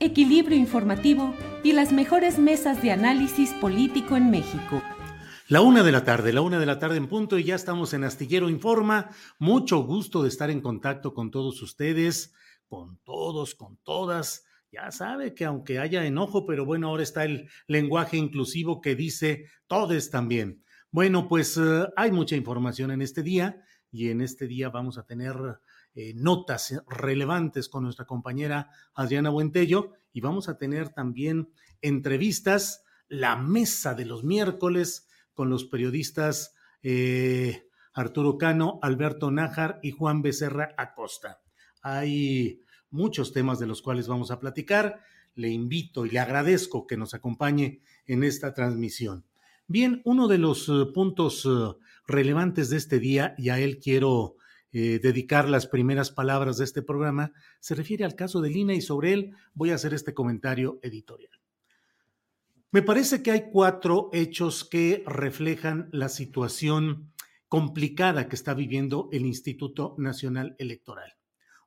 equilibrio informativo y las mejores mesas de análisis político en México. La una de la tarde, la una de la tarde en punto y ya estamos en Astillero Informa. Mucho gusto de estar en contacto con todos ustedes, con todos, con todas. Ya sabe que aunque haya enojo, pero bueno, ahora está el lenguaje inclusivo que dice todes también. Bueno, pues eh, hay mucha información en este día y en este día vamos a tener eh, notas relevantes con nuestra compañera Adriana Buentello y vamos a tener también entrevistas, la mesa de los miércoles con los periodistas eh, Arturo Cano, Alberto Nájar y Juan Becerra Acosta. Hay muchos temas de los cuales vamos a platicar. Le invito y le agradezco que nos acompañe en esta transmisión. Bien, uno de los eh, puntos relevantes de este día, y a él quiero eh, dedicar las primeras palabras de este programa, se refiere al caso de Lina y sobre él voy a hacer este comentario editorial. Me parece que hay cuatro hechos que reflejan la situación complicada que está viviendo el Instituto Nacional Electoral.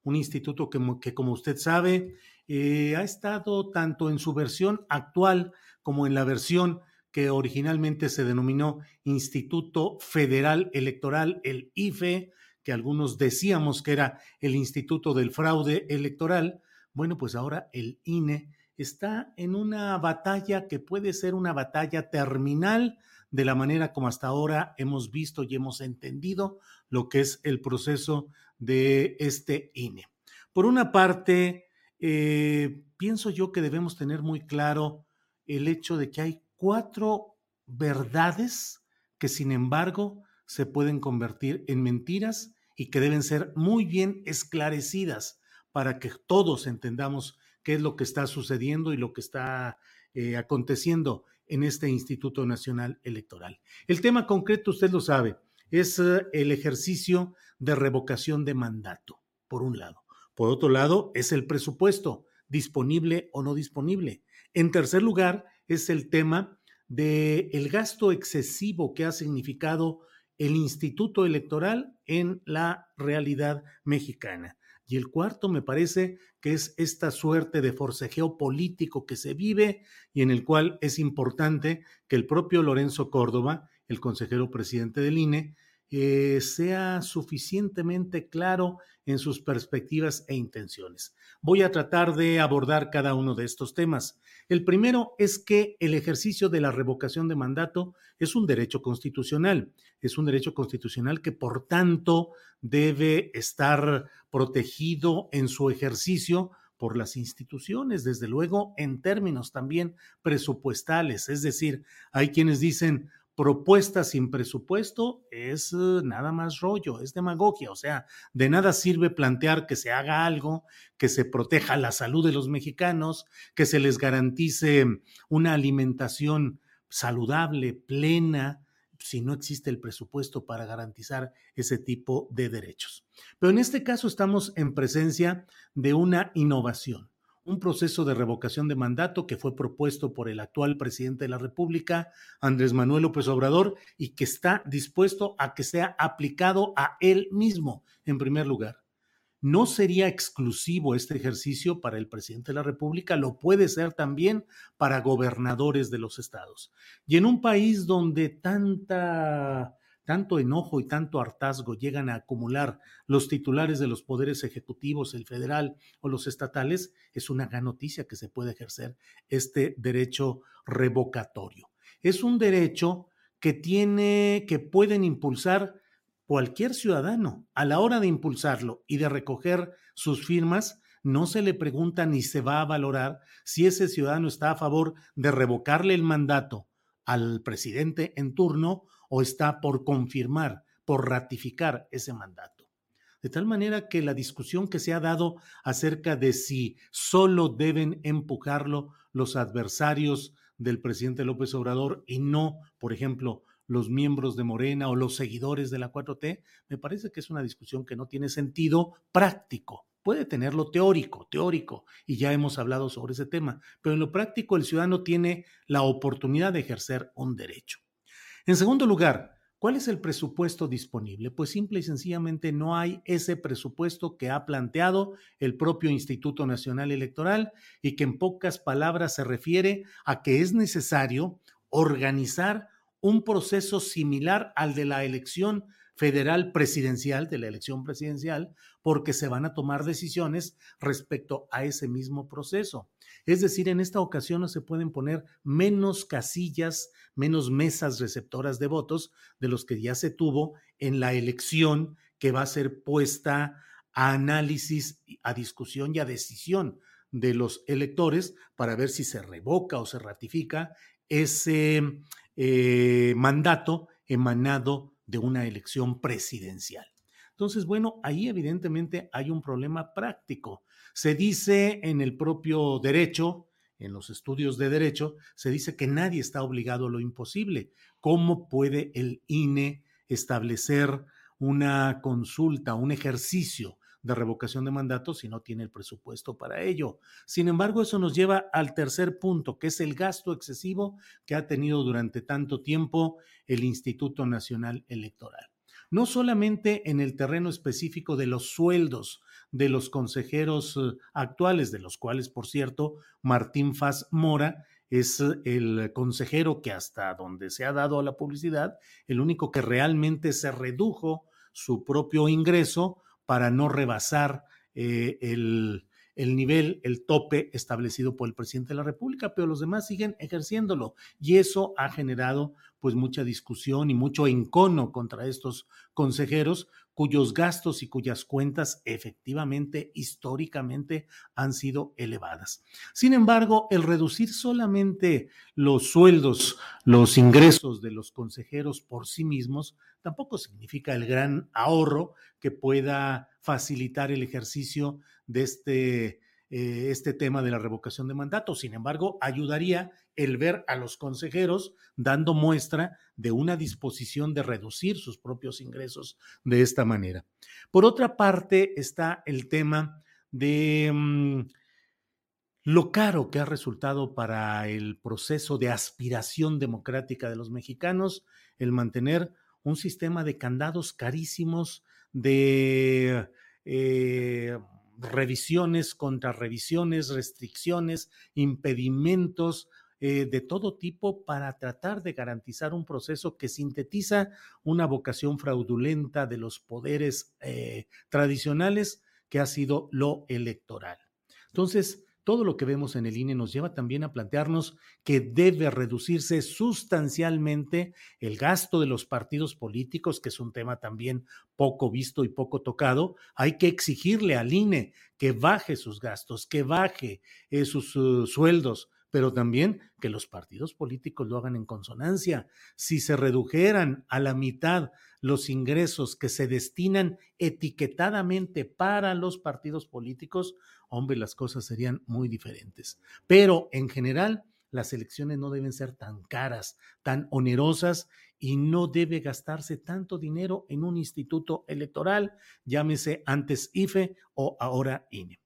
Un instituto que, como usted sabe, eh, ha estado tanto en su versión actual como en la versión que originalmente se denominó Instituto Federal Electoral, el IFE, que algunos decíamos que era el Instituto del Fraude Electoral, bueno, pues ahora el INE está en una batalla que puede ser una batalla terminal de la manera como hasta ahora hemos visto y hemos entendido lo que es el proceso de este INE. Por una parte, eh, pienso yo que debemos tener muy claro el hecho de que hay cuatro verdades que sin embargo se pueden convertir en mentiras y que deben ser muy bien esclarecidas para que todos entendamos qué es lo que está sucediendo y lo que está eh, aconteciendo en este Instituto Nacional Electoral. El tema concreto, usted lo sabe, es eh, el ejercicio de revocación de mandato, por un lado. Por otro lado, es el presupuesto, disponible o no disponible. En tercer lugar, es el tema del el gasto excesivo que ha significado el Instituto Electoral en la realidad mexicana. Y el cuarto me parece que es esta suerte de forcejeo político que se vive y en el cual es importante que el propio Lorenzo Córdoba, el consejero presidente del INE, eh, sea suficientemente claro en sus perspectivas e intenciones. Voy a tratar de abordar cada uno de estos temas. El primero es que el ejercicio de la revocación de mandato es un derecho constitucional, es un derecho constitucional que por tanto debe estar protegido en su ejercicio por las instituciones, desde luego en términos también presupuestales. Es decir, hay quienes dicen, propuesta sin presupuesto es eh, nada más rollo, es demagogia, o sea, de nada sirve plantear que se haga algo, que se proteja la salud de los mexicanos, que se les garantice una alimentación saludable, plena, si no existe el presupuesto para garantizar ese tipo de derechos. Pero en este caso estamos en presencia de una innovación, un proceso de revocación de mandato que fue propuesto por el actual presidente de la República, Andrés Manuel López Obrador, y que está dispuesto a que sea aplicado a él mismo, en primer lugar. No sería exclusivo este ejercicio para el presidente de la República, lo puede ser también para gobernadores de los estados. Y en un país donde tanta, tanto enojo y tanto hartazgo llegan a acumular los titulares de los poderes ejecutivos, el federal o los estatales, es una gran noticia que se puede ejercer este derecho revocatorio. Es un derecho que tiene, que pueden impulsar cualquier ciudadano, a la hora de impulsarlo y de recoger sus firmas, no se le pregunta ni se va a valorar si ese ciudadano está a favor de revocarle el mandato al presidente en turno o está por confirmar, por ratificar ese mandato. De tal manera que la discusión que se ha dado acerca de si solo deben empujarlo los adversarios del presidente López Obrador y no, por ejemplo, los miembros de Morena o los seguidores de la 4T, me parece que es una discusión que no tiene sentido práctico. Puede tenerlo teórico, teórico, y ya hemos hablado sobre ese tema, pero en lo práctico el ciudadano tiene la oportunidad de ejercer un derecho. En segundo lugar, ¿cuál es el presupuesto disponible? Pues simple y sencillamente no hay ese presupuesto que ha planteado el propio Instituto Nacional Electoral y que en pocas palabras se refiere a que es necesario organizar un proceso similar al de la elección federal presidencial, de la elección presidencial, porque se van a tomar decisiones respecto a ese mismo proceso. Es decir, en esta ocasión no se pueden poner menos casillas, menos mesas receptoras de votos de los que ya se tuvo en la elección que va a ser puesta a análisis, a discusión y a decisión de los electores para ver si se revoca o se ratifica ese eh, mandato emanado de una elección presidencial. Entonces, bueno, ahí evidentemente hay un problema práctico. Se dice en el propio derecho, en los estudios de derecho, se dice que nadie está obligado a lo imposible. ¿Cómo puede el INE establecer una consulta, un ejercicio de revocación de mandato si no tiene el presupuesto para ello. Sin embargo, eso nos lleva al tercer punto, que es el gasto excesivo que ha tenido durante tanto tiempo el Instituto Nacional Electoral. No solamente en el terreno específico de los sueldos de los consejeros eh, actuales, de los cuales, por cierto, Martín Faz Mora es el consejero que hasta donde se ha dado a la publicidad, el único que realmente se redujo su propio ingreso para no rebasar eh, el, el nivel, el tope establecido por el presidente de la República, pero los demás siguen ejerciéndolo. Y eso ha generado pues mucha discusión y mucho encono contra estos consejeros cuyos gastos y cuyas cuentas efectivamente históricamente han sido elevadas. Sin embargo, el reducir solamente los sueldos, los ingresos de los consejeros por sí mismos, tampoco significa el gran ahorro que pueda facilitar el ejercicio de este, eh, este tema de la revocación de mandato. Sin embargo, ayudaría el ver a los consejeros dando muestra de una disposición de reducir sus propios ingresos de esta manera. Por otra parte, está el tema de mm, lo caro que ha resultado para el proceso de aspiración democrática de los mexicanos el mantener un sistema de candados carísimos, de eh, revisiones, contrarrevisiones, restricciones, impedimentos eh, de todo tipo para tratar de garantizar un proceso que sintetiza una vocación fraudulenta de los poderes eh, tradicionales que ha sido lo electoral. Entonces, todo lo que vemos en el INE nos lleva también a plantearnos que debe reducirse sustancialmente el gasto de los partidos políticos, que es un tema también poco visto y poco tocado. Hay que exigirle al INE que baje sus gastos, que baje eh, sus uh, sueldos, pero también que los partidos políticos lo hagan en consonancia. Si se redujeran a la mitad los ingresos que se destinan etiquetadamente para los partidos políticos, hombre, las cosas serían muy diferentes. Pero en general, las elecciones no deben ser tan caras, tan onerosas y no debe gastarse tanto dinero en un instituto electoral, llámese antes IFE o ahora INE.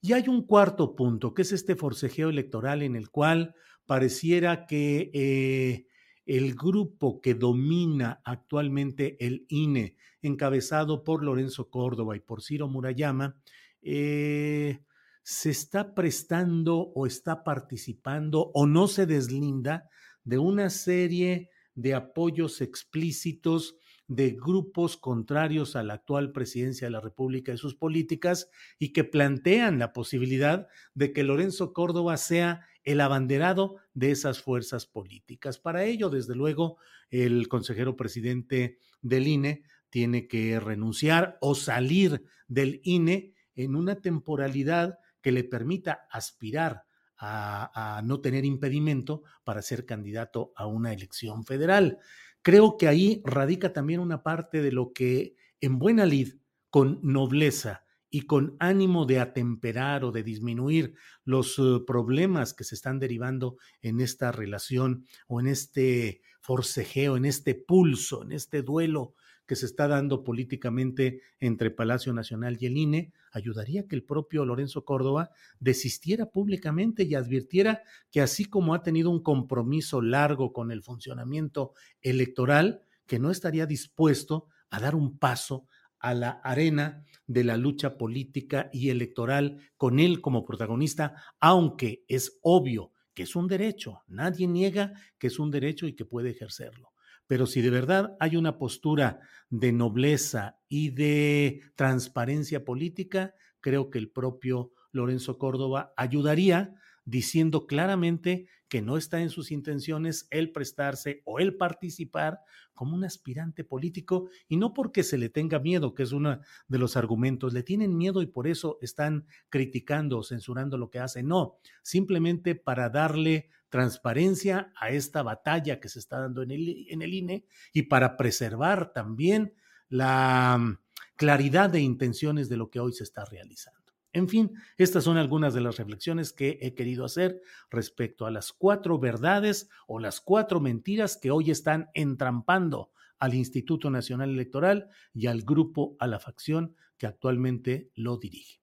Y hay un cuarto punto, que es este forcejeo electoral en el cual pareciera que eh, el grupo que domina actualmente el INE, encabezado por Lorenzo Córdoba y por Ciro Murayama, eh, se está prestando o está participando o no se deslinda de una serie de apoyos explícitos de grupos contrarios a la actual presidencia de la República y sus políticas y que plantean la posibilidad de que Lorenzo Córdoba sea el abanderado de esas fuerzas políticas. Para ello, desde luego, el consejero presidente del INE tiene que renunciar o salir del INE en una temporalidad que le permita aspirar a, no tener impedimento para ser candidato a una elección federal. Creo que ahí radica también una parte de lo que en buena lid, con nobleza y con ánimo de atemperar o de disminuir los eh, problemas que se están derivando en esta relación o en este forcejeo, en este pulso, en este duelo que se está dando políticamente entre Palacio Nacional y el INE, ayudaría que el propio Lorenzo Córdoba desistiera públicamente y advirtiera que así como ha tenido un compromiso largo con el funcionamiento electoral, que no estaría dispuesto a dar un paso a la arena de la lucha política y electoral con él como protagonista, aunque es obvio que es un derecho, nadie niega que es un derecho y que puede ejercerlo pero si de verdad hay una postura de nobleza y de transparencia política, creo que el propio Lorenzo Córdoba ayudaría diciendo claramente que no está en sus intenciones el prestarse o el participar como un aspirante político y no porque se le tenga miedo, que es uno de los argumentos, le tienen miedo y por eso están criticando o censurando lo que hace, no, simplemente para darle transparencia a esta batalla que se está dando en el, en el INE y para preservar también la mm, claridad de intenciones de lo que hoy se está realizando. En fin, estas son algunas de las reflexiones que he querido hacer respecto a las cuatro verdades o las cuatro mentiras que hoy están entrampando al Instituto Nacional Electoral y al grupo, a la facción que actualmente lo dirige.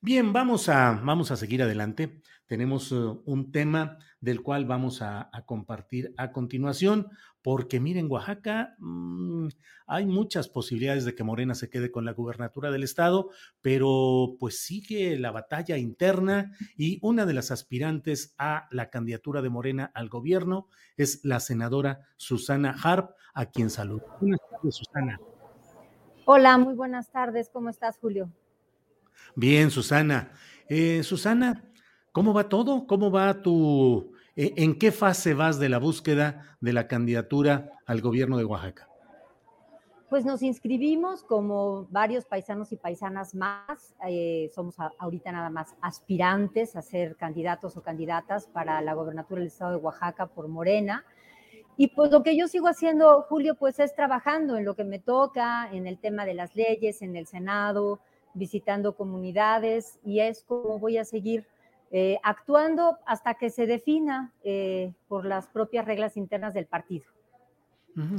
Bien, vamos a, vamos a seguir adelante. Tenemos uh, un tema del cual vamos a, compartir a continuación, porque miren, Oaxaca mm, hay muchas posibilidades de que Morena se quede con la gubernatura del estado, pero pues sigue la batalla interna y una de las aspirantes a la candidatura de Morena al gobierno es la senadora Susana Harp, a quien saludo. Buenas tardes, Susana. Hola, muy buenas tardes. ¿Cómo estás, Julio? Bien, Susana. Eh, Susana, ¿cómo va todo? ¿Cómo va tu... Eh, ¿En qué fase vas de la búsqueda de la candidatura al gobierno de Oaxaca? Pues nos inscribimos como varios paisanos y paisanas más. Eh, somos ahorita nada más aspirantes a ser candidatos o candidatas para la gobernatura del estado de Oaxaca por Morena. Y pues lo que yo sigo haciendo, Julio, pues es trabajando en lo que me toca, en el tema de las leyes, en el Senado, visitando comunidades y es como voy a seguir eh, actuando hasta que se defina eh, por las propias reglas internas del partido.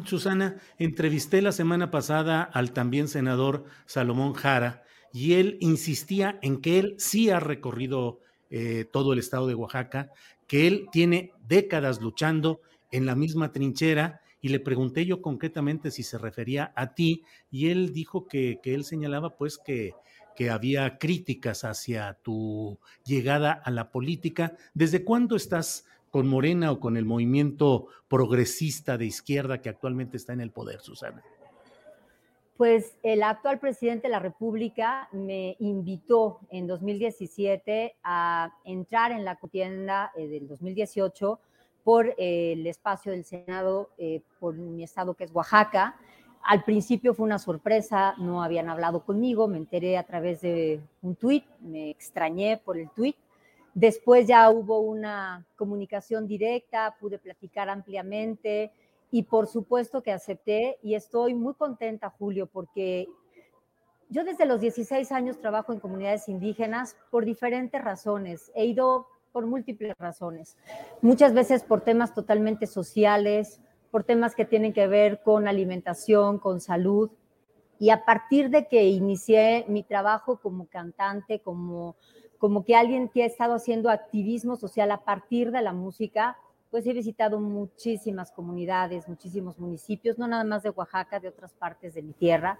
Susana, entrevisté la semana pasada al también senador Salomón Jara y él insistía en que él sí ha recorrido eh, todo el estado de Oaxaca, que él tiene décadas luchando en la misma trinchera y le pregunté yo concretamente si se refería a ti y él dijo que, él señalaba pues que, que había críticas hacia tu llegada a la política. ¿Desde cuándo estás con Morena o con el movimiento progresista de izquierda que actualmente está en el poder, Susana? Pues el actual presidente de la República me invitó en 2017 a entrar en la contienda eh, del 2018 por eh, el espacio del Senado, eh, por mi estado que es Oaxaca. Al principio fue una sorpresa, no habían hablado conmigo, me enteré a través de un tuit, me extrañé por el tuit. Después ya hubo una comunicación directa, pude platicar ampliamente y por supuesto que acepté y estoy muy contenta, Julio, porque yo desde los 16 años trabajo en comunidades indígenas por diferentes razones. He ido por múltiples razones. Muchas veces por temas totalmente sociales, por temas que tienen que ver con alimentación, con salud. Y a partir de que inicié mi trabajo como cantante, como, como que alguien que ha estado haciendo activismo social a partir de la música, pues he visitado muchísimas comunidades, muchísimos municipios, no nada más de Oaxaca, de otras partes de mi tierra.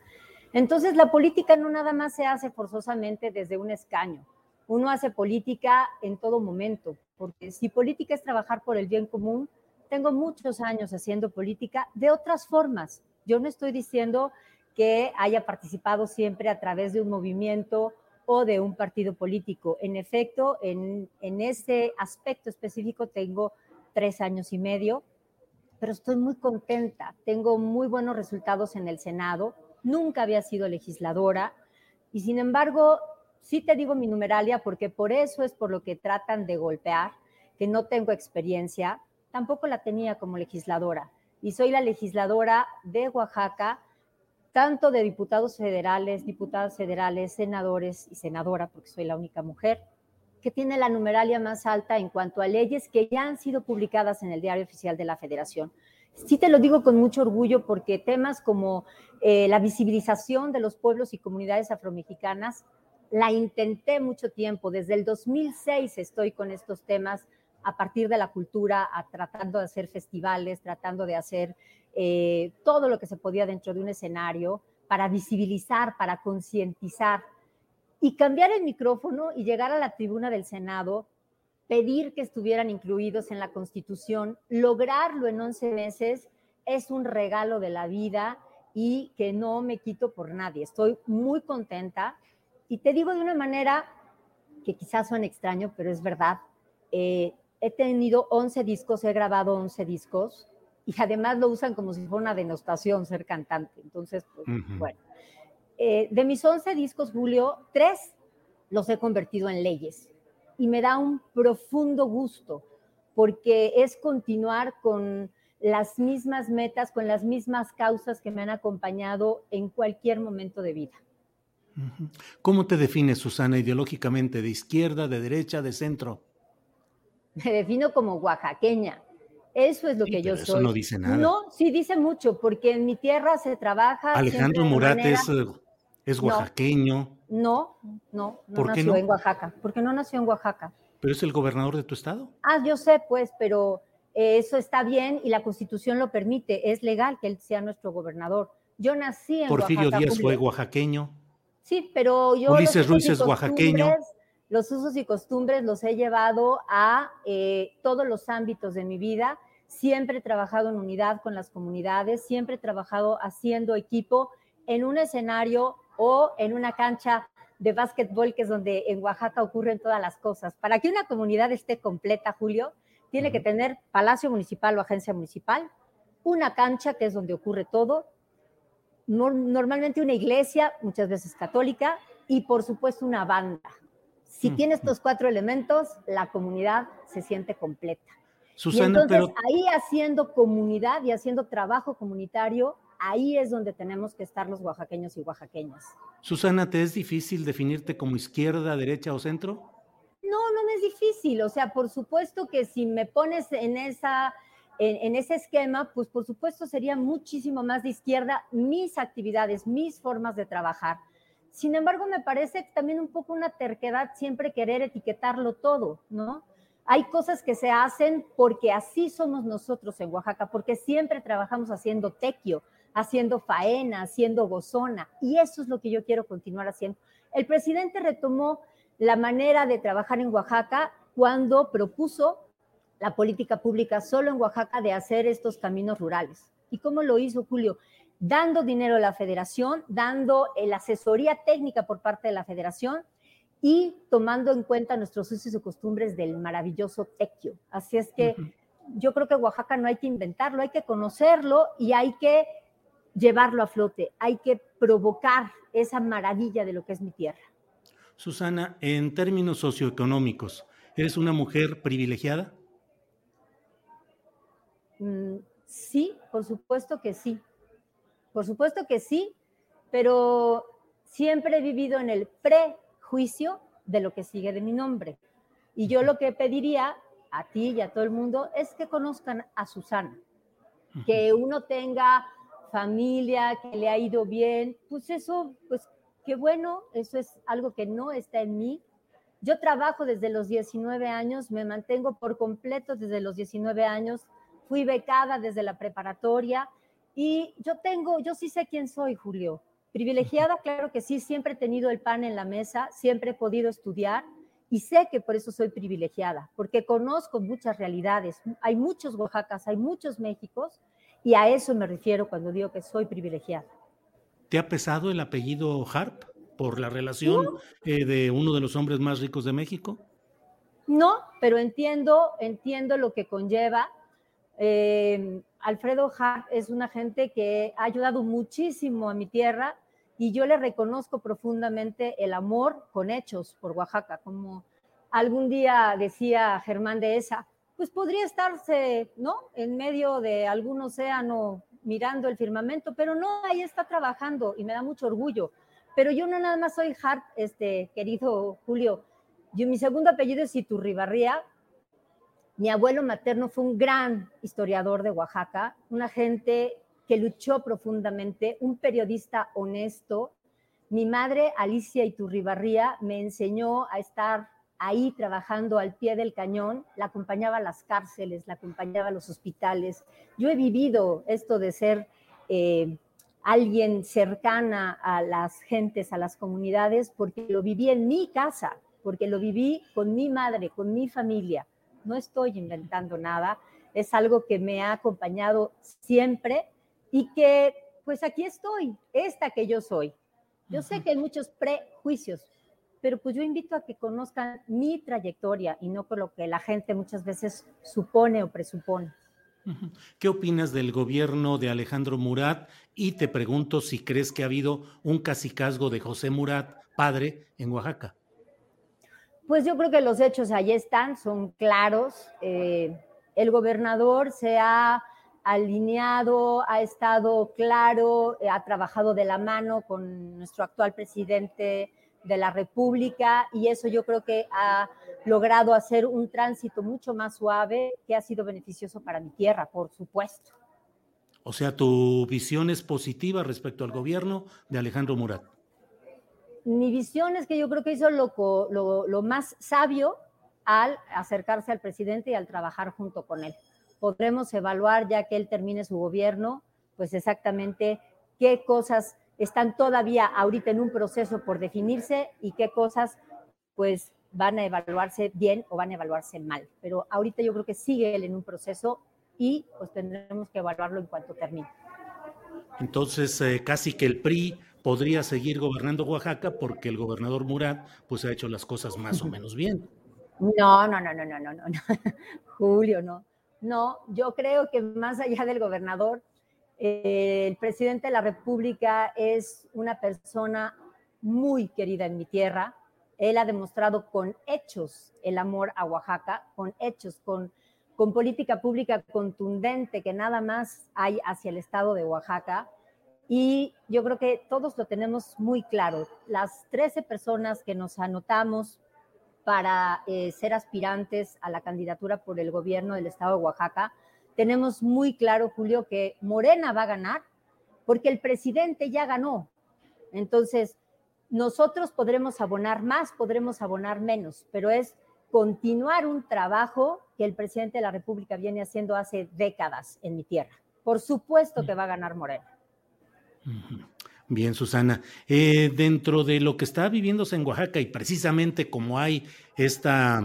Entonces la política no nada más se hace forzosamente desde un escaño. Uno hace política en todo momento, porque si política es trabajar por el bien común, tengo muchos años haciendo política de otras formas. Yo no estoy diciendo que haya participado siempre a través de un movimiento o de un partido político. En efecto, en, en ese aspecto específico tengo tres años y medio, pero estoy muy contenta. Tengo muy buenos resultados en el Senado. Nunca había sido legisladora y sin embargo, sí te digo mi numeralia porque por eso es por lo que tratan de golpear, que no tengo experiencia. Tampoco la tenía como legisladora y soy la legisladora de Oaxaca, tanto de diputados federales, diputadas federales, senadores y senadora, porque soy la única mujer, que tiene la numeralia más alta en cuanto a leyes que ya han sido publicadas en el diario oficial de la Federación. Sí te lo digo con mucho orgullo porque temas como eh, la visibilización de los pueblos y comunidades afromexicanas la intenté mucho tiempo. Desde el 2006 estoy con estos temas a partir de la cultura, tratando de hacer festivales, tratando de hacer eh, todo lo que se podía dentro de un escenario para visibilizar, para concientizar y cambiar el micrófono y llegar a la tribuna del Senado, pedir que estuvieran incluidos en la Constitución, lograrlo en 11 meses, es un regalo de la vida y que no me quito por nadie. Estoy muy contenta y te digo de una manera que quizás suene extraño, pero es verdad. Eh, he tenido 11 discos, he grabado 11 discos y además lo usan como si fuera una denostación ser cantante. Entonces, pues, bueno eh, de mis 11 discos, Julio, tres los he convertido en leyes. Y me da un profundo gusto, porque es continuar con las mismas metas, con las mismas causas que me han acompañado en cualquier momento de vida. ¿Cómo te defines, Susana, ideológicamente? ¿De izquierda, de derecha, de centro? Me defino como oaxaqueña. Eso es lo que yo soy. Eso no dice nada. No, sí dice mucho, porque en mi tierra se trabaja. Alejandro Murat es eh, ¿Es oaxaqueño? No, no, no, nació en Oaxaca. Porque no nació en Oaxaca. ¿Pero es el gobernador de tu estado? Ah, yo sé, pues, pero eh, eso está bien y la constitución lo permite. Es legal que él sea nuestro gobernador. Yo nací en Porfirio Díaz fue oaxaqueño. Sí, pero yo. Ulises Ruiz es oaxaqueño. Los usos y costumbres los he llevado a eh, todos los ámbitos de mi vida. Siempre he trabajado en unidad con las comunidades, siempre he trabajado haciendo equipo en un escenario o en una cancha de básquetbol, que es donde en Oaxaca ocurren todas las cosas. Para que una comunidad esté completa, Julio, tiene que tener palacio municipal o agencia municipal, una cancha, que es donde ocurre todo, normalmente una iglesia, muchas veces católica, y por supuesto una banda. Si tiene estos cuatro elementos, la comunidad se siente completa. Susana, entonces ahí haciendo comunidad y haciendo trabajo comunitario, ahí es donde tenemos que estar los oaxaqueños y oaxaqueñas. Susana, ¿te es difícil definirte como izquierda, derecha o centro? No, no me es difícil. O sea, por supuesto que si me pones en esa en, ese esquema, pues por supuesto sería muchísimo más de izquierda mis actividades, mis formas de trabajar. Sin embargo, me parece también un poco una terquedad siempre querer etiquetarlo todo, ¿no? Hay cosas que se hacen porque así somos nosotros en Oaxaca, porque siempre trabajamos haciendo tequio, haciendo faena, haciendo gozona. Y eso es lo que yo quiero continuar haciendo. El presidente retomó la manera de trabajar en Oaxaca cuando propuso la política pública solo en Oaxaca de hacer estos caminos rurales. ¿Y cómo lo hizo Julio? Dando dinero a la federación, dando la asesoría técnica por parte de la federación y tomando en cuenta nuestros usos y costumbres del maravilloso tequio. Así es que yo creo que Oaxaca no hay que inventarlo, hay que conocerlo y hay que llevarlo a flote, hay que provocar esa maravilla de lo que es mi tierra. Susana, en términos socioeconómicos, ¿eres una mujer privilegiada? Mm, sí, por supuesto que sí. Por supuesto que sí, pero siempre he vivido en el prejuicio de lo que sigue de mi nombre. Y yo lo que pediría a ti y a todo el mundo es que conozcan a Susana, que uno tenga familia, que le ha ido bien, pues eso, pues qué bueno, eso es algo que no está en mí. Yo trabajo desde los 19 años, me mantengo por completo desde los 19 años, fui becada desde la preparatoria y yo tengo, yo sí sé quién soy, Julio. Privilegiada, claro que sí, siempre he tenido el pan en la mesa, siempre he podido estudiar y sé que por eso soy privilegiada, porque conozco muchas realidades. Hay muchos Oaxacas, hay muchos Méxicos y a eso me refiero cuando digo que soy privilegiada. ¿Te ha pesado el apellido Harp por la relación eh, de uno de los hombres más ricos de México? No, pero entiendo, entiendo lo que conlleva. Eh, Alfredo Hart es una gente que ha ayudado muchísimo a mi tierra y yo le reconozco profundamente el amor con hechos por Oaxaca, como algún día decía Germán de esa, pues podría estarse, ¿no? En medio de algún océano mirando el firmamento, pero no, ahí está trabajando y me da mucho orgullo. Pero yo no nada más soy Hart, este, querido Julio. Yo, mi segundo apellido es Iturribarría, mi abuelo materno fue un gran historiador de Oaxaca, una gente que luchó profundamente, un periodista honesto. Mi madre, Alicia Iturribarría, me enseñó a estar ahí trabajando al pie del cañón, la acompañaba a las cárceles, la acompañaba a los hospitales. Yo he vivido esto de ser eh, alguien cercana a las gentes, a las comunidades, porque lo viví en mi casa, porque lo viví con mi madre, con mi familia no estoy inventando nada, es algo que me ha acompañado siempre y que pues aquí estoy, esta que yo soy. Yo sé que hay muchos prejuicios, pero pues yo invito a que conozcan mi trayectoria y no con lo que la gente muchas veces supone o presupone. ¿Qué opinas del gobierno de Alejandro Murat? Y te pregunto si crees que ha habido un cacicazgo de José Murat, padre, en Oaxaca. Pues yo creo que los hechos ahí están, son claros. Eh, el gobernador se ha alineado, ha estado claro, eh, ha trabajado de la mano con nuestro actual presidente de la República y eso yo creo que ha logrado hacer un tránsito mucho más suave que ha sido beneficioso para mi tierra, por supuesto. O sea, tu visión es positiva respecto al gobierno de Alejandro Murat mi visión es que yo creo que hizo lo, lo, más sabio al acercarse al presidente y al trabajar junto con él. Podremos evaluar ya que él termine su gobierno, pues exactamente qué cosas están todavía ahorita en un proceso por definirse y qué cosas pues van a evaluarse bien o van a evaluarse mal. Pero ahorita yo creo que sigue él en un proceso y pues tendremos que evaluarlo en cuanto termine. Entonces, eh, casi que el PRI podría seguir gobernando Oaxaca porque el gobernador Murat pues ha hecho las cosas más o menos bien. No, no, no, no, no, no, no, Julio, no. No, yo creo que más allá del gobernador, eh, el presidente de la República es una persona muy querida en mi tierra. Él ha demostrado con hechos el amor a Oaxaca, con hechos, con, con política pública contundente que nada más hay hacia el estado de Oaxaca y yo creo que todos lo tenemos muy claro. Las 13 personas que nos anotamos para eh, ser aspirantes a la candidatura por el gobierno del estado de Oaxaca, tenemos muy claro, Julio, que Morena va a ganar porque el presidente ya ganó. Entonces, nosotros podremos abonar más, podremos abonar menos, pero es continuar un trabajo que el presidente de la República viene haciendo hace décadas en mi tierra. Por supuesto que va a ganar Morena. Bien, Susana. Eh, dentro de lo que está viviéndose en Oaxaca y precisamente como hay esta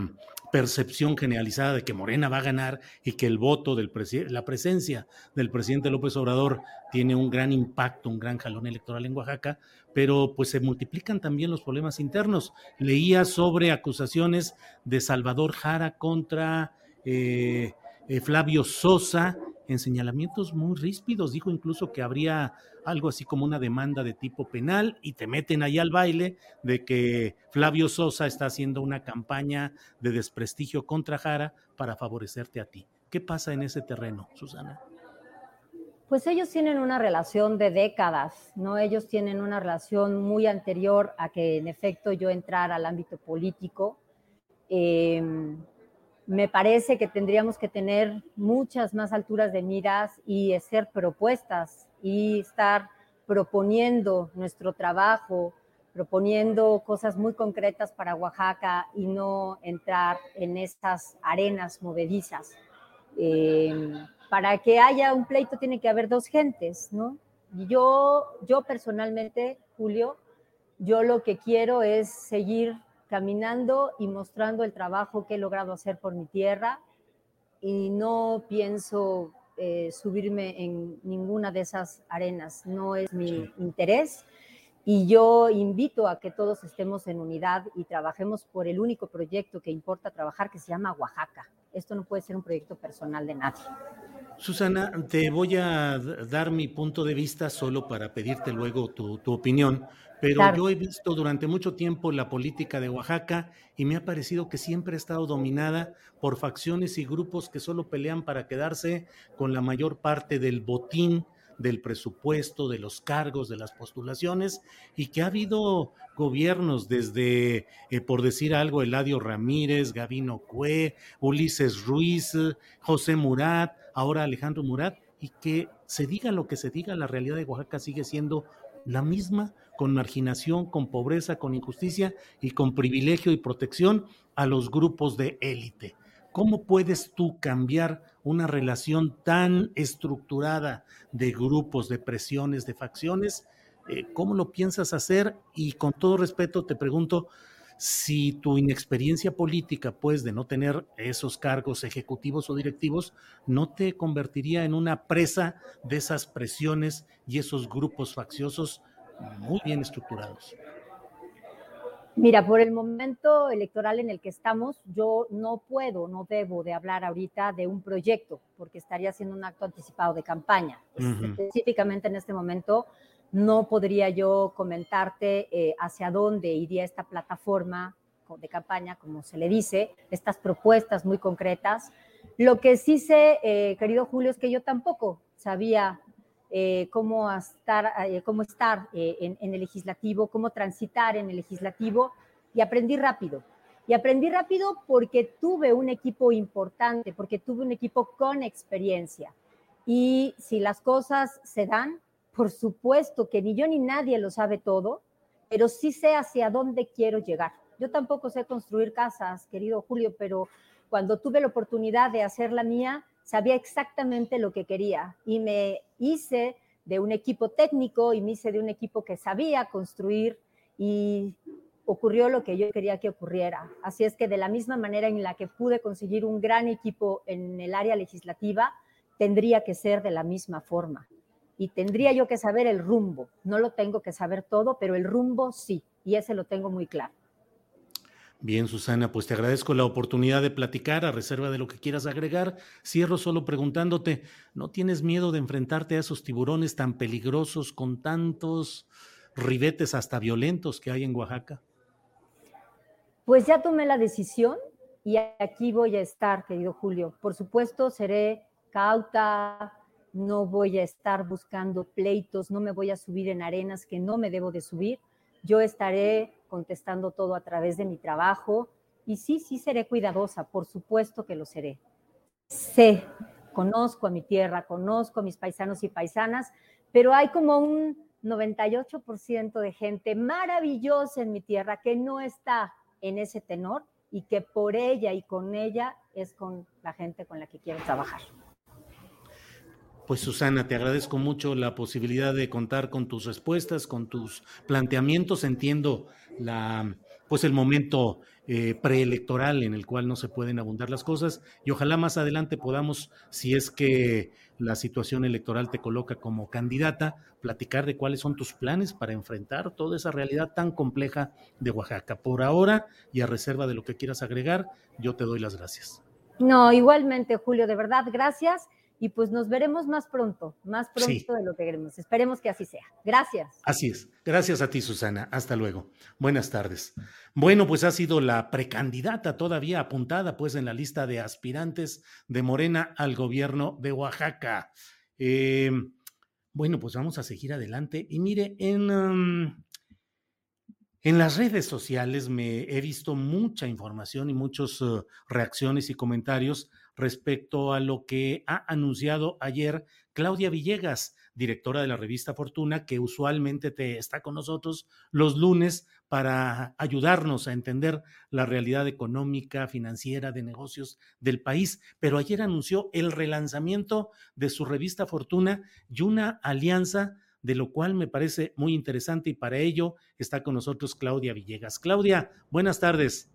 percepción generalizada de que Morena va a ganar y que el voto del la presencia del presidente López Obrador tiene un gran impacto, un gran jalón electoral en Oaxaca, pero pues se multiplican también los problemas internos. Leía sobre acusaciones de Salvador Jara contra eh, eh, Flavio Sosa en señalamientos muy ríspidos. Dijo incluso que habría algo así como una demanda de tipo penal y te meten ahí al baile de que Flavio Sosa está haciendo una campaña de desprestigio contra Jara para favorecerte a ti. ¿Qué pasa en ese terreno, Susana? Pues ellos tienen una relación de décadas, ¿no? Ellos tienen una relación muy anterior a que en efecto yo entrara al ámbito político Em, me parece que tendríamos que tener muchas más alturas de miras y hacer propuestas y estar proponiendo nuestro trabajo, proponiendo cosas muy concretas para Oaxaca y no entrar en estas arenas movedizas. Em, para que haya un pleito tiene que haber dos gentes, ¿no? Yo, yo personalmente, Julio, yo lo que quiero es seguir caminando y mostrando el trabajo que he logrado hacer por mi tierra y no pienso eh, subirme en ninguna de esas arenas, no es mi interés. Y yo invito a que todos estemos en unidad y trabajemos por el único proyecto que importa trabajar, que se llama Oaxaca. Esto no puede ser un proyecto personal de nadie. Susana, te voy a dar mi punto de vista solo para pedirte luego tu, opinión, pero yo he visto durante mucho tiempo la política de Oaxaca y me ha parecido que siempre ha estado dominada por facciones y grupos que solo pelean para quedarse con la mayor parte del botín del presupuesto, de los cargos, de las postulaciones, y que ha habido gobiernos desde, eh, por decir algo, Eladio Ramírez, Gavino Cue, Ulises Ruiz, José Murat, ahora Alejandro Murat, y que se diga lo que se diga, la realidad de Oaxaca sigue siendo la misma, con marginación, con pobreza, con injusticia y con privilegio y protección a los grupos de élite. ¿Cómo puedes tú cambiar una relación tan estructurada de grupos, de presiones, de facciones? Eh, ¿Cómo lo piensas hacer? Y con todo respeto te pregunto si tu inexperiencia política, pues de no tener esos cargos ejecutivos o directivos, no te convertiría en una presa de esas presiones y esos grupos facciosos muy bien estructurados. Mira, por el momento electoral en el que estamos, yo no puedo, no debo de hablar ahorita de un proyecto, porque estaría haciendo un acto anticipado de campaña. Específicamente en este momento, no podría yo comentarte eh, hacia dónde iría esta plataforma de campaña, como se le dice, estas propuestas muy concretas. Lo que sí sé, eh, querido Julio, es que yo tampoco sabía eh, cómo estar, eh, cómo estar eh, en, el legislativo, cómo transitar en el legislativo y aprendí rápido. Y aprendí rápido porque tuve un equipo importante, porque tuve un equipo con experiencia. Y si las cosas se dan, por supuesto que ni yo ni nadie lo sabe todo, pero sí sé hacia dónde quiero llegar. Yo tampoco sé construir casas, querido Julio, pero cuando tuve la oportunidad de hacer la mía, sabía exactamente lo que quería y me hice de un equipo técnico y me hice de un equipo que sabía construir y ocurrió lo que yo quería que ocurriera. Así es que de la misma manera en la que pude conseguir un gran equipo en el área legislativa, tendría que ser de la misma forma. Y tendría yo que saber el rumbo. No lo tengo que saber todo, pero el rumbo sí. Y ese lo tengo muy claro. Bien, Susana, pues te agradezco la oportunidad de platicar a reserva de lo que quieras agregar. Cierro solo preguntándote, ¿no tienes miedo de enfrentarte a esos tiburones tan peligrosos con tantos ribetes hasta violentos que hay en Oaxaca? Pues ya tomé la decisión y aquí voy a estar, querido Julio. Por supuesto, seré cauta, no voy a estar buscando pleitos, no me voy a subir en arenas que no me debo de subir. Yo estaré contestando todo a través de mi trabajo. Y sí, sí seré cuidadosa, por supuesto que lo seré. Sé, conozco a mi tierra, conozco a mis paisanos y paisanas, pero hay como un 98% de gente maravillosa en mi tierra que no está en ese tenor y que por ella y con ella es con la gente con la que quiero trabajar. Pues Susana, te agradezco mucho la posibilidad de contar con tus respuestas, con tus planteamientos. Entiendo la, pues el momento eh, preelectoral en el cual no se pueden abundar las cosas y ojalá más adelante podamos, si es que la situación electoral te coloca como candidata, platicar de cuáles son tus planes para enfrentar toda esa realidad tan compleja de Oaxaca. Por ahora y a reserva de lo que quieras agregar, yo te doy las gracias. No, igualmente, Julio, de verdad, gracias y pues nos veremos más pronto, más pronto de lo que queremos. Esperemos que así sea. Gracias. Así es. Gracias a ti, Susana. Hasta luego. Buenas tardes. Bueno, pues ha sido la precandidata todavía apuntada pues en la lista de aspirantes de Morena al gobierno de Oaxaca. Eh, bueno, pues vamos a seguir adelante. Y mire, en, um, En las redes sociales me he visto mucha información y muchas uh, reacciones y comentarios respecto a lo que ha anunciado ayer Claudia Villegas, directora de la revista Fortuna, que usualmente te está con nosotros los lunes para ayudarnos a entender la realidad económica, financiera, de negocios del país. Pero ayer anunció el relanzamiento de su revista Fortuna y una alianza de lo cual me parece muy interesante y para ello está con nosotros Claudia Villegas. Claudia, buenas tardes.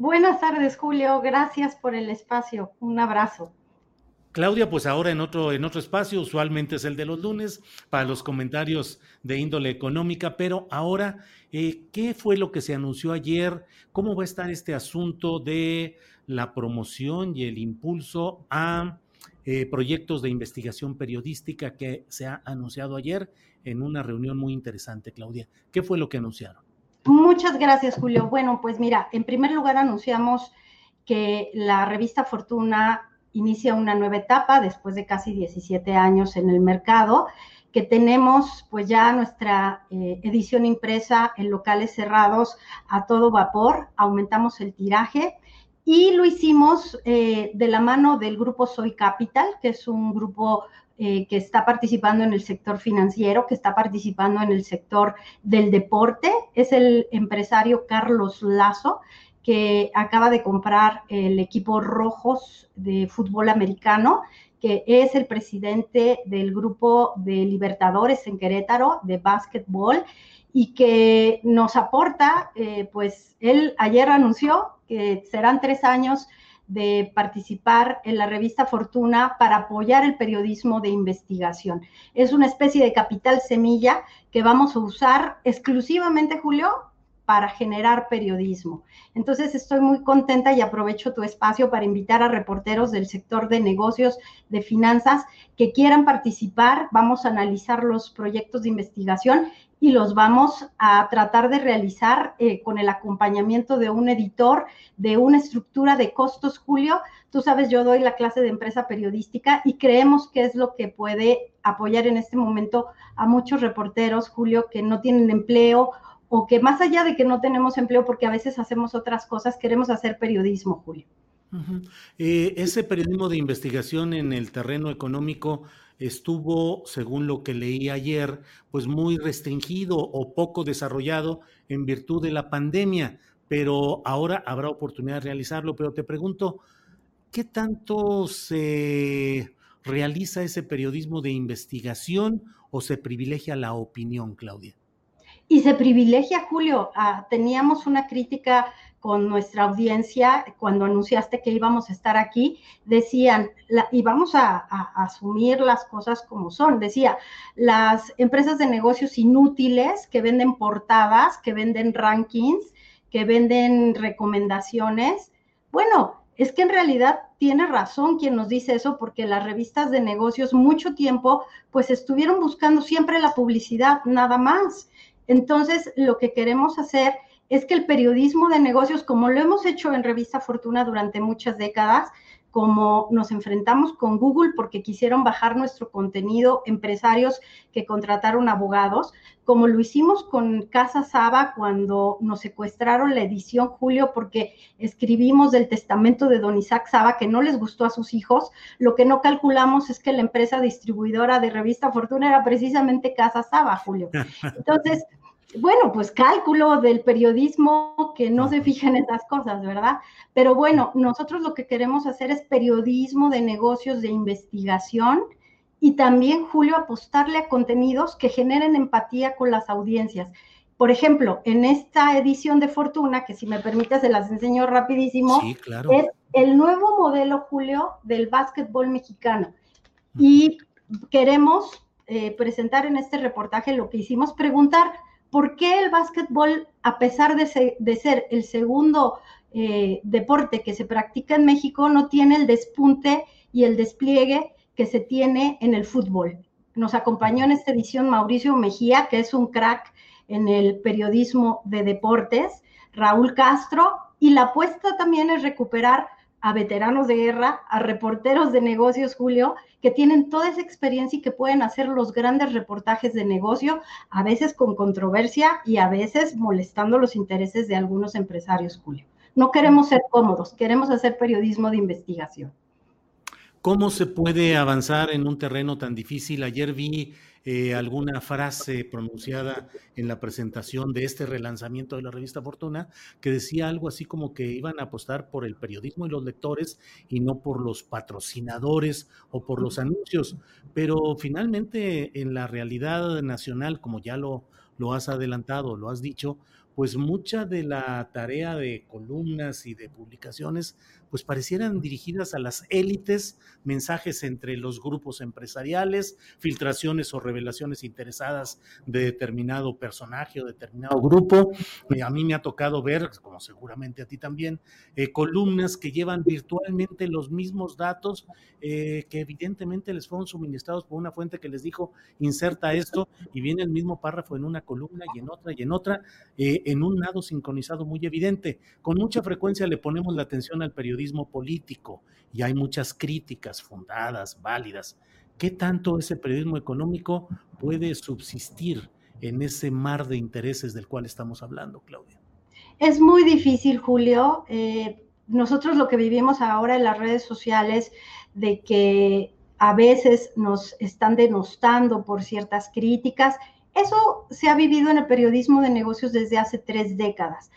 Buenas tardes, Julio. Gracias por el espacio. Un abrazo. Claudia, pues ahora en otro, en otro espacio, usualmente es el de los lunes, para los comentarios de índole económica, pero ahora, eh, ¿qué fue lo que se anunció ayer? ¿Cómo va a estar este asunto de la promoción y el impulso a eh, proyectos de investigación periodística que se ha anunciado ayer en una reunión muy interesante, Claudia? ¿Qué fue lo que anunciaron? Muchas gracias, Julio. Bueno, pues mira, en primer lugar anunciamos que la revista Fortuna inicia una nueva etapa después de casi 17 años en el mercado, que tenemos pues ya nuestra eh, edición impresa en locales cerrados a todo vapor, aumentamos el tiraje y lo hicimos eh, de la mano del grupo Soy Capital, que es un grupo eh, que está participando en el sector financiero, que está participando en el sector del deporte, es el empresario Carlos Lazo, que acaba de comprar el equipo Rojos de fútbol americano, que es el presidente del grupo de Libertadores en Querétaro de básquetbol y que nos aporta, eh, pues él ayer anunció que serán tres años de participar en la revista Fortuna para apoyar el periodismo de investigación. Es una especie de capital semilla que vamos a usar exclusivamente, Julio, para generar periodismo. Entonces estoy muy contenta y aprovecho tu espacio para invitar a reporteros del sector de negocios, de finanzas, que quieran participar. Vamos a analizar los proyectos de investigación y los vamos a tratar de realizar eh, con el acompañamiento de un editor, de una estructura de costos, Julio. Tú sabes, yo doy la clase de empresa periodística y creemos que es lo que puede apoyar en este momento a muchos reporteros, Julio, que no tienen empleo o que más allá de que no tenemos empleo porque a veces hacemos otras cosas, queremos hacer periodismo, Julio. Eh, ese periodismo de investigación en el terreno económico estuvo, según lo que leí ayer, pues muy restringido o poco desarrollado en virtud de la pandemia, pero ahora habrá oportunidad de realizarlo. Pero te pregunto, ¿qué tanto se realiza ese periodismo de investigación o se privilegia la opinión, Claudia? Y se privilegia, Julio. Teníamos una crítica con nuestra audiencia cuando anunciaste que íbamos a estar aquí. Decían, y vamos a, asumir las cosas como son, decía, las empresas de negocios inútiles que venden portadas, que venden rankings, que venden recomendaciones. Bueno, es que en realidad tiene razón quien nos dice eso, porque las revistas de negocios mucho tiempo pues estuvieron buscando siempre la publicidad, nada más. Entonces, lo que queremos hacer es que el periodismo de negocios, como lo hemos hecho en Revista Fortuna durante muchas décadas, como nos enfrentamos con Google porque quisieron bajar nuestro contenido, empresarios que contrataron abogados, como lo hicimos con Casa Saba cuando nos secuestraron la edición Julio porque escribimos del testamento de don Isaac Saba que no les gustó a sus hijos, lo que no calculamos es que la empresa distribuidora de Revista Fortuna era precisamente Casa Saba, Julio. Entonces, bueno, pues cálculo del periodismo que no se fija en esas cosas, ¿verdad? Pero bueno, nosotros lo que queremos hacer es periodismo de negocios de investigación y también, Julio, apostarle a contenidos que generen empatía con las audiencias. Por ejemplo, en esta edición de Fortuna, que si me permites se las enseño rapidísimo, es el nuevo modelo, Julio, del básquetbol mexicano. Y queremos eh, presentar en este reportaje lo que hicimos, preguntar, ¿por qué el básquetbol, a pesar de, ser el segundo eh, deporte que se practica en México, no tiene el despunte y el despliegue que se tiene en el fútbol? Nos acompañó en esta edición Mauricio Mejía, que es un crack en el periodismo de deportes, Raúl Castro, y la apuesta también es recuperar a veteranos de guerra, a reporteros de negocios, Julio, que tienen toda esa experiencia y que pueden hacer los grandes reportajes de negocio, a veces con controversia y a veces molestando los intereses de algunos empresarios, Julio. No queremos ser cómodos, queremos hacer periodismo de investigación. ¿Cómo se puede avanzar en un terreno tan difícil? Ayer vi eh, alguna frase pronunciada en la presentación de este relanzamiento de la revista Fortuna que decía algo así como que iban a apostar por el periodismo y los lectores y no por los patrocinadores o por los anuncios. Pero finalmente en la realidad nacional, como ya lo, lo has adelantado, lo has dicho, pues mucha de la tarea de columnas y de publicaciones pues parecieran dirigidas a las élites, mensajes entre los grupos empresariales, filtraciones o revelaciones interesadas de determinado personaje o determinado grupo. Eh, a mí me ha tocado ver, como seguramente a ti también, eh, columnas que llevan virtualmente los mismos datos eh, que evidentemente les fueron suministrados por una fuente que les dijo, inserta esto, y viene el mismo párrafo en una columna y en otra y en otra, en un lado sincronizado muy evidente. Con mucha frecuencia le ponemos la atención al periodismo político y hay muchas críticas fundadas, válidas. ¿Qué tanto ese periodismo económico puede subsistir en ese mar de intereses del cual estamos hablando, Claudia? Es muy difícil, Julio. Eh, nosotros lo que vivimos ahora en las redes sociales, de que a veces nos están denostando por ciertas críticas, eso se ha vivido en el periodismo de negocios desde hace tres décadas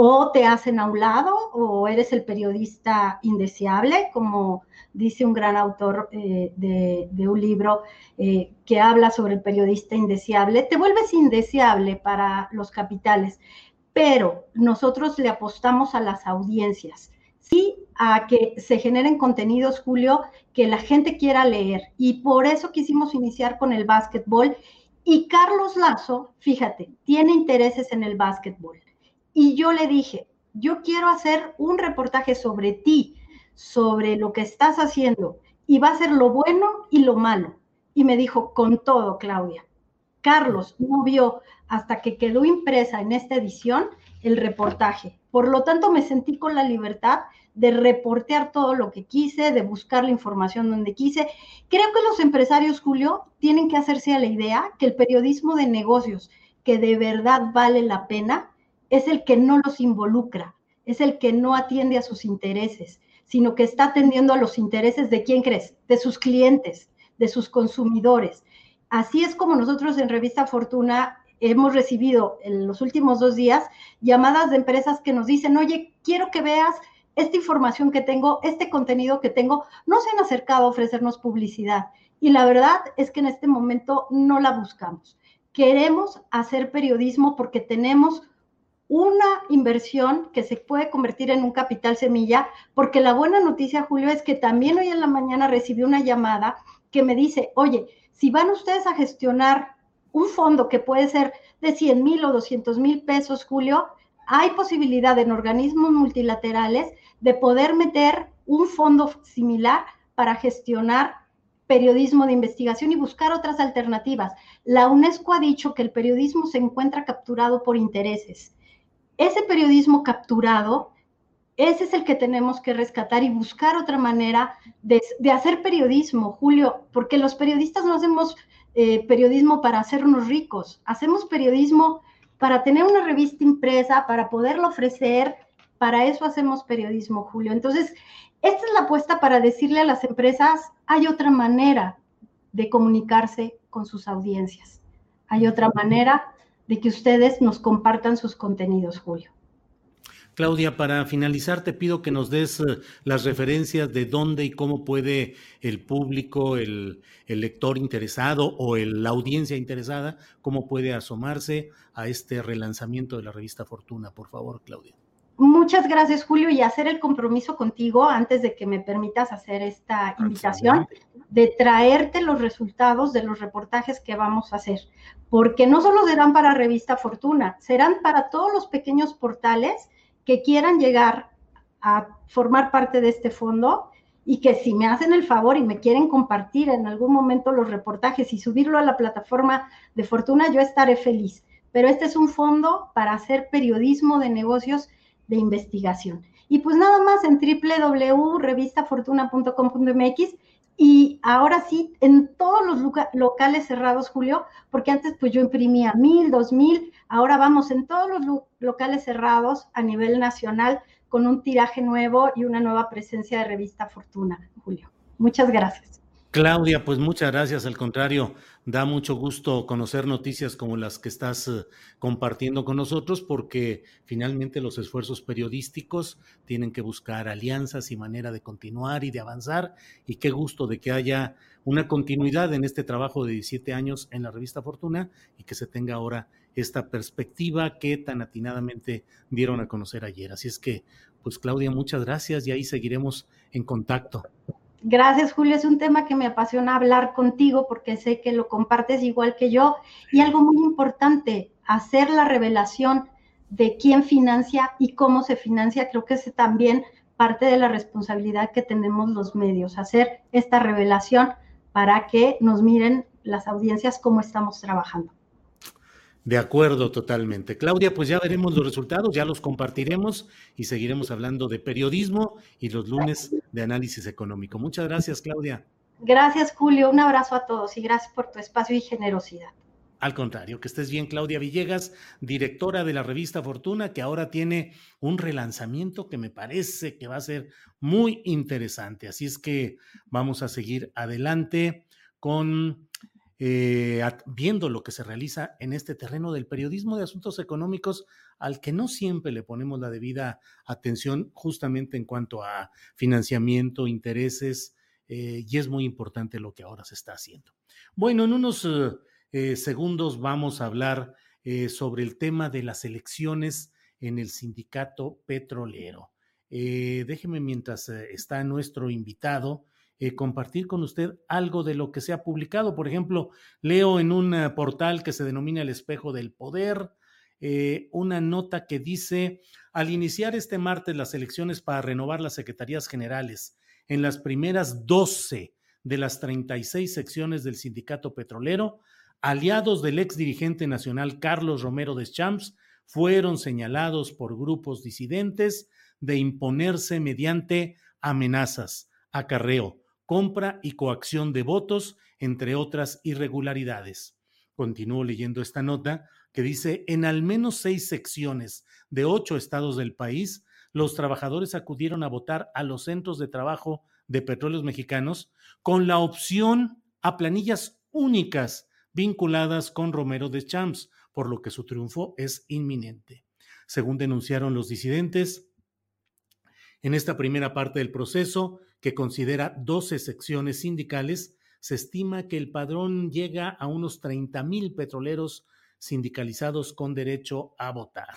o te hacen a un lado o eres el periodista indeseable, como dice un gran autor eh, de, un libro eh, que habla sobre el periodista indeseable, te vuelves indeseable para los capitales, pero nosotros le apostamos a las audiencias, sí a que se generen contenidos, Julio, que la gente quiera leer. Y por eso quisimos iniciar con el básquetbol. Y Carlos Lazo, fíjate, tiene intereses en el básquetbol y yo le dije, yo quiero hacer un reportaje sobre ti, sobre lo que estás haciendo, y va a ser lo bueno y lo malo. Y me dijo, con todo, Claudia. Carlos no vio hasta que quedó impresa en esta edición el reportaje. Por lo tanto, me sentí con la libertad de reportear todo lo que quise, de buscar la información donde quise. Creo que los empresarios, Julio, tienen que hacerse a la idea que el periodismo de negocios, que de verdad vale la pena, es el que no los involucra, es el que no atiende a sus intereses, sino que está atendiendo a los intereses de quién crees, de sus clientes, de sus consumidores. Así es como nosotros en Revista Fortuna hemos recibido en los últimos dos días llamadas de empresas que nos dicen, oye, quiero que veas esta información que tengo, este contenido que tengo, no se han acercado a ofrecernos publicidad. Y la verdad es que en este momento no la buscamos. Queremos hacer periodismo porque tenemos una inversión que se puede convertir en un capital semilla, porque la buena noticia, Julio, es que también hoy en la mañana recibí una llamada que me dice, oye, si van ustedes a gestionar un fondo que puede ser de 100 mil o 200 mil pesos, Julio, hay posibilidad en organismos multilaterales de poder meter un fondo similar para gestionar periodismo de investigación y buscar otras alternativas. La UNESCO ha dicho que el periodismo se encuentra capturado por intereses ese periodismo capturado, ese es el que tenemos que rescatar y buscar otra manera de, hacer periodismo, Julio, porque los periodistas no hacemos eh, periodismo para hacernos ricos, hacemos periodismo para tener una revista impresa, para poderlo ofrecer, para eso hacemos periodismo, Julio. Entonces, esta es la apuesta para decirle a las empresas, hay otra manera de comunicarse con sus audiencias, hay otra manera de que ustedes nos compartan sus contenidos, Julio. Claudia, para finalizar, te pido que nos des eh, las referencias de dónde y cómo puede el público, el, lector interesado o la audiencia interesada, cómo puede asomarse a este relanzamiento de la revista Fortuna. Por favor, Claudia. Muchas gracias, Julio, y hacer el compromiso contigo antes de que me permitas hacer esta invitación de traerte los resultados de los reportajes que vamos a hacer, porque no solo serán para Revista Fortuna, serán para todos los pequeños portales que quieran llegar a formar parte de este fondo y que si me hacen el favor y me quieren compartir en algún momento los reportajes y subirlo a la plataforma de Fortuna, yo estaré feliz. Pero este es un fondo para hacer periodismo de negocios de investigación. Y pues nada más en www.revistafortuna.com.mx y ahora sí, en todos los locales cerrados, Julio, porque antes pues yo imprimía mil, dos mil, ahora vamos en todos los locales cerrados a nivel nacional con un tiraje nuevo y una nueva presencia de Revista Fortuna, Julio. Muchas gracias. Claudia, pues muchas gracias. Al contrario, da mucho gusto conocer noticias como las que estás eh, compartiendo con nosotros porque finalmente los esfuerzos periodísticos tienen que buscar alianzas y manera de continuar y de avanzar. Y qué gusto de que haya una continuidad en este trabajo de 17 años en la revista Fortuna y que se tenga ahora esta perspectiva que tan atinadamente dieron a conocer ayer. Así es que, pues Claudia, muchas gracias y ahí seguiremos en contacto. Gracias, Julio. Es un tema que me apasiona hablar contigo porque sé que lo compartes igual que yo. Y algo muy importante, hacer la revelación de quién financia y cómo se financia, creo que es también parte de la responsabilidad que tenemos los medios, hacer esta revelación para que nos miren las audiencias cómo estamos trabajando. De acuerdo, totalmente. Claudia, pues ya veremos los resultados, ya los compartiremos y seguiremos hablando de periodismo y los lunes de análisis económico. Muchas gracias, Claudia. Gracias, Julio. Un abrazo a todos y gracias por tu espacio y generosidad. Al contrario, que estés bien, Claudia Villegas, directora de la revista Fortuna, que ahora tiene un relanzamiento que me parece que va a ser muy interesante. Así es que vamos a seguir adelante con eh, viendo lo que se realiza en este terreno del periodismo de asuntos económicos al que no siempre le ponemos la debida atención justamente en cuanto a financiamiento, intereses, eh, y es muy importante lo que ahora se está haciendo. Bueno, en unos eh, segundos vamos a hablar sobre el tema de las elecciones en el sindicato petrolero. déjeme mientras está nuestro invitado, eh, compartir con usted algo de lo que se ha publicado. Por ejemplo, leo en un eh, portal que se denomina El Espejo del Poder eh, una nota que dice, al iniciar este martes las elecciones para renovar las secretarías generales en las primeras 12 de las 36 secciones del sindicato petrolero, aliados del ex dirigente nacional Carlos Romero Deschamps fueron señalados por grupos disidentes de imponerse mediante amenazas, acarreo, compra y coacción de votos, entre otras irregularidades. Continúo leyendo esta nota que dice, en al menos seis secciones de ocho estados del país, los trabajadores acudieron a votar a los centros de trabajo de petróleos mexicanos con la opción a planillas únicas vinculadas con Romero de Champs, por lo que su triunfo es inminente. Según denunciaron los disidentes, en esta primera parte del proceso, que considera 12 secciones sindicales, se estima que el padrón llega a unos 30 mil petroleros sindicalizados con derecho a votar.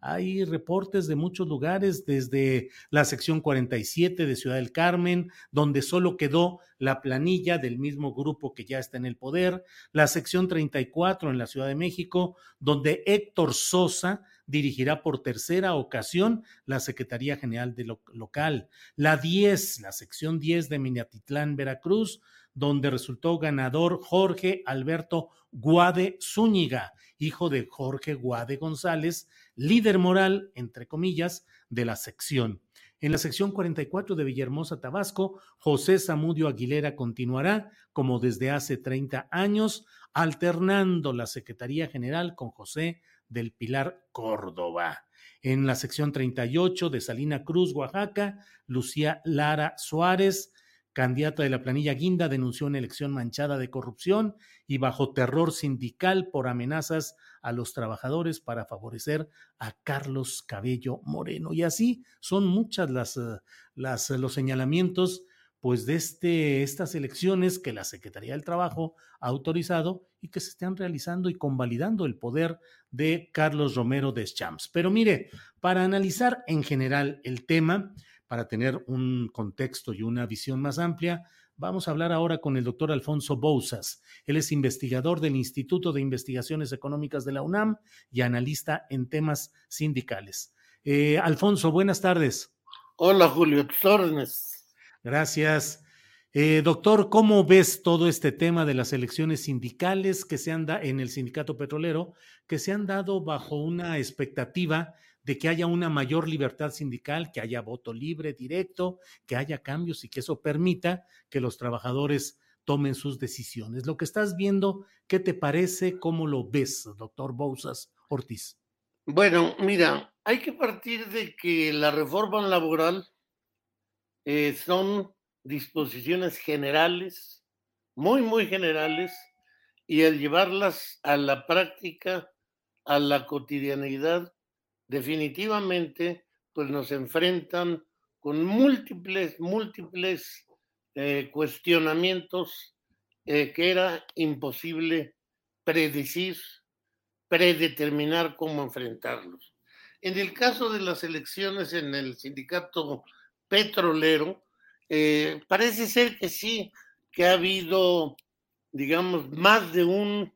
Hay reportes de muchos lugares, desde la sección 47 de Ciudad del Carmen, donde solo quedó la planilla del mismo grupo que ya está en el poder, la sección 34 en la Ciudad de México, donde Héctor Sosa dirigirá por tercera ocasión la Secretaría General de Local, la 10, la sección 10 de Minatitlán, Veracruz, donde resultó ganador Jorge Alberto Guade Zúñiga, hijo de Jorge Guade González, líder moral, entre comillas, de la sección. En la sección 44 de Villahermosa, Tabasco, José Zamudio Aguilera continuará, como desde hace 30 años, alternando la Secretaría General con José del Pilar Córdoba. En la sección 38 de Salina Cruz, Oaxaca, Lucía Lara Suárez candidata de la planilla Guinda, denunció una elección manchada de corrupción y bajo terror sindical por amenazas a los trabajadores para favorecer a Carlos Cabello Moreno. Y así son muchas las, eh, las los señalamientos pues de este, estas elecciones que la Secretaría del Trabajo ha autorizado y que se están realizando y convalidando el poder de Carlos Romero de Champs. Pero mire, para analizar en general el tema, para tener un contexto y una visión más amplia, vamos a hablar ahora con el doctor Alfonso Bouzas. Él es investigador del Instituto de Investigaciones Económicas de la UNAM y analista en temas sindicales. Eh, Alfonso, buenas tardes. Hola, Julio, tus. Gracias. Eh, doctor, ¿cómo ves todo este tema de las elecciones sindicales que se han dado en el sindicato petrolero, que se han dado bajo una expectativa de que haya una mayor libertad sindical, que haya voto libre, directo, que haya cambios y que eso permita que los trabajadores tomen sus decisiones. Lo que estás viendo, ¿qué te parece? ¿Cómo lo ves, doctor Bousas Ortiz? Bueno, mira, hay que partir de que la reforma laboral eh, son disposiciones generales, muy, muy generales, y al llevarlas a la práctica, a la cotidianidad, definitivamente, pues nos enfrentan con múltiples, múltiples eh, cuestionamientos eh, que era imposible predecir, predeterminar cómo enfrentarlos. En el caso de las elecciones en el sindicato petrolero, eh, parece ser que sí, que ha habido, digamos, más de un,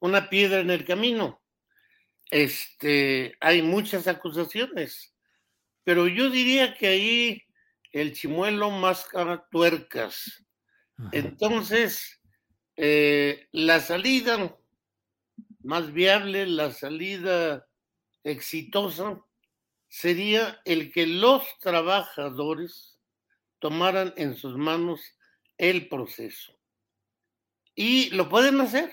una piedra en el camino. Este, hay muchas acusaciones, pero yo diría que ahí el chimuelo máscara tuercas. Entonces, eh, la salida más viable, la salida exitosa, sería el que los trabajadores tomaran en sus manos el proceso. Y lo pueden hacer.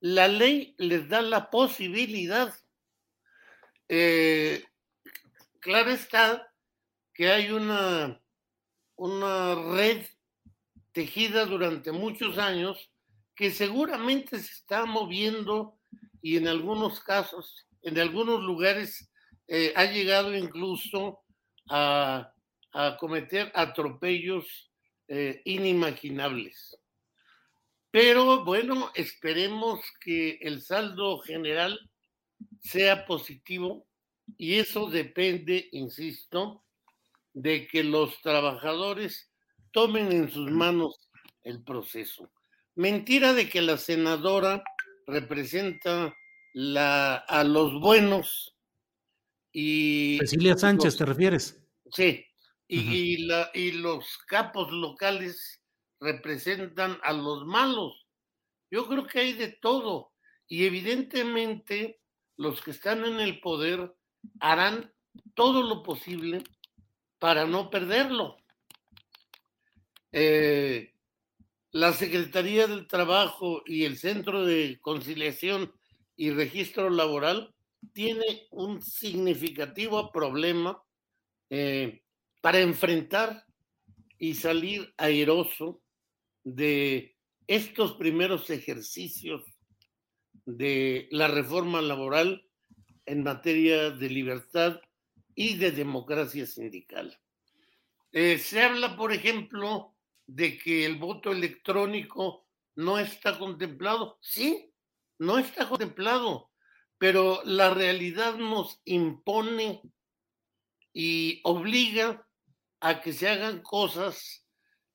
La ley les da la posibilidad. Eh, claro está que hay una, una red tejida durante muchos años que seguramente se está moviendo y en algunos casos, en algunos lugares, eh, ha llegado incluso a, cometer atropellos eh, inimaginables. Pero bueno, esperemos que el saldo general sea positivo y eso depende, insisto, de que los trabajadores tomen en sus manos el proceso. Mentira de que la senadora representa a los buenos y... Cecilia Sánchez, ¿te refieres? Sí, y, la, y los capos locales representan a los malos. Yo creo que hay de todo y evidentemente los que están en el poder harán todo lo posible para no perderlo. Eh, la Secretaría del Trabajo y el Centro de Conciliación y Registro Laboral tiene un significativo problema eh, para enfrentar y salir airoso de estos primeros ejercicios de la reforma laboral en materia de libertad y de democracia sindical. Eh, se habla, por ejemplo, de que el voto electrónico no está contemplado. Sí, no está contemplado, pero la realidad nos impone y obliga a que se hagan cosas,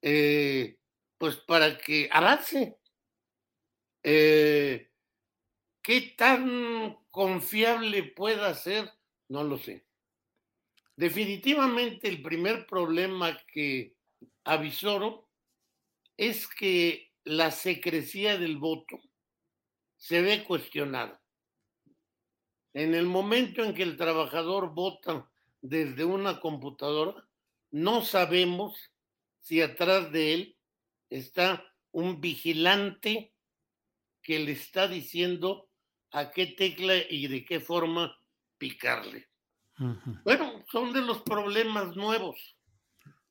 eh, pues para que avance. Eh, ¿Qué tan confiable pueda ser? No lo sé. Definitivamente el primer problema que avisoro es que la secrecía del voto se ve cuestionada. En el momento en que el trabajador vota desde una computadora, no sabemos si atrás de él está un vigilante que le está diciendo a qué tecla y de qué forma picarle. Bueno, son de los problemas nuevos.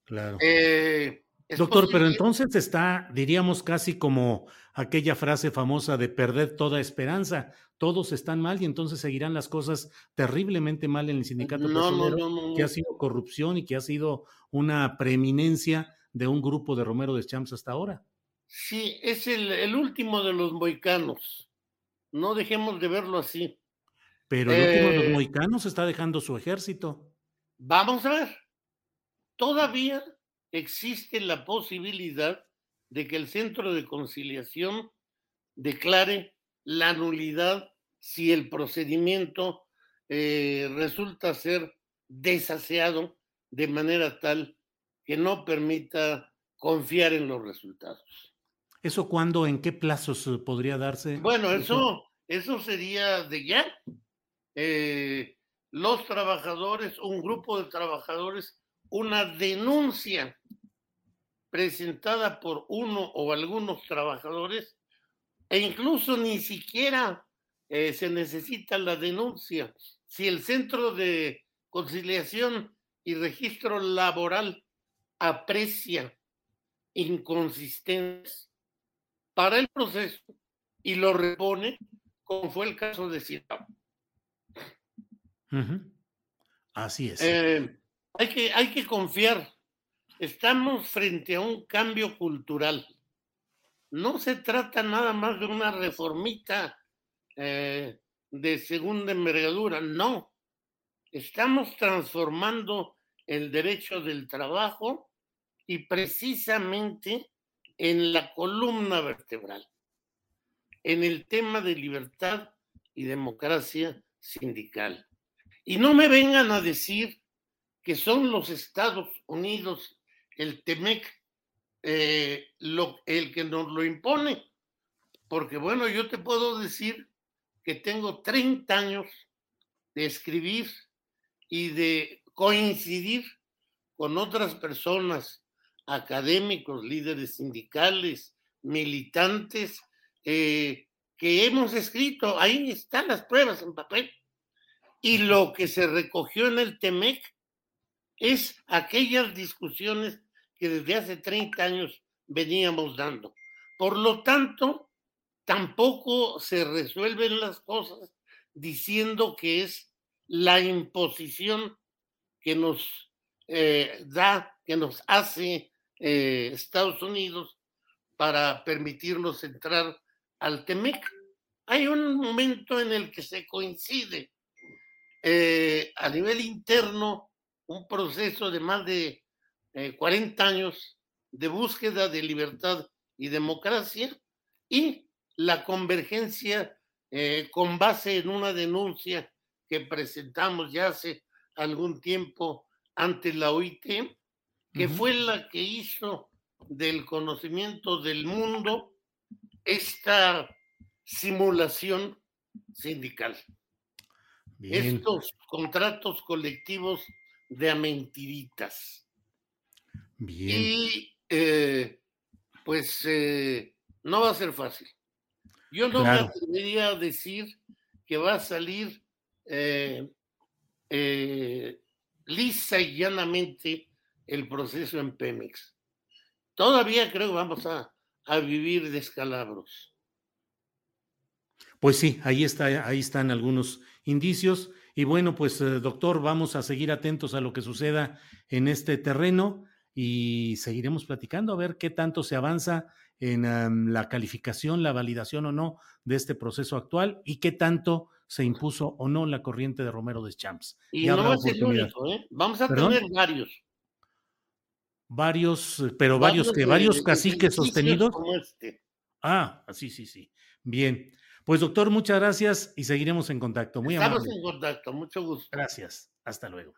Claro. Eh, Doctor, pero entonces está, diríamos, casi como aquella frase famosa de perder toda esperanza. Todos están mal y entonces seguirán las cosas terriblemente mal en el sindicato que ha sido corrupción y que ha sido una preeminencia de un grupo de Romero de Champs hasta ahora. Sí, es el, el último de los moicanos. No dejemos de verlo así. Pero el último de los eh, mohicanos está dejando su ejército. Vamos a ver. Todavía existe la posibilidad de que el centro de conciliación declare la nulidad si el procedimiento eh, resulta ser desaseado de manera tal que no permita confiar en los resultados. ¿Eso cuándo, en qué plazos podría darse? Bueno, eso, eso sería de ya. eh, los trabajadores, un grupo de trabajadores, una denuncia presentada por uno o algunos trabajadores e incluso ni siquiera eh, se necesita la denuncia. Si el Centro de Conciliación y Registro Laboral aprecia inconsistencias para el proceso y lo repone, como fue el caso de Ciudad. Así es. Eh, hay, que, hay que confiar. Estamos frente a un cambio cultural. No se trata nada más de una reformita eh, de segunda envergadura, no. Estamos transformando el derecho del trabajo y precisamente en la columna vertebral, en el tema de libertad y democracia sindical. Y no me vengan a decir que son los Estados Unidos, el TEMEC, eh, el que nos lo impone. Porque bueno, yo te puedo decir que tengo 30 años de escribir y de coincidir con otras personas, académicos, líderes sindicales, militantes, eh, que hemos escrito, ahí están las pruebas en papel. Y lo que se recogió en el TEMEC es aquellas discusiones que desde hace 30 años veníamos dando. Por lo tanto, tampoco se resuelven las cosas diciendo que es la imposición que nos eh, da, que nos hace eh, Estados Unidos para permitirnos entrar al TEMEC. Hay un momento en el que se coincide eh, a nivel interno un proceso de más de 40 años de búsqueda de libertad y democracia y la convergencia eh, con base en una denuncia que presentamos ya hace algún tiempo ante la OIT, que fue la que hizo del conocimiento del mundo esta simulación sindical. Estos contratos colectivos de amentiritas. Bien. Y eh, pues eh, no va a ser fácil. Yo no me atrevería a decir que va a salir eh, lisa y llanamente el proceso en Pemex. Todavía creo que vamos a, vivir descalabros. Pues sí, ahí, está, ahí están algunos indicios. Y bueno, pues doctor, vamos a seguir atentos a lo que suceda en este terreno y seguiremos platicando a ver qué tanto se avanza en la calificación, la validación o no de este proceso actual y qué tanto se impuso o no la corriente de Romero de Champs. Y, no va a ser único, ¿eh? Vamos a tener varios. Varios, pero varios, que varios caciques sostenidos. Este. Ah, sí, sí, sí. Bien. Pues doctor, muchas gracias y seguiremos en contacto. Muy Estamos en contacto, mucho gusto. Gracias, hasta luego.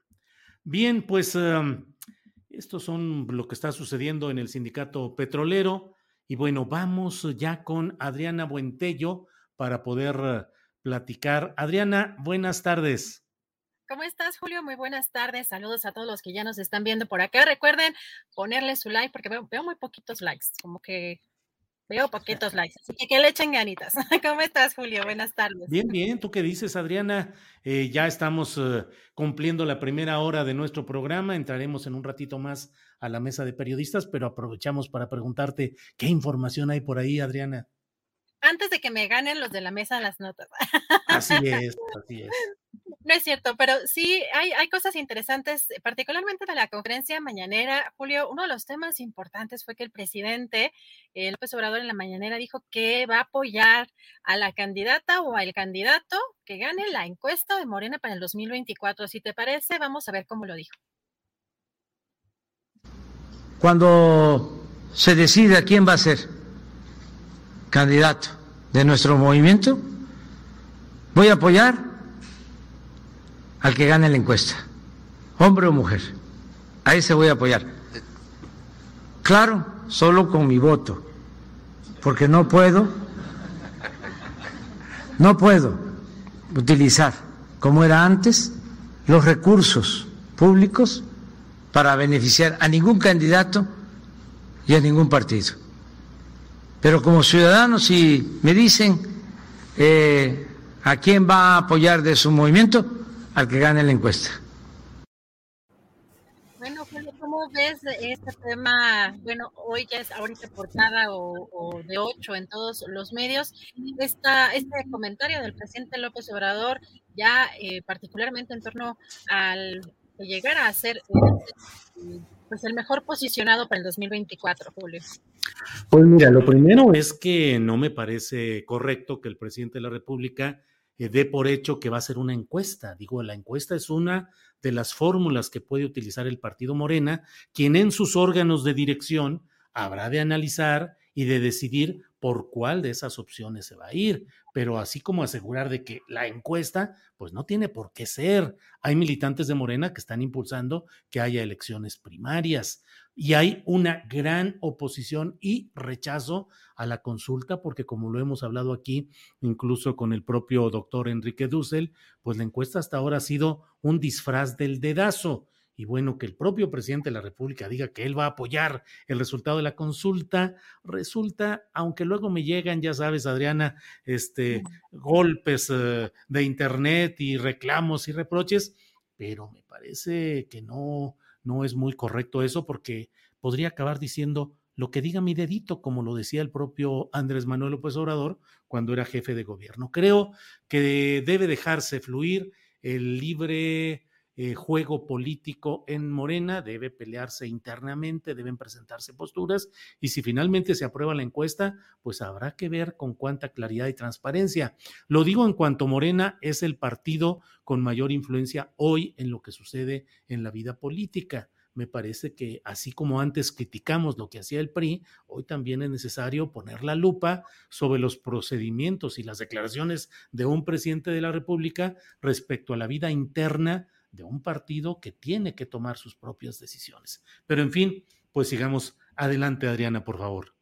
Bien, pues estos son lo que está sucediendo en el sindicato petrolero. Y bueno, vamos ya con Adriana Buentello para poder platicar. Adriana, buenas tardes. ¿Cómo estás, Julio? Muy buenas tardes. Saludos a todos los que ya nos están viendo por acá. Recuerden ponerle su like porque veo, veo muy poquitos likes, como que Veo poquitos likes, así que que le echen ganitas. ¿Cómo estás, Julio? Buenas tardes. Bien, bien. ¿Tú qué dices, Adriana? Eh, ya estamos eh, cumpliendo la primera hora de nuestro programa. Entraremos en un ratito más a la mesa de periodistas, pero aprovechamos para preguntarte qué información hay por ahí, Adriana. Antes de que me ganen los de la mesa las notas. Así es, así es. No es cierto, pero sí hay, cosas interesantes, particularmente de la conferencia mañanera. Julio, uno de los temas importantes fue que el presidente eh, López Obrador en la mañanera dijo que va a apoyar a la candidata o al candidato que gane la encuesta de Morena para el 2024. Si te parece, vamos a ver cómo lo dijo. Cuando se decida quién va a ser candidato de nuestro movimiento, voy a apoyar al que gane la encuesta, hombre o mujer. A ese voy a apoyar. Claro, solo con mi voto, porque no puedo, no puedo utilizar como era antes, los recursos públicos para beneficiar a ningún candidato y a ningún partido. Pero como ciudadanos, si me dicen eh, a quién va a apoyar de su movimiento, al que gane la encuesta. Bueno, ¿cómo ves este tema? Bueno, hoy ya es ahorita portada o, de ocho en todos los medios. Esta, este comentario del presidente López Obrador, ya eh, particularmente en torno al llegar a ser eh, pues el mejor posicionado para el 2024, Julio. Pues mira, lo primero es que no me parece correcto que el presidente de la República eh, por hecho que va a ser una encuesta. Digo, la encuesta es una de las fórmulas que puede utilizar el partido Morena, quien en sus órganos de dirección habrá de analizar y de decidir por cuál de esas opciones se va a ir. Pero así como asegurar de que la encuesta, pues no tiene por qué ser. Hay militantes de Morena que están impulsando que haya elecciones primarias y hay una gran oposición y rechazo a la consulta, porque como lo hemos hablado aquí, incluso con el propio doctor Enrique Dussel, pues la encuesta hasta ahora ha sido un disfraz del dedazo. Y bueno, que el propio presidente de la República diga que él va a apoyar el resultado de la consulta, resulta, aunque luego me llegan, ya sabes, Adriana, este, golpes eh, de internet y reclamos y reproches, pero me parece que no, no es muy correcto eso porque podría acabar diciendo lo que diga mi dedito, como lo decía el propio Andrés Manuel López Obrador cuando era jefe de gobierno. Creo que debe dejarse fluir el libre eh, juego político en Morena, debe pelearse internamente, deben presentarse posturas y si finalmente se aprueba la encuesta, pues habrá que ver con cuánta claridad y transparencia. Lo digo en cuanto Morena es el partido con mayor influencia hoy en lo que sucede en la vida política me parece que así como antes criticamos lo que hacía el PRI, hoy también es necesario poner la lupa sobre los procedimientos y las declaraciones de un presidente de la República respecto a la vida interna de un partido que tiene que tomar sus propias decisiones. Pero en fin, pues sigamos adelante, Adriana, por favor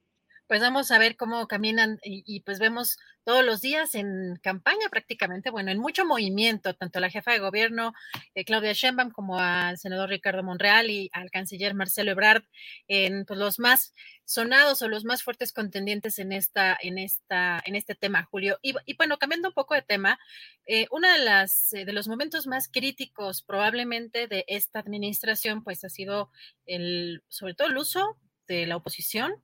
pues vamos a ver cómo caminan y, pues vemos todos los días en campaña prácticamente, bueno, en mucho movimiento, tanto la jefa de gobierno eh, Claudia Sheinbaum como al senador Ricardo Monreal y al canciller Marcelo Ebrard en pues, los más sonados o los más fuertes contendientes en esta, en esta, en este tema, Julio. Y, bueno, cambiando un poco de tema, eh, uno de las eh, de los momentos más críticos probablemente de esta administración, pues ha sido el, sobre todo el uso de la oposición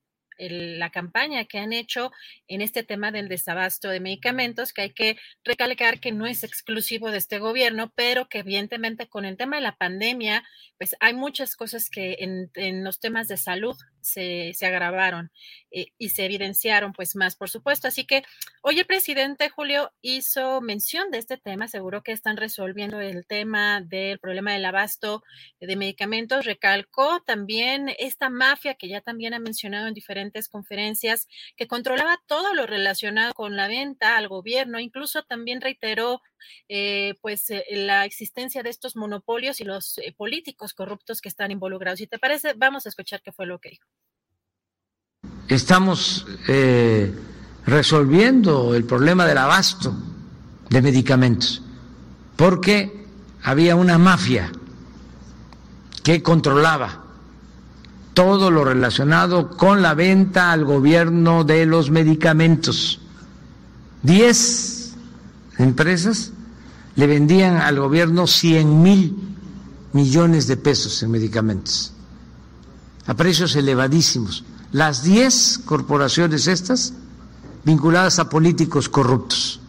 la campaña que han hecho en este tema del desabasto de medicamentos, que hay que recalcar que no es exclusivo de este gobierno, pero que evidentemente con el tema de la pandemia, pues hay muchas cosas que en, en los temas de salud se, se agravaron eh, y se evidenciaron pues más, por supuesto. Así que hoy el presidente Julio hizo mención de este tema, seguro que están resolviendo el tema del problema del abasto de medicamentos, recalcó también esta mafia que ya también ha mencionado en diferentes conferencias, que controlaba todo lo relacionado con la venta al gobierno, incluso también reiteró eh, pues eh, la existencia de estos monopolios y los políticos corruptos que están involucrados. Si te parece, vamos a escuchar qué fue lo que dijo estamos eh, resolviendo el problema del abasto de medicamentos, porque había una mafia que controlaba todo lo relacionado con la venta al gobierno de los medicamentos. Diez empresas le vendían al gobierno 100 mil millones de pesos en medicamentos, a precios elevadísimos las 10 corporaciones estas vinculadas a políticos corruptos.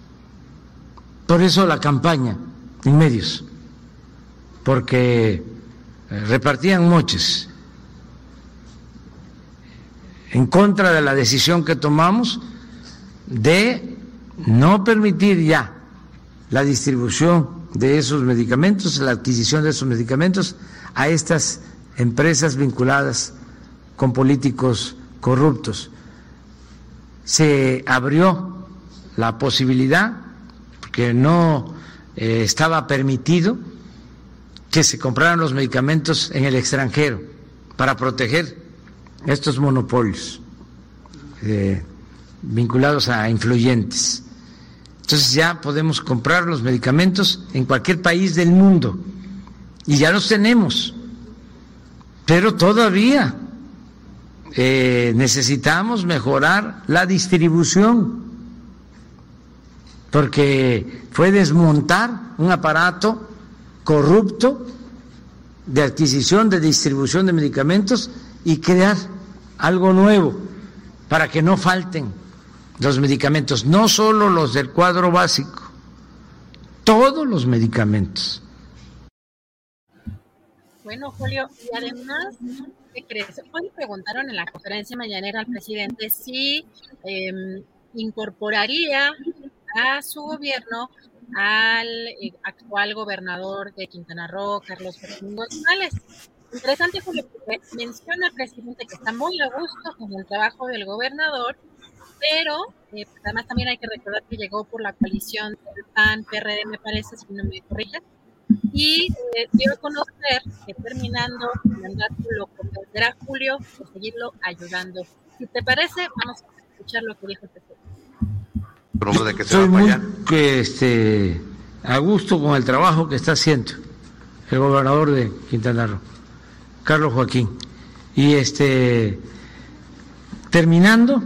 Por eso la campaña en medios, porque eh, repartían moches en contra de la decisión que tomamos de no permitir ya la distribución de esos medicamentos, la adquisición de esos medicamentos a estas empresas vinculadas con políticos corruptos. Se abrió la posibilidad, porque no eh, estaba permitido, que se compraran los medicamentos en el extranjero para proteger estos monopolios eh, vinculados a influyentes. Entonces ya podemos comprar los medicamentos en cualquier país del mundo y ya los tenemos, pero todavía eh, necesitamos mejorar la distribución, porque fue desmontar un aparato corrupto de adquisición, de distribución de medicamentos y crear algo nuevo para que no falten los medicamentos, no solo los del cuadro básico, todos los medicamentos. Bueno, Julio, y además. Hoy preguntaron en la conferencia mañanera al presidente si em, incorporaría a su gobierno al eh, actual gobernador de Quintana Roo, Carlos Joaquín González. Interesante porque menciona al presidente que está muy a gusto con el trabajo del gobernador, pero eh, pues, además también hay que recordar que llegó por la coalición del PAN, PRD, me parece, si no me corrija, y eh, dio a conocer que terminando el mandato lo convencerá Julio de seguirlo ayudando. Si te parece, vamos a escuchar lo que dijo el presidente. De que Estoy muy que, este, a gusto con el trabajo que está haciendo el gobernador de Quintana Roo, Carlos Joaquín. Y este, terminando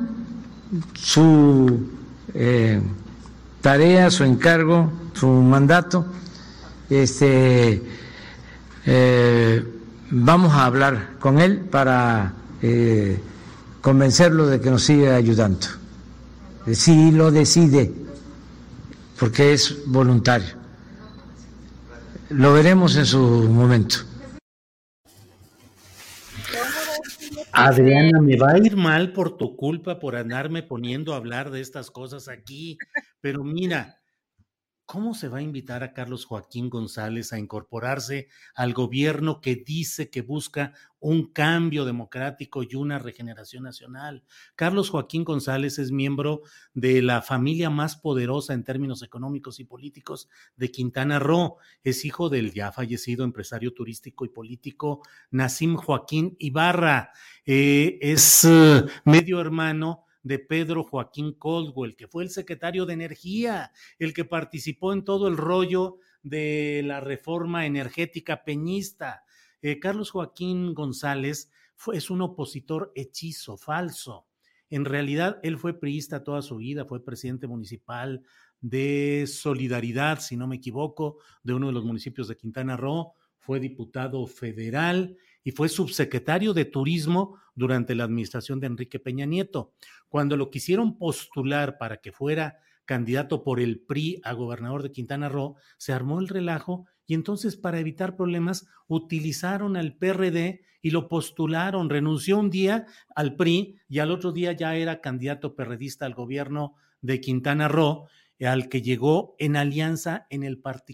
su eh, tarea, su encargo, su mandato, este, eh, vamos a hablar con él para eh, convencerlo de que nos siga ayudando. Si lo decide, porque es voluntario. Lo veremos en su momento. Adriana, me va a ir mal por tu culpa por andarme poniendo a hablar de estas cosas aquí, pero mira, ¿Cómo se va a invitar a Carlos Joaquín González a incorporarse al gobierno que dice que busca un cambio democrático y una regeneración nacional? Carlos Joaquín González es miembro de la familia más poderosa en términos económicos y políticos de Quintana Roo. Es hijo del ya fallecido empresario turístico y político Nasim Joaquín Ibarra. Eh, es uh, medio hermano de Pedro Joaquín Caldwell, que fue el secretario de Energía, el que participó en todo el rollo de la reforma energética peñista. Eh, Carlos Joaquín González fue, es un opositor hechizo, falso. En realidad, él fue priista toda su vida, fue presidente municipal de Solidaridad, si no me equivoco, de uno de los municipios de Quintana Roo, fue diputado federal y fue subsecretario de Turismo durante la administración de Enrique Peña Nieto. Cuando lo quisieron postular para que fuera candidato por el PRI a gobernador de Quintana Roo, se armó el relajo y entonces para evitar problemas utilizaron al PRD y lo postularon. Renunció un día al PRI y al otro día ya era candidato perredista al gobierno de Quintana Roo al que llegó en alianza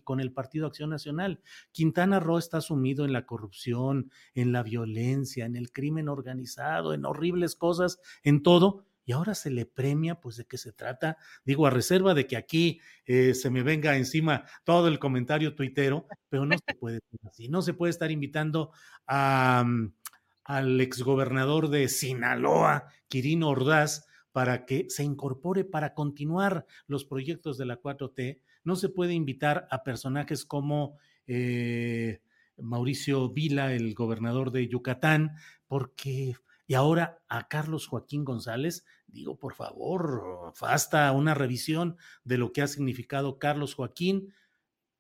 con el Partido Acción Nacional. Quintana Roo está sumido en la corrupción, en la violencia, en el crimen organizado, en horribles cosas, en todo, y ahora se le premia, pues de qué se trata, digo, a reserva de que aquí eh, se me venga encima todo el comentario tuitero, pero no se puede así, no se puede estar invitando a, mm, al exgobernador de Sinaloa, Quirino Ordaz, para que se incorpore para continuar los proyectos de la 4T. No se puede invitar a personajes como eh, Mauricio Vila, el gobernador de Yucatán, porque y ahora a Carlos Joaquín González, digo, por favor, basta una revisión de lo que ha significado Carlos Joaquín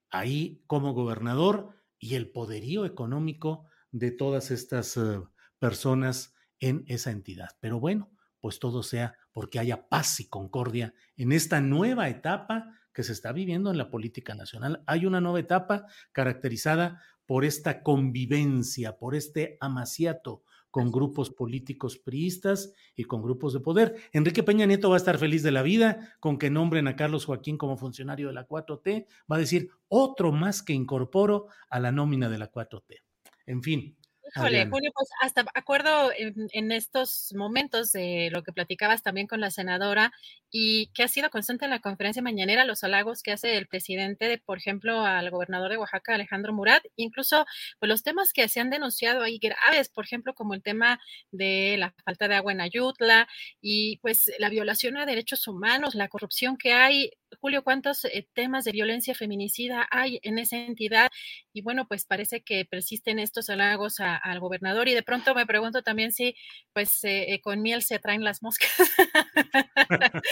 ahí como gobernador y el poderío económico de todas estas eh, personas en esa entidad. Pero bueno, pues todo sea porque haya paz y concordia en esta nueva etapa que se está viviendo en la política nacional. Hay una nueva etapa caracterizada por esta convivencia, por este amaciato con grupos políticos priistas y con grupos de poder. Enrique Peña Nieto va a estar feliz de la vida con que nombren a Carlos Joaquín como funcionario de la 4T. Va a decir, otro más que incorporo a la nómina de la 4T. En fin, Híjole, Julio, pues hasta acuerdo en, estos momentos de lo que platicabas también con la senadora y que ha sido constante en la conferencia mañanera, los halagos que hace el presidente, de, por ejemplo, al gobernador de Oaxaca, Alejandro Murat, incluso pues, los temas que se han denunciado ahí graves, por ejemplo, como el tema de la falta de agua en Ayutla y pues la violación a derechos humanos, la corrupción que hay. Julio, ¿cuántos eh, temas de violencia feminicida hay en esa entidad? Y bueno, pues parece que persisten estos halagos al gobernador y de pronto me pregunto también si pues eh, eh, con miel se traen las moscas.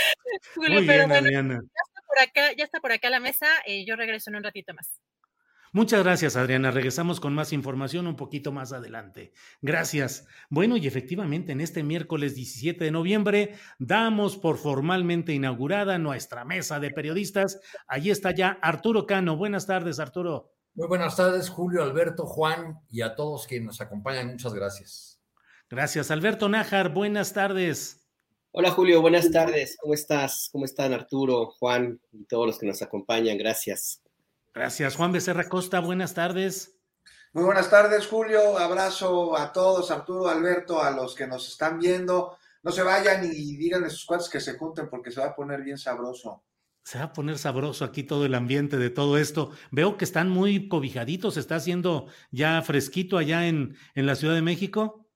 Julio, pero bueno, ya está por acá, ya está por acá la mesa. y yo regreso en un ratito más. Muchas gracias, Adriana. Regresamos con más información un poquito más adelante. Gracias. Bueno, y efectivamente, en este miércoles 17 de noviembre damos por formalmente inaugurada nuestra mesa de periodistas. Allí está ya Arturo Cano. Buenas tardes, Arturo. Muy buenas tardes, Julio, Alberto, Juan y a todos quienes nos acompañan. Muchas gracias. Gracias, Alberto Nájar. Buenas tardes. Hola Julio, buenas tardes. ¿Cómo estás? ¿Cómo están Arturo, Juan y todos los que nos acompañan? Gracias. Gracias. Juan Becerra Costa, buenas tardes. Muy buenas tardes, Julio. Abrazo a todos, Arturo, Alberto, a los que nos están viendo. No se vayan y digan a sus cuates que se junten porque se va a poner bien sabroso. Se va a poner sabroso aquí todo el ambiente de todo esto. Veo que están muy cobijaditos. ¿Está haciendo ya fresquito allá en, en la Ciudad de México?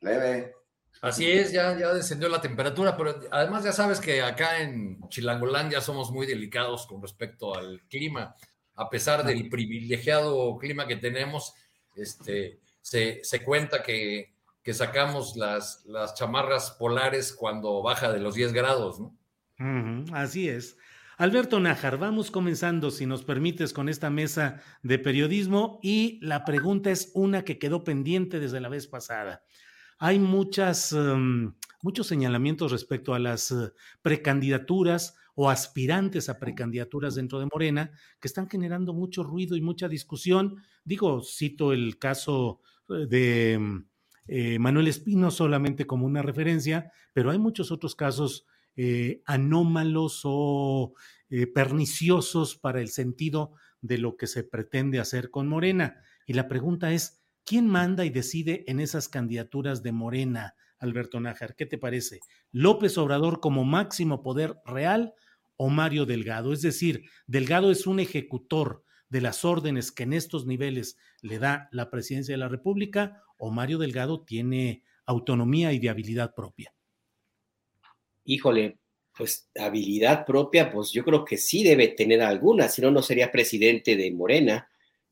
Leve. Así es, ya, ya descendió la temperatura, pero además ya sabes que acá en Chilangolandia somos muy delicados con respecto al clima. A pesar del privilegiado clima que tenemos, este, se, cuenta que, sacamos las, las chamarras polares cuando baja de los 10 grados, ¿no? así es. Alberto Nájar, vamos comenzando, si nos permites, con esta mesa de periodismo y la pregunta es una que quedó pendiente desde la vez pasada hay muchas, em, muchos señalamientos respecto a las eh, precandidaturas o aspirantes a precandidaturas dentro de Morena que están generando mucho ruido y mucha discusión. Digo, cito el caso eh, de em, eh, Manuel Espino solamente como una referencia, pero hay muchos otros casos anómalos o perniciosos para el sentido de lo que se pretende hacer con Morena. Y la pregunta es, ¿Quién manda y decide en esas candidaturas de Morena, Alberto Nájar? ¿Qué te parece? ¿López Obrador como máximo poder real o Mario Delgado? Es decir, Delgado es un ejecutor de las órdenes que en estos niveles le da la presidencia de la República o Mario Delgado tiene autonomía y viabilidad propia. Híjole, pues habilidad propia, pues yo creo que sí debe tener alguna, si no, no sería presidente de Morena.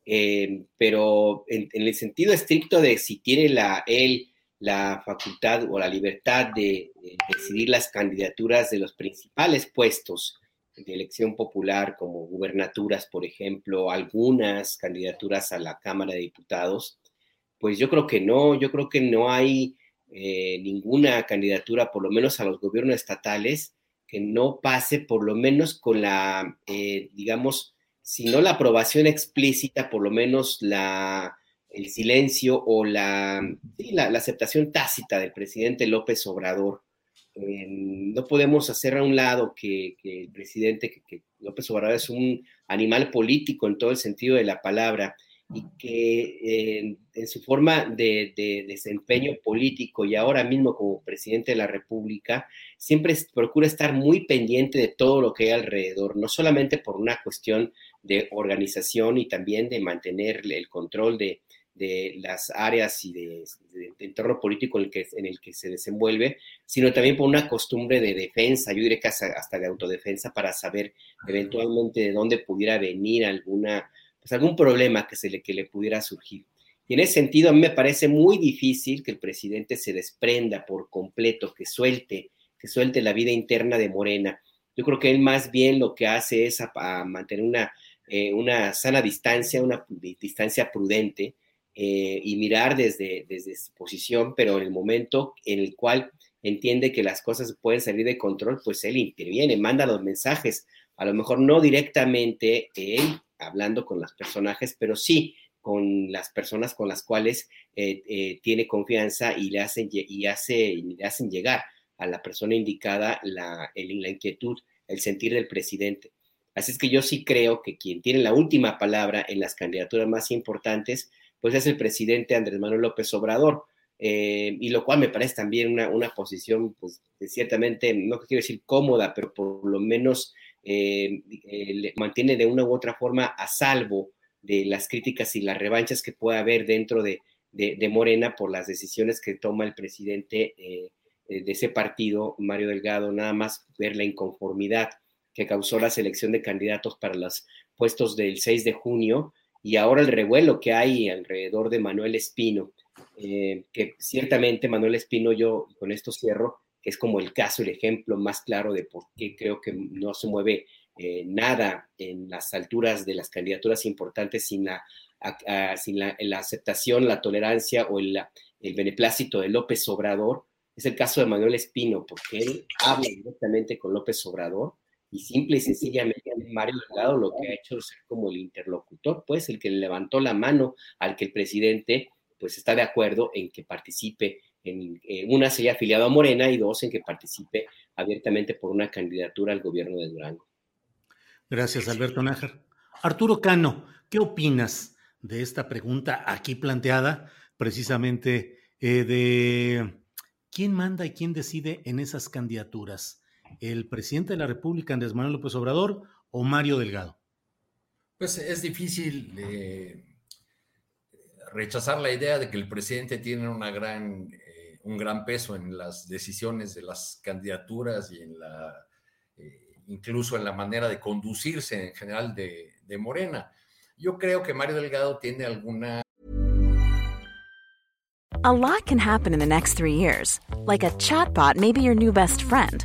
Eh, pero en, el sentido estricto de si tiene la, él la facultad o la libertad de, decidir las candidaturas de los principales puestos de elección popular, como gubernaturas, por ejemplo, algunas candidaturas a la Cámara de Diputados, pues yo creo que no, yo creo que no hay eh, ninguna candidatura, por lo menos a los gobiernos estatales, que no pase por lo menos con la, eh, digamos, si no la aprobación explícita, por lo menos la, el silencio o la, la, aceptación tácita del presidente López Obrador. Eh, no podemos hacer a un lado que, el presidente, López Obrador es un animal político en todo el sentido de la palabra y que en su forma de, desempeño político y ahora mismo como presidente de la República, siempre procura estar muy pendiente de todo lo que hay alrededor, no solamente por una cuestión de organización y también de mantener el control de, las áreas y de, entorno político en el, que, en el que se desenvuelve, sino también por una costumbre de defensa, yo diría que hasta de autodefensa para saber eventualmente de dónde pudiera venir alguna pues algún problema que, se le, que le pudiera surgir. Y en ese sentido, a mí me parece muy difícil que el presidente se desprenda por completo, que suelte, que suelte la vida interna de Morena. Yo creo que él más bien lo que hace es a, mantener una, eh, una sana distancia, una distancia prudente eh, y mirar desde, desde su posición, pero en el momento en el cual entiende que las cosas pueden salir de control, pues él interviene, manda los mensajes, a lo mejor no directamente él hablando con los personajes, pero sí con las personas con las cuales eh, eh, tiene confianza y le, hacen, y, hace, le hacen llegar a la persona indicada la, la inquietud, el sentir del presidente. Así es que yo sí creo que quien tiene la última palabra en las candidaturas más importantes, pues es el presidente Andrés Manuel López Obrador. eh, y lo cual me parece también una, una posición, pues, ciertamente, no quiero decir cómoda, pero por lo menos eh, mantiene de una u otra forma a salvo de las críticas y las revanchas que pueda haber dentro de, de, Morena por las decisiones que toma el presidente de ese partido, Mario Delgado, nada más ver la inconformidad que causó la selección de candidatos para los puestos del 6 de junio y ahora el revuelo que hay alrededor de Manuel Espino, eh, que ciertamente Manuel Espino, yo con esto cierro, es como el caso, el ejemplo más claro de por qué creo que no se mueve eh, nada en las alturas de las candidaturas importantes sin la, sin la, aceptación, la tolerancia o el, el beneplácito de López Obrador. Es el caso de Manuel Espino, porque él habla directamente con López Obrador y simple y sencillamente Mario Delgado lo que ha hecho es ser como el interlocutor, pues el que le levantó la mano al que el presidente pues está de acuerdo en que participe en eh, una se haya afiliado a Morena y dos en que participe abiertamente por una candidatura al gobierno de Durango. Gracias, Alberto Nájar. Arturo Cano, ¿qué opinas de esta pregunta aquí planteada precisamente eh, de quién manda y quién decide en esas candidaturas? El presidente de la República, Andrés Manuel López Obrador, o Mario Delgado? Pues es difícil eh, rechazar la idea de que el presidente tiene una gran, eh, un gran peso en las decisiones de las candidaturas y en la, eh, incluso en la manera de conducirse en general de, de Morena. Yo creo que Mario Delgado tiene alguna A lot can happen in the next three years. Like a chatbot may be your new best friend.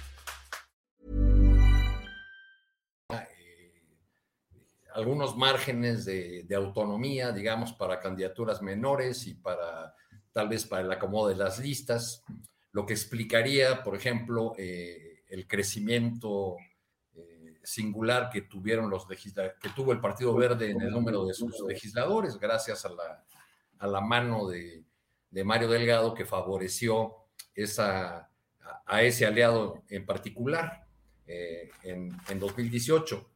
Algunos márgenes de, autonomía, digamos, para candidaturas menores y para tal vez para el acomodo de las listas, lo que explicaría, por ejemplo, eh, el crecimiento eh, singular que tuvieron los que tuvo el Partido Verde en el número de sus legisladores, gracias a la, a la mano de, de, Mario Delgado, que favoreció esa, a, ese aliado en particular eh, en, en 2018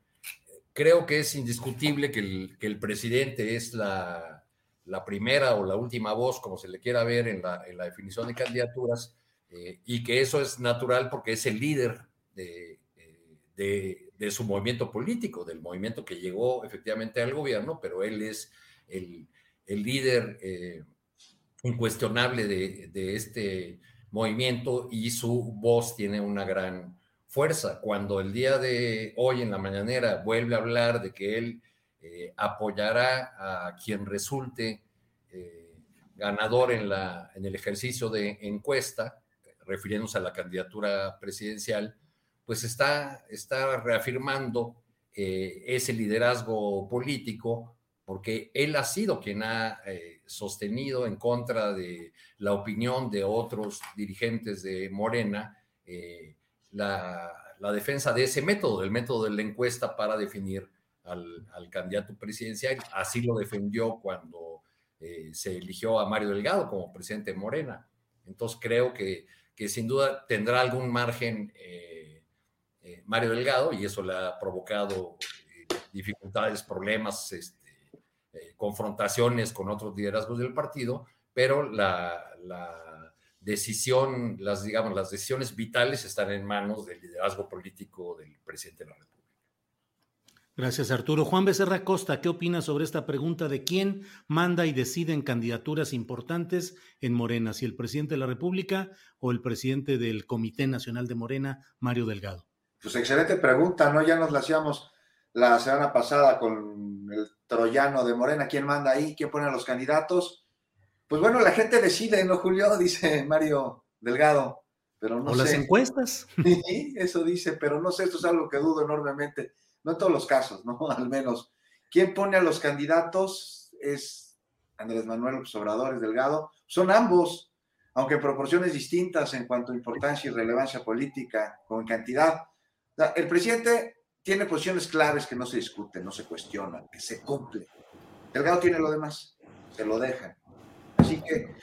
creo que es indiscutible que el, presidente es la, primera o la última voz, como se le quiera ver en la, definición de candidaturas, eh, y que eso es natural porque es el líder de, su movimiento político, del movimiento que llegó efectivamente al gobierno, pero él es el, líder eh, incuestionable de este movimiento y su voz tiene una gran fuerza. Cuando el día de hoy en la mañanera vuelve a hablar de que él eh, apoyará a quien resulte eh, ganador en, la, en el ejercicio de encuesta, refiriéndose a la candidatura presidencial, pues está, está reafirmando eh, ese liderazgo político porque él ha sido quien ha sostenido en contra de la opinión de otros dirigentes de Morena la, defensa de ese método, del método de la encuesta para definir al, candidato presidencial. Así lo defendió cuando eh, se eligió a Mario Delgado como presidente de Morena. Entonces creo que, que sin duda tendrá algún margen eh, eh, Mario Delgado y eso le ha provocado dificultades, problemas, este, confrontaciones con otros liderazgos del partido, pero la decisión, las, digamos, las decisiones vitales están en manos del liderazgo político del presidente de la República. Gracias, Arturo. Juan Becerra Costa, ¿qué opina sobre esta pregunta de quién manda y decide en candidaturas importantes en Morena, si el presidente de la República o el presidente del Comité Nacional de Morena, Mario Delgado? Pues excelente pregunta, ¿no? Ya nos la hacíamos la semana pasada con el troyano de Morena. ¿Quién manda ahí? ¿Quién pone a los candidatos? Pues bueno, la gente decide, ¿no, Julio? Dice Mario Delgado. Pero no o las encuestas. Sí, eso dice, pero no sé, esto es algo que dudo enormemente. No en todos los casos, ¿no? Al menos. ¿Quién pone a los candidatos? Es Andrés Manuel Obrador, es Delgado. Son ambos, aunque en proporciones distintas en cuanto a importancia y relevancia política, con cantidad. El presidente tiene posiciones claves que no se discuten, no se cuestionan, que se cumplen. Delgado tiene lo demás, se lo dejan. Así que,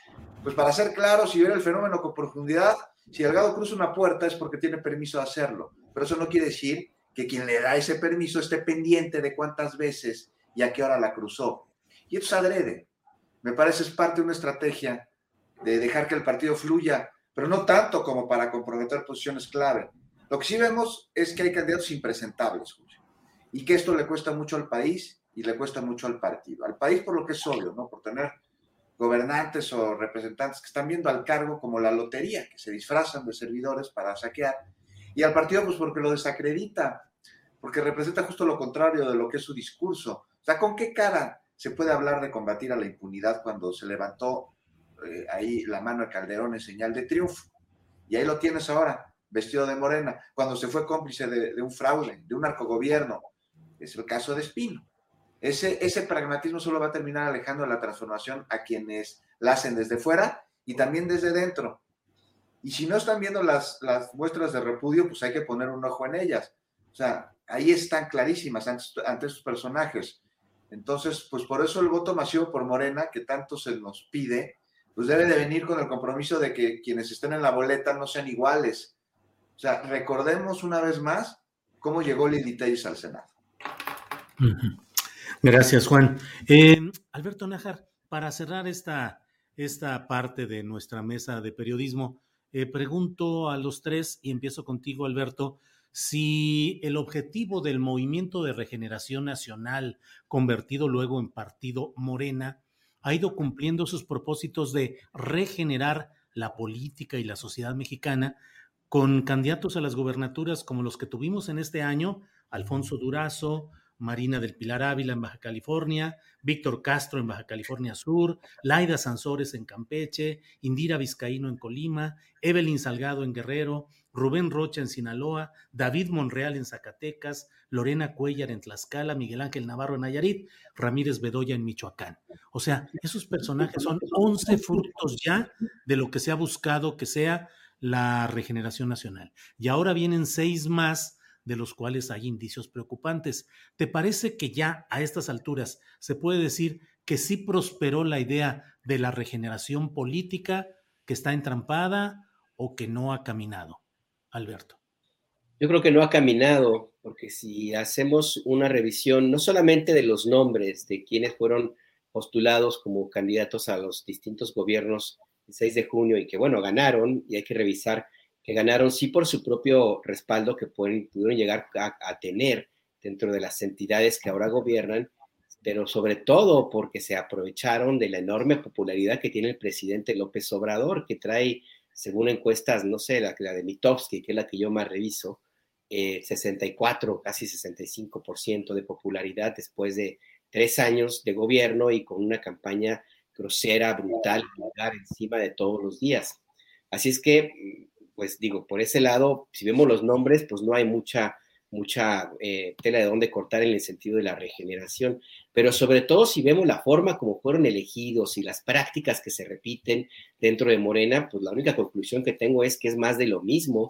pues para ser claro, si ver el fenómeno con profundidad, si Delgado cruza una puerta es porque tiene permiso de hacerlo, pero eso no quiere decir que quien le da ese permiso esté pendiente de cuántas veces y a qué hora la cruzó. Y esto es adrede. Me parece es parte de una estrategia de dejar que el partido fluya, pero no tanto como para comprometer posiciones clave. Lo que sí vemos es que hay candidatos impresentables, y que esto le cuesta mucho al país y le cuesta mucho al partido. Al país por lo que es obvio, ¿no? Por tener gobernantes o representantes que están viendo al cargo como la lotería, que se disfrazan de servidores para saquear, y al partido pues porque lo desacredita, porque representa justo lo contrario de lo que es su discurso. O sea, ¿con qué cara se puede hablar de combatir a la impunidad cuando se levantó eh, ahí la mano de Calderón en señal de triunfo? Y ahí lo tienes ahora, vestido de morena, cuando se fue cómplice de, un fraude, de un narcogobierno. Es el caso de Espino. Ese, ese pragmatismo solo va a terminar alejando la transformación a quienes la hacen desde fuera y también desde dentro. Y si no están viendo las, las muestras de repudio, pues hay que poner un ojo en ellas. O sea, ahí están clarísimas ante, estos personajes. Entonces, pues por eso el voto masivo por Morena, que tanto se nos pide, pues debe de venir con el compromiso de que quienes estén en la boleta no sean iguales, o sea, recordemos una vez más cómo llegó Lili Telles al Senado. Gracias, Juan. Eh, Alberto Nájar, para cerrar esta, esta parte de nuestra mesa de periodismo, eh, pregunto a los tres, y empiezo contigo, Alberto, si el objetivo del Movimiento de Regeneración Nacional, convertido luego en Partido Morena, ha ido cumpliendo sus propósitos de regenerar la política y la sociedad mexicana con candidatos a las gobernaturas como los que tuvimos en este año, Alfonso Durazo, Marina del Pilar Ávila en Baja California, Víctor Castro en Baja California Sur, Laida Sansores en Campeche, Indira Vizcaíno en Colima, Evelyn Salgado en Guerrero, Rubén Rocha en Sinaloa, David Monreal en Zacatecas, Lorena Cuellar en Tlaxcala, Miguel Ángel Navarro en Nayarit, Ramírez Bedoya en Michoacán. O sea, esos personajes son 11 frutos ya de lo que se ha buscado que sea la regeneración nacional. Y ahora vienen seis más de los cuales hay indicios preocupantes. ¿Te parece que ya a estas alturas se puede decir que sí prosperó la idea de la regeneración política, que está entrampada o que no ha caminado? Alberto. Yo creo que no ha caminado, porque si hacemos una revisión no solamente de los nombres de quienes fueron postulados como candidatos a los distintos gobiernos 6 de junio y que, bueno, ganaron y hay que revisar que ganaron sí por su propio respaldo que pueden, pudieron llegar a, tener dentro de las entidades que ahora gobiernan, pero sobre todo porque se aprovecharon de la enorme popularidad que tiene el presidente López Obrador, que trae, según encuestas, no sé, la, la de Mitofsky, que es la que yo más reviso, 64, eh, casi 65% de popularidad después de tres años de gobierno y con una campaña grosera, brutal, vulgar encima de todos los días. Así es que, pues digo, por ese lado, si vemos los nombres, pues no hay mucha, mucha eh, tela de dónde cortar en el sentido de la regeneración, pero sobre todo si vemos la forma como fueron elegidos y las prácticas que se repiten dentro de Morena, pues la única conclusión que tengo es que es más de lo mismo,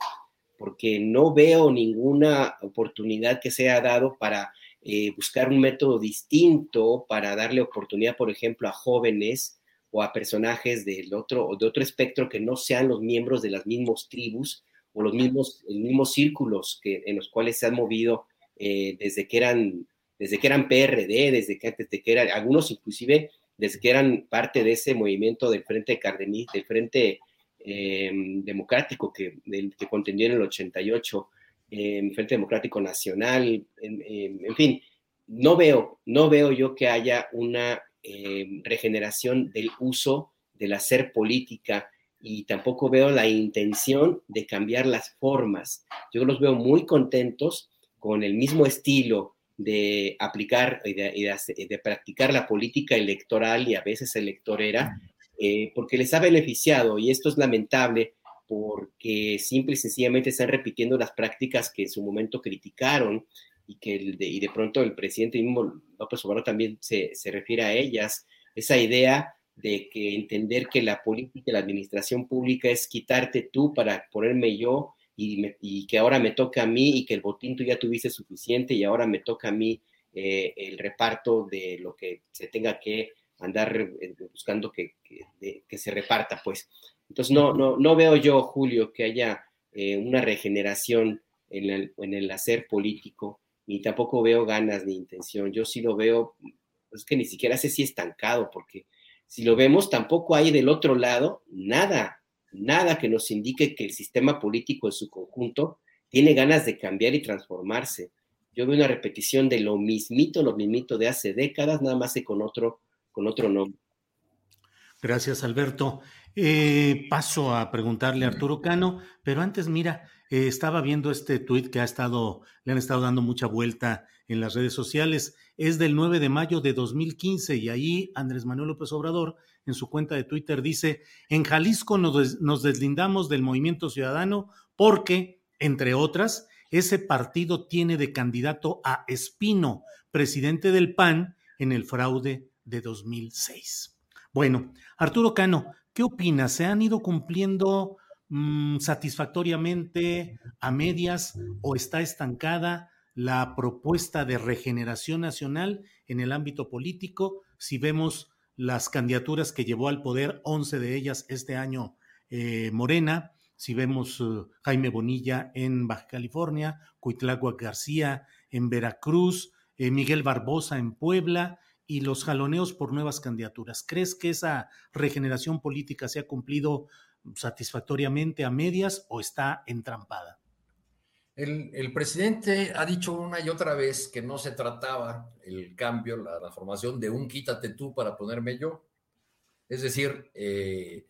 porque no veo ninguna oportunidad que se haya dado para eh, buscar un método distinto para darle oportunidad, por ejemplo, a jóvenes o a personajes del otro, de otro espectro que no sean los miembros de las mismas tribus o los mismos, mismos círculos que, en los cuales se han movido eh, desde que eran desde que eran PRD, desde que, desde que eran, algunos inclusive desde que eran parte de ese movimiento del Frente Cardenis, del Frente em, Democrático que, que contendió en el 88, en Frente Democrático Nacional, en, fin, no veo, no veo yo que haya una eh, regeneración del uso del hacer política y tampoco veo la intención de cambiar las formas. Yo los veo muy contentos con el mismo estilo de aplicar y de, practicar la política electoral y a veces electorera, eh, porque les ha beneficiado y esto es lamentable porque simple y sencillamente están repitiendo las prácticas que en su momento criticaron y que y de pronto el presidente mismo López Obrador también se, se refiere a ellas, esa idea de que entender que la política y la administración pública es quitarte tú para ponerme yo y, que ahora me toca a mí y que el botín tú ya tuviste suficiente y ahora me toca a mí eh, el reparto de lo que se tenga que andar eh, buscando que, que, se reparta, pues. Entonces, no, no, no veo yo, Julio, que haya eh, una regeneración en el, en el hacer político, ni tampoco veo ganas ni intención. Yo sí lo veo, es que ni siquiera sé si estancado, porque si lo vemos, tampoco hay del otro lado nada, nada que nos indique que el sistema político en su conjunto tiene ganas de cambiar y transformarse. Yo veo una repetición de lo mismito, lo mismito de hace décadas, nada más que con otro, con otro nombre. Gracias, Alberto. Eh, paso a preguntarle a Arturo Cano, pero antes, mira, eh, estaba viendo este tuit que ha estado, le han estado dando mucha vuelta en las redes sociales. Es del 9 de mayo de 2015 y ahí Andrés Manuel López Obrador en su cuenta de Twitter dice, en Jalisco nos, nos deslindamos del movimiento ciudadano porque, entre otras, ese partido tiene de candidato a Espino, presidente del PAN, en el fraude de 2006. Bueno, Arturo Cano, ¿qué opinas? ¿Se han ido cumpliendo Mm, satisfactoriamente a medias o está estancada la propuesta de regeneración nacional en el ámbito político. Si vemos las candidaturas que llevó al poder, 11 de ellas este año eh, Morena, si vemos eh, Jaime Bonilla en Baja California, Cuitlagua García en Veracruz, eh, Miguel Barbosa en Puebla y los jaloneos por nuevas candidaturas. ¿Crees que esa regeneración política se ha cumplido satisfactoriamente a medias o está entrampada? El, presidente ha dicho una y otra vez que no se trataba el cambio, la transformación de un quítate tú para ponerme yo. Es decir, eh,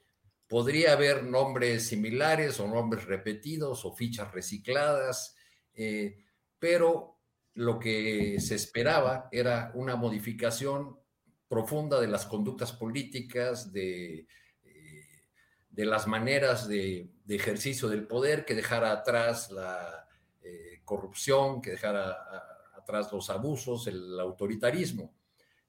podría haber nombres similares o nombres repetidos o fichas recicladas, eh, pero lo que se esperaba era una modificación profunda de las conductas políticas, de de las maneras de, ejercicio del poder, que dejara atrás la eh, corrupción, que dejara atrás los abusos, el autoritarismo.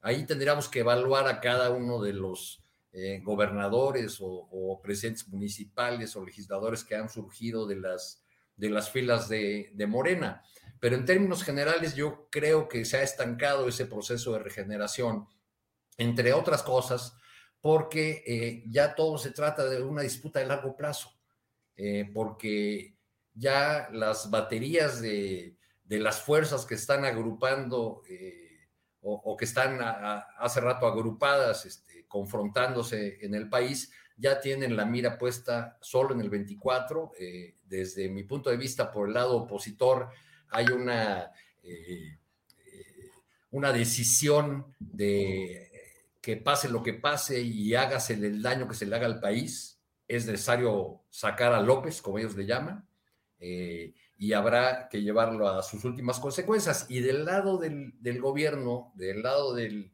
Ahí tendríamos que evaluar a cada uno de los eh, gobernadores o, presidentes municipales o legisladores que han surgido de las, de las filas de, de Morena. Pero en términos generales yo creo que se ha estancado ese proceso de regeneración, entre otras cosas, porque eh, ya todo se trata de una disputa de largo plazo, eh, porque ya las baterías de, las fuerzas que están agrupando eh, o, que están hace rato agrupadas, este, confrontándose en el país, ya tienen la mira puesta solo en el 24. desde mi punto de vista, por el lado opositor, hay una, una decisión de que pase lo que pase y hágase el daño que se le haga al país, es necesario sacar a López, como ellos le llaman, eh, y habrá que llevarlo a sus últimas consecuencias. Y del lado del, gobierno, del lado del,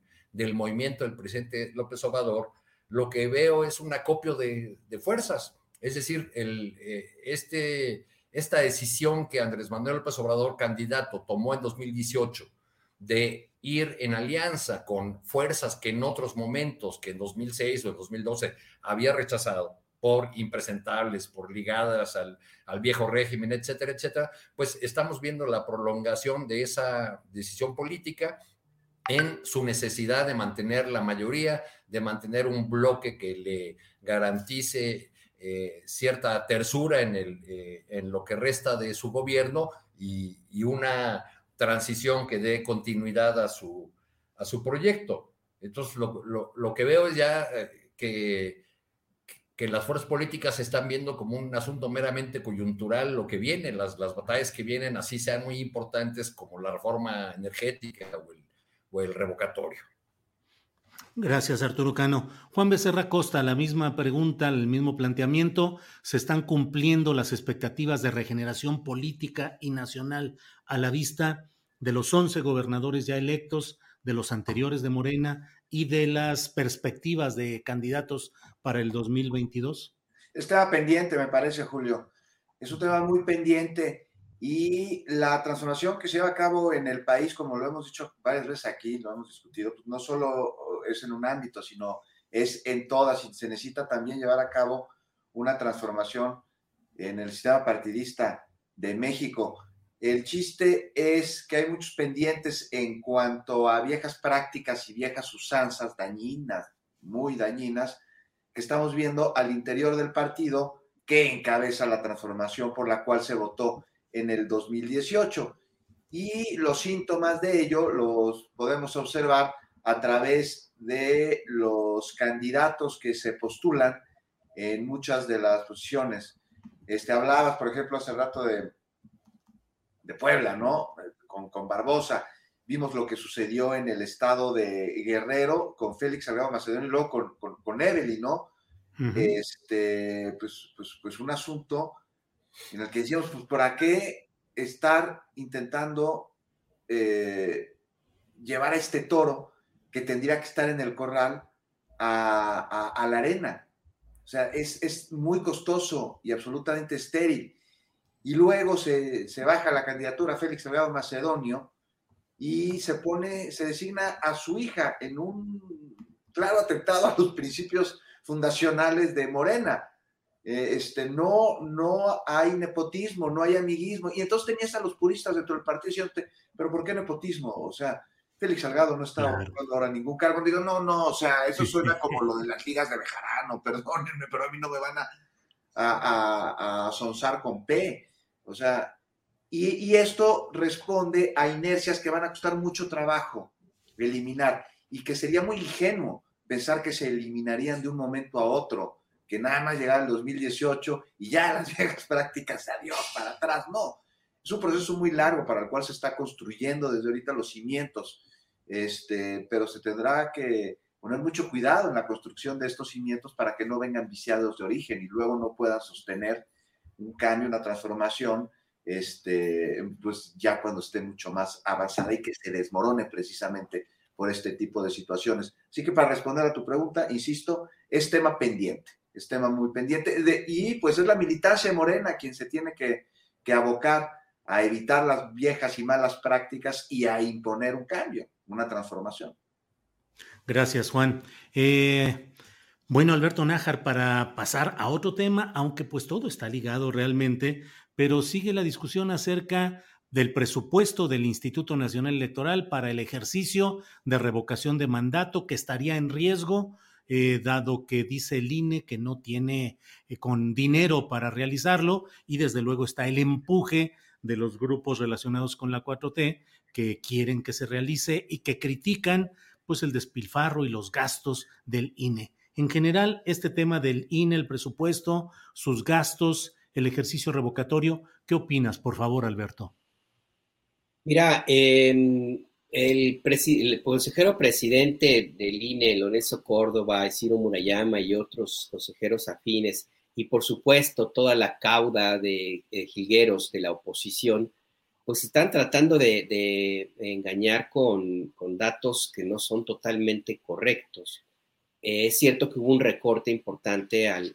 movimiento del presidente López Obrador, lo que veo es un acopio de, fuerzas. Es decir, eh, este, esta decisión que Andrés Manuel López Obrador, candidato, tomó en 2018 de ir en alianza con fuerzas que en otros momentos, que en 2006 o en 2012 había rechazado por impresentables, por ligadas al, viejo régimen, etcétera, etcétera, pues estamos viendo la prolongación de esa decisión política en su necesidad de mantener la mayoría, de mantener un bloque que le garantice eh, cierta tersura en, el, eh, en lo que resta de su gobierno y una transición que dé continuidad a su, a su proyecto. Entonces, lo, que veo es ya eh, que, que las fuerzas políticas se están viendo como un asunto meramente coyuntural, lo que viene, las, las batallas que vienen, así sean muy importantes como la reforma energética o el, o el revocatorio. Gracias, Arturo Cano. Juan Becerra Costa, la misma pregunta, el mismo planteamiento. ¿Se están cumpliendo las expectativas de regeneración política y nacional a la vista de los 11 gobernadores ya electos, de los anteriores de Morena y de las perspectivas de candidatos para el 2022? Estaba pendiente, me parece, Julio. Es un tema muy pendiente y la transformación que se lleva a cabo en el país, como lo hemos dicho varias veces aquí, lo hemos discutido, pues no solo es en un ámbito, sino es en todas y se necesita también llevar a cabo una transformación en el sistema partidista de México. El chiste es que hay muchos pendientes en cuanto a viejas prácticas y viejas usanzas dañinas, muy dañinas, que estamos viendo al interior del partido que encabeza la transformación por la cual se votó en el 2018. Y los síntomas de ello los podemos observar a través de los candidatos que se postulan en muchas de las posiciones. Este, hablabas, por ejemplo, hace rato de, de Puebla, ¿no? Con, con, Barbosa. Vimos lo que sucedió en el estado de Guerrero con Félix Salgado Macedonio y luego con, con, con Evelyn, ¿no? este, pues, pues, pues un asunto en el que decíamos, pues, ¿para qué estar intentando eh, llevar a este toro que tendría que estar en el corral a, la arena? O sea, es, es, muy costoso y absolutamente estéril. Y luego se, se baja la candidatura a Félix Salgado Macedonio y se pone, se designa a su hija en un claro atentado a los principios fundacionales de Morena. Eh, este, no, no hay nepotismo, no hay amiguismo. Y entonces tenías a los puristas dentro del partido diciendo, pero ¿por qué nepotismo? O sea, Félix Salgado no está ocupando ahora ningún cargo. Digo, no, no, o sea, eso suena como lo de las ligas de Bejarano, perdónenme, pero a mí no me van a, a, a, sonzar con P. O sea, y, y, esto responde a inercias que van a costar mucho trabajo eliminar y que sería muy ingenuo pensar que se eliminarían de un momento a otro que nada más llegar al 2018 y ya las viejas prácticas, adiós, para atrás, no. Es un proceso muy largo para el cual se está construyendo desde ahorita los cimientos, este, pero se tendrá que poner mucho cuidado en la construcción de estos cimientos para que no vengan viciados de origen y luego no puedan sostener un cambio, una transformación, este, pues ya cuando esté mucho más avanzada y que se desmorone precisamente por este tipo de situaciones. Así que para responder a tu pregunta, insisto, es tema pendiente es tema muy pendiente. De, y pues es la militancia morena quien se tiene que, que, abocar a evitar las viejas y malas prácticas y a imponer un cambio, una transformación. Gracias, Juan. Eh, bueno, Alberto Nájar, para pasar a otro tema, aunque pues todo está ligado realmente, pero sigue la discusión acerca del presupuesto del Instituto Nacional Electoral para el ejercicio de revocación de mandato que estaría en riesgo eh, dado que dice el INE que no tiene eh, con dinero para realizarlo y desde luego está el empuje de los grupos relacionados con la 4T que quieren que se realice y que critican pues el despilfarro y los gastos del INE. En general, este tema del INE, el presupuesto, sus gastos, el ejercicio revocatorio, ¿qué opinas, por favor, Alberto? Mira, eh, el, consejero presidente del INE, Lorenzo Córdoba, Ciro Murayama y otros consejeros afines, y por supuesto toda la cauda de, jilgueros de la oposición, pues están tratando de, engañar con, datos que no son totalmente correctos. Eh, es cierto que hubo un recorte importante al,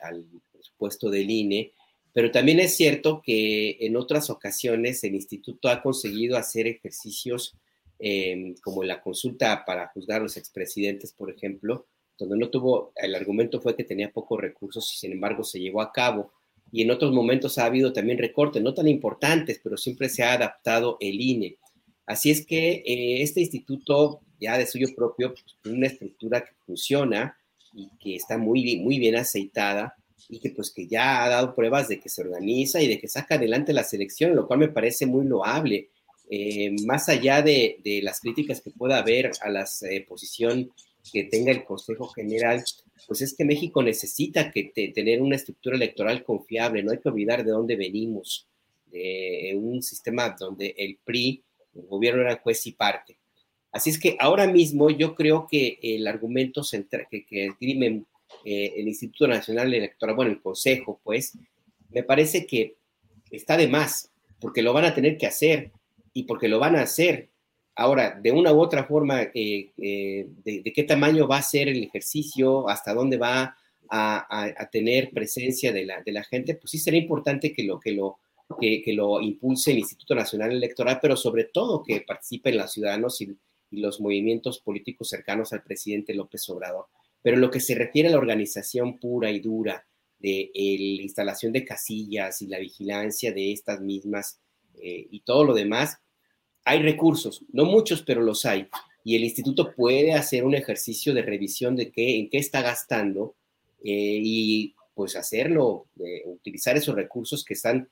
presupuesto del INE, pero también es cierto que en otras ocasiones el instituto ha conseguido hacer ejercicios Em, como la consulta para juzgar a los expresidentes, por ejemplo, donde no tuvo, el argumento fue que tenía pocos recursos y sin embargo se llevó a cabo. Y en otros momentos ha habido también recortes, no tan importantes, pero siempre se ha adaptado el INE. Así es que eh, este instituto, ya de suyo propio, pues, tiene una estructura que funciona y que está muy, muy bien aceitada y que pues que ya ha dado pruebas de que se organiza y de que saca adelante la selección, lo cual me parece muy loable. Eh, más allá de, las críticas que pueda haber a la eh, posición que tenga el Consejo General, pues es que México necesita que tener una estructura electoral confiable, no hay que olvidar de dónde venimos, de un sistema donde el PRI, el gobierno era juez y parte. Así es que ahora mismo yo creo que el argumento central que, que esgrime eh, el Instituto Nacional Electoral, bueno, el Consejo, pues, me parece que está de más, porque lo van a tener que hacer y porque lo van a hacer. Ahora, de una u otra forma, eh, eh, de, qué tamaño va a ser el ejercicio, hasta dónde va a, tener presencia de la, gente, pues sí sería importante que lo, que, lo, impulse el Instituto Nacional Electoral, pero sobre todo que participen los ciudadanos y, y los movimientos políticos cercanos al presidente López Obrador. Pero en lo que se refiere a la organización pura y dura de la instalación de casillas y la vigilancia de estas mismas eh, y todo lo demás, hay recursos, no muchos, pero los hay. Y el instituto puede hacer un ejercicio de revisión de qué, en qué está gastando eh, y pues hacerlo, utilizar esos recursos que están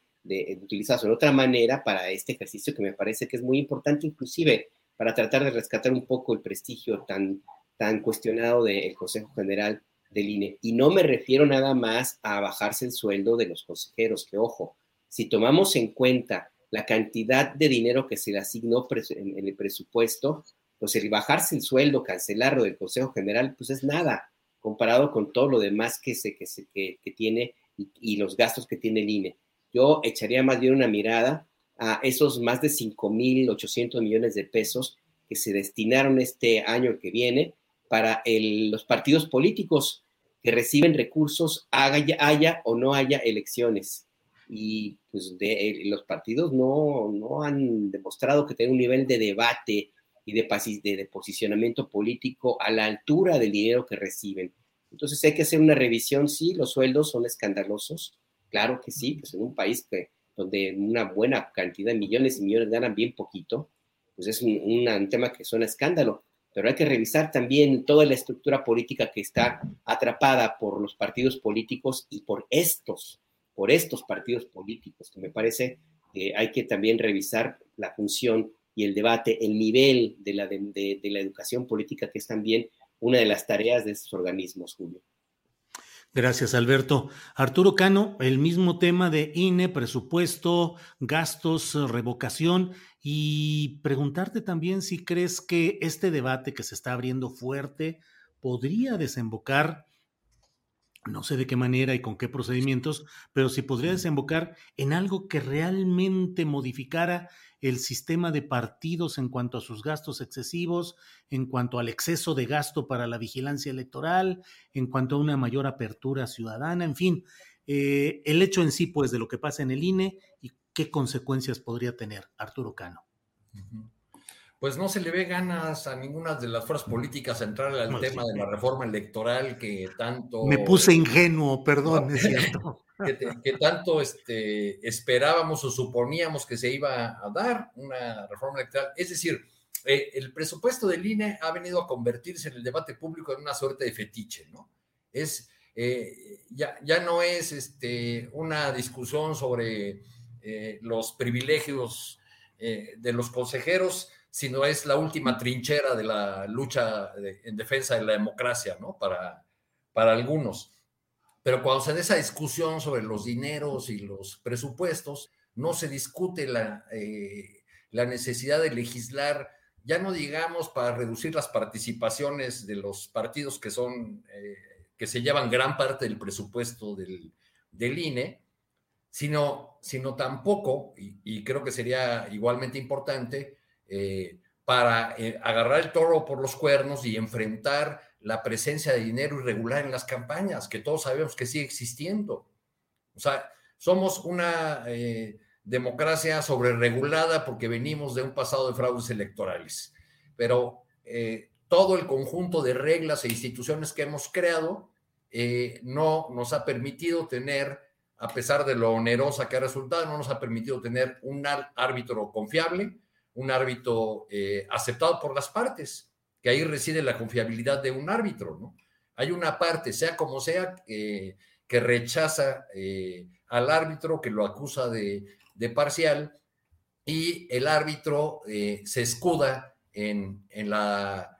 utilizados de otra manera para este ejercicio que me parece que es muy importante, inclusive para tratar de rescatar un poco el prestigio tan tan cuestionado del Consejo General del INE. Y no me refiero nada más a bajarse el sueldo de los consejeros, que ojo, si tomamos en cuenta la cantidad de dinero que se le asignó en el presupuesto, pues el bajarse el sueldo, cancelarlo del Consejo General, pues es nada comparado con todo lo demás que, se, que, se, que, tiene y, los gastos que tiene el INE. Yo echaría más bien una mirada a esos más de 5.800 millones de pesos que se destinaron este año que viene para los partidos políticos que reciben recursos, haya o no haya elecciones. Y pues de, los partidos no, no han demostrado que tienen un nivel de debate y de, de, posicionamiento político a la altura del dinero que reciben. Entonces hay que hacer una revisión, sí, los sueldos son escandalosos, claro que sí, pues en un país que, donde una buena cantidad de millones y millones ganan bien poquito, pues es un, un tema que suena escándalo, pero hay que revisar también toda la estructura política que está atrapada por los partidos políticos y por estos, por estos partidos políticos, que me parece que hay que también revisar la función y el debate, el nivel de la, de, la educación política, que es también una de las tareas de estos organismos, Julio. Gracias, Alberto. Arturo Cano, el mismo tema de INE, presupuesto, gastos, revocación y preguntarte también si crees que este debate que se está abriendo fuerte podría desembocar, no sé de qué manera y con qué procedimientos, pero si podría desembocar en algo que realmente modificara el sistema de partidos en cuanto a sus gastos excesivos, en cuanto al exceso de gasto para la vigilancia electoral, en cuanto a una mayor apertura ciudadana, en fin, eh, el hecho en sí, pues, de lo que pasa en el INE y qué consecuencias podría tener Arturo Cano. Pues no se le ve ganas a ninguna de las fuerzas políticas a entrar al tema de la reforma electoral que tanto... Me puse ingenuo, perdón, es cierto. Que, tanto este, esperábamos o suponíamos que se iba a dar una reforma electoral. Es decir, eh, el presupuesto del INE ha venido a convertirse en el debate público en una suerte de fetiche, ¿no? Es, eh, ya, ya no es este, una discusión sobre eh, los privilegios de los consejeros, sino es la última trinchera de la lucha en defensa de la democracia, ¿no? Para, para algunos. Pero cuando se da esa discusión sobre los dineros y los presupuestos, no se discute la, eh, la necesidad de legislar, ya no digamos para reducir las participaciones de los partidos que son, que se llevan gran parte del presupuesto del, del INE, sino, sino tampoco, y, creo que sería igualmente importante, eh, para eh, agarrar el toro por los cuernos y enfrentar la presencia de dinero irregular en las campañas, que todos sabemos que sigue existiendo. O sea, somos una eh, democracia sobreregulada porque venimos de un pasado de fraudes electorales, pero todo el conjunto de reglas e instituciones que hemos creado no nos ha permitido tener a pesar de lo onerosa que ha resultado, no nos ha permitido tener un árbitro confiable, un árbitro eh, aceptado por las partes, que ahí reside la confiabilidad de un árbitro, ¿no? Hay una parte, sea como sea, que rechaza eh, al árbitro, que lo acusa de, parcial, y el árbitro eh, se escuda en, en la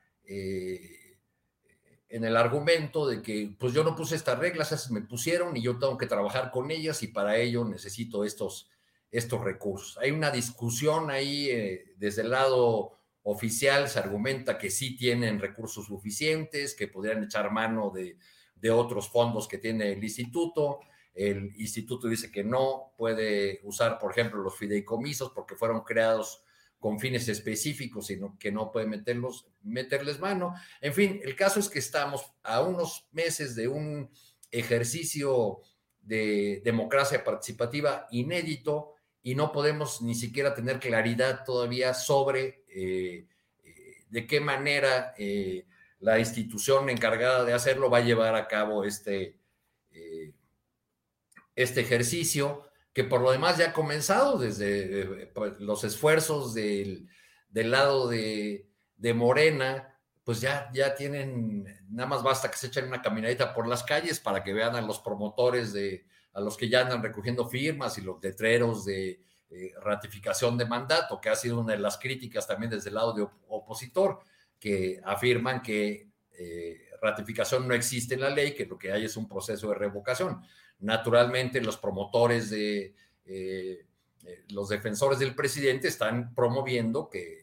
en el argumento de que pues yo no puse estas reglas, esas me pusieron y yo tengo que trabajar con ellas y para ello necesito estos, estos recursos. Hay una discusión ahí eh, desde el lado oficial se argumenta que sí tienen recursos suficientes, que podrían echar mano de, de otros fondos que tiene el instituto. El instituto dice que no puede usar, por ejemplo, los fideicomisos porque fueron creados con fines específicos, sino que no puede meterlos, meterles mano. En fin, el caso es que estamos a unos meses de un ejercicio de democracia participativa inédito y no podemos ni siquiera tener claridad todavía sobre eh, eh, de qué manera eh, la institución encargada de hacerlo va a llevar a cabo este, este ejercicio que por lo demás ya ha comenzado desde pues, los esfuerzos del, lado de, de, Morena, pues ya, ya tienen, nada más basta que se echen una caminadita por las calles para que vean a los promotores de, a los que ya andan recogiendo firmas y los letreros de eh, ratificación de mandato, que ha sido una de las críticas también desde el lado de opositor, que afirman que eh, ratificación no existe en la ley, que lo que hay es un proceso de revocación. Naturalmente, los promotores de eh, los defensores del presidente están promoviendo que,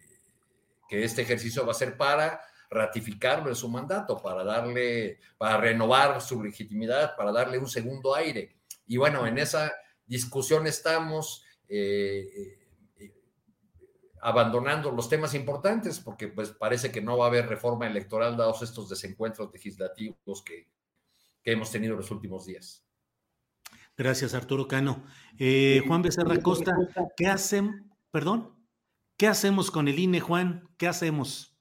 que este ejercicio va a ser para ratificarlo en su mandato, para darle, para renovar su legitimidad, para darle un segundo aire. Y bueno, en esa discusión estamos eh, eh, abandonando los temas importantes, porque pues parece que no va a haber reforma electoral dados estos desencuentros legislativos que, que hemos tenido en los últimos días. Gracias, Arturo Cano. Eh, Juan Becerra Costa, ¿qué hacen? Perdón, ¿qué hacemos con el INE, Juan? ¿Qué hacemos?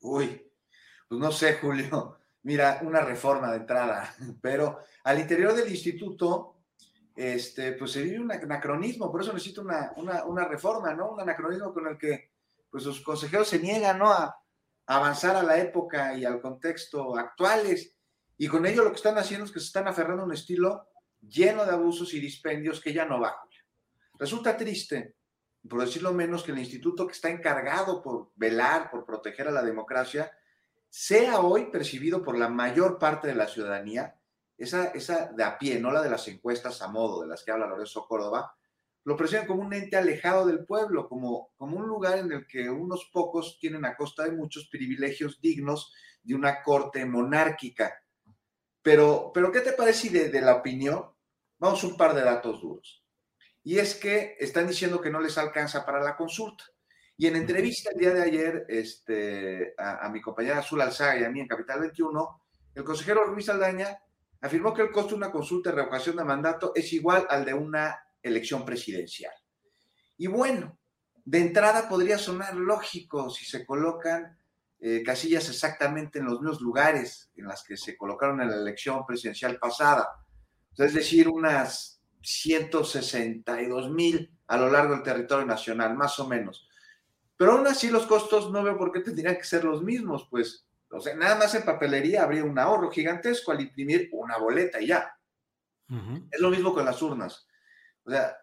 Uy, pues no sé, Julio. Mira, una reforma de entrada, pero al interior del instituto este, pues se vive un anacronismo, por eso necesita una, una, reforma, ¿no? Un anacronismo con el que pues los consejeros se niegan, ¿no? A, avanzar a la época y al contexto actuales, y con ello lo que están haciendo es que se están aferrando a un estilo lleno de abusos y dispendios que ya no va. Resulta triste, por decirlo menos, que el instituto que está encargado por velar, por proteger a la democracia, sea hoy percibido por la mayor parte de la ciudadanía esa, esa de a pie, no la de las encuestas a modo de las que habla Lorenzo Córdoba, lo presentan como un ente alejado del pueblo, como, como un lugar en el que unos pocos tienen a costa de muchos privilegios dignos de una corte monárquica. Pero, pero ¿qué te parece de, de la opinión? Vamos a un par de datos duros. Y es que están diciendo que no les alcanza para la consulta. Y en entrevista el día de ayer este, a, a mi compañera Azul Alzaga y a mí en Capital 21, el consejero Luis Aldaña afirmó que el costo de una consulta de revocación de mandato es igual al de una elección presidencial. Y bueno, de entrada podría sonar lógico si se colocan eh, casillas exactamente en los mismos lugares en las que se colocaron en la elección presidencial pasada. es decir, unas 162 mil a lo largo del territorio nacional, más o menos. Pero aún así los costos no veo por qué tendrían que ser los mismos, pues o sea, nada más en papelería habría un ahorro gigantesco al imprimir una boleta y ya. Es lo mismo con las urnas. O sea,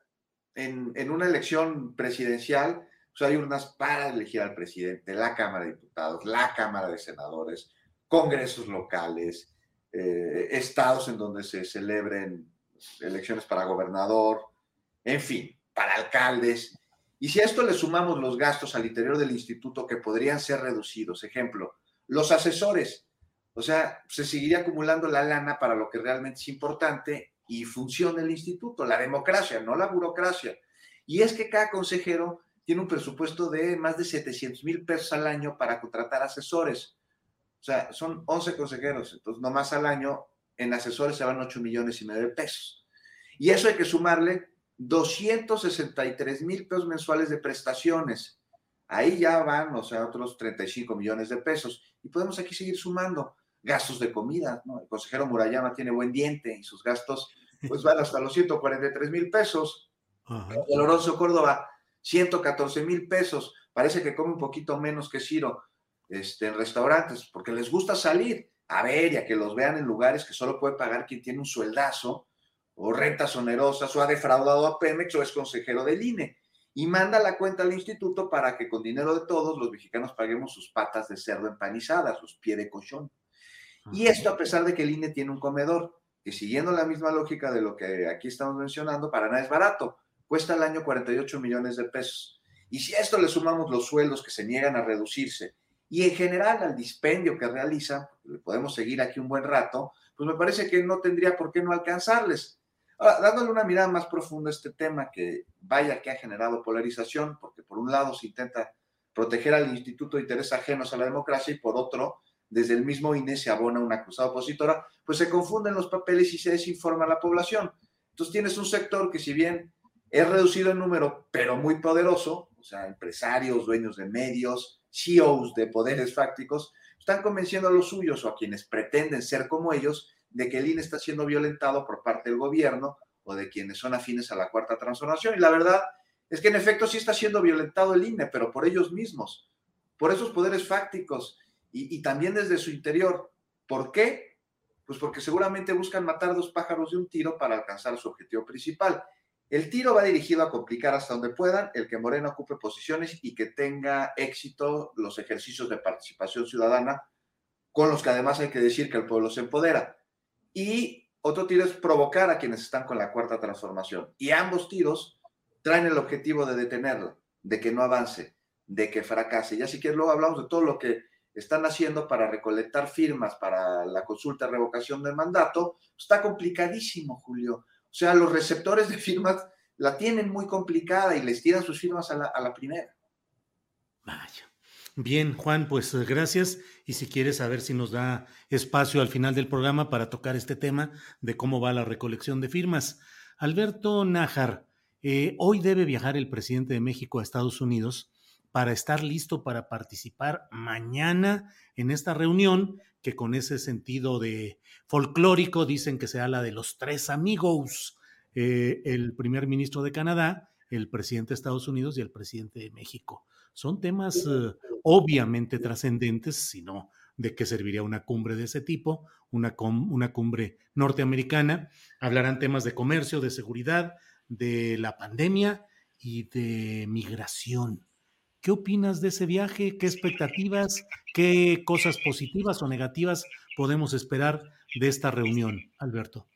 en, una elección presidencial, pues hay urnas para elegir al presidente, la Cámara de Diputados, la Cámara de Senadores, congresos locales, eh, estados en donde se celebren elecciones para gobernador, en fin, para alcaldes. Y si a esto le sumamos los gastos al interior del instituto que podrían ser reducidos, ejemplo, los asesores. O sea, se seguiría acumulando la lana para lo que realmente es importante y funciona el instituto, la democracia, no la burocracia. Y es que cada consejero tiene un presupuesto de más de 700 mil pesos al año para contratar asesores. O sea, son 11 consejeros, entonces nomás al año en asesores se van 8 millones y medio de pesos. Y eso hay que sumarle 263 mil pesos mensuales de prestaciones. Ahí ya van, o sea, otros 35 millones de pesos y podemos aquí seguir sumando gastos de comida, ¿no? El consejero Murayama tiene buen diente y sus gastos pues van hasta los 143 mil pesos. El Oronzo Córdoba, 114 mil pesos. Parece que come un poquito menos que Ciro este, en restaurantes, porque les gusta salir a ver y a que los vean en lugares que solo puede pagar quien tiene un sueldazo o rentas onerosas o ha defraudado a Pemex o es consejero del INE y manda la cuenta al instituto para que con dinero de todos los mexicanos paguemos sus patas de cerdo empanizadas, los pies de cochón. Y esto a pesar de que el INE tiene un comedor, que siguiendo la misma lógica de lo que aquí estamos mencionando, para nada es barato, cuesta al año 48 millones de pesos. Y si a esto le sumamos los sueldos que se niegan a reducirse y en general al dispendio que realizan, le podemos seguir aquí un buen rato, pues me parece que no tendría por qué no alcanzarles. Ahora, dándole una mirada más profunda a este tema que vaya que ha generado polarización, porque por un lado se intenta proteger al Instituto de Intereses Ajenos a la Democracia y por otro, desde el mismo INE se abona una cruzada opositora, pues se confunden los papeles y se desinforma a la población. Entonces tienes un sector que si bien es reducido en número, pero muy poderoso, o sea, empresarios, dueños de medios, CEOs de poderes fácticos, están convenciendo a los suyos o a quienes pretenden ser como ellos de que el INE está siendo violentado por parte del gobierno o de quienes son afines a la cuarta transformación. Y la verdad es que en efecto sí está siendo violentado el INE, pero por ellos mismos, por esos poderes fácticos y, también desde su interior. ¿Por qué? Pues porque seguramente buscan matar dos pájaros de un tiro para alcanzar su objetivo principal. El tiro va dirigido a complicar hasta donde puedan el que Morena ocupe posiciones y que tenga éxito los ejercicios de participación ciudadana, con los que además hay que decir que el pueblo se empodera. Y otro tiro es provocar a quienes están con la cuarta transformación. Y ambos tiros traen el objetivo de detenerlo, de que no avance, de que fracase. Ya si quieres, luego hablamos de todo lo que están haciendo para recolectar firmas para la consulta de revocación del mandato. Está complicadísimo, Julio o sea, los receptores de firmas la tienen muy complicada y les tiran sus firmas a la, primera. Vaya. Bien, Juan, pues eh, gracias. Y si quieres saber si nos da espacio al final del programa para tocar este tema de cómo va la recolección de firmas. Alberto Nájar, eh, hoy debe viajar el presidente de México a Estados Unidos para estar listo para participar mañana en esta reunión que con ese sentido de folclórico dicen que sea la de los tres amigos, eh, el primer ministro de Canadá, el presidente de Estados Unidos y el presidente de México. Son temas eh, obviamente trascendentes, sino de qué serviría una cumbre de ese tipo, una, una cumbre norteamericana. Hablarán temas de comercio, de seguridad, de la pandemia y de migración. ¿Qué opinas de ese viaje? ¿Qué expectativas, qué cosas positivas o negativas podemos esperar de esta reunión, Alberto?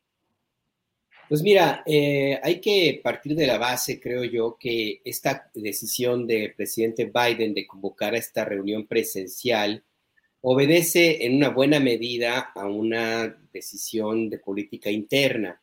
Pues mira, eh, hay que partir de la base, creo yo, que esta decisión del presidente Biden de convocar a esta reunión presencial obedece en una buena medida a una decisión de política interna.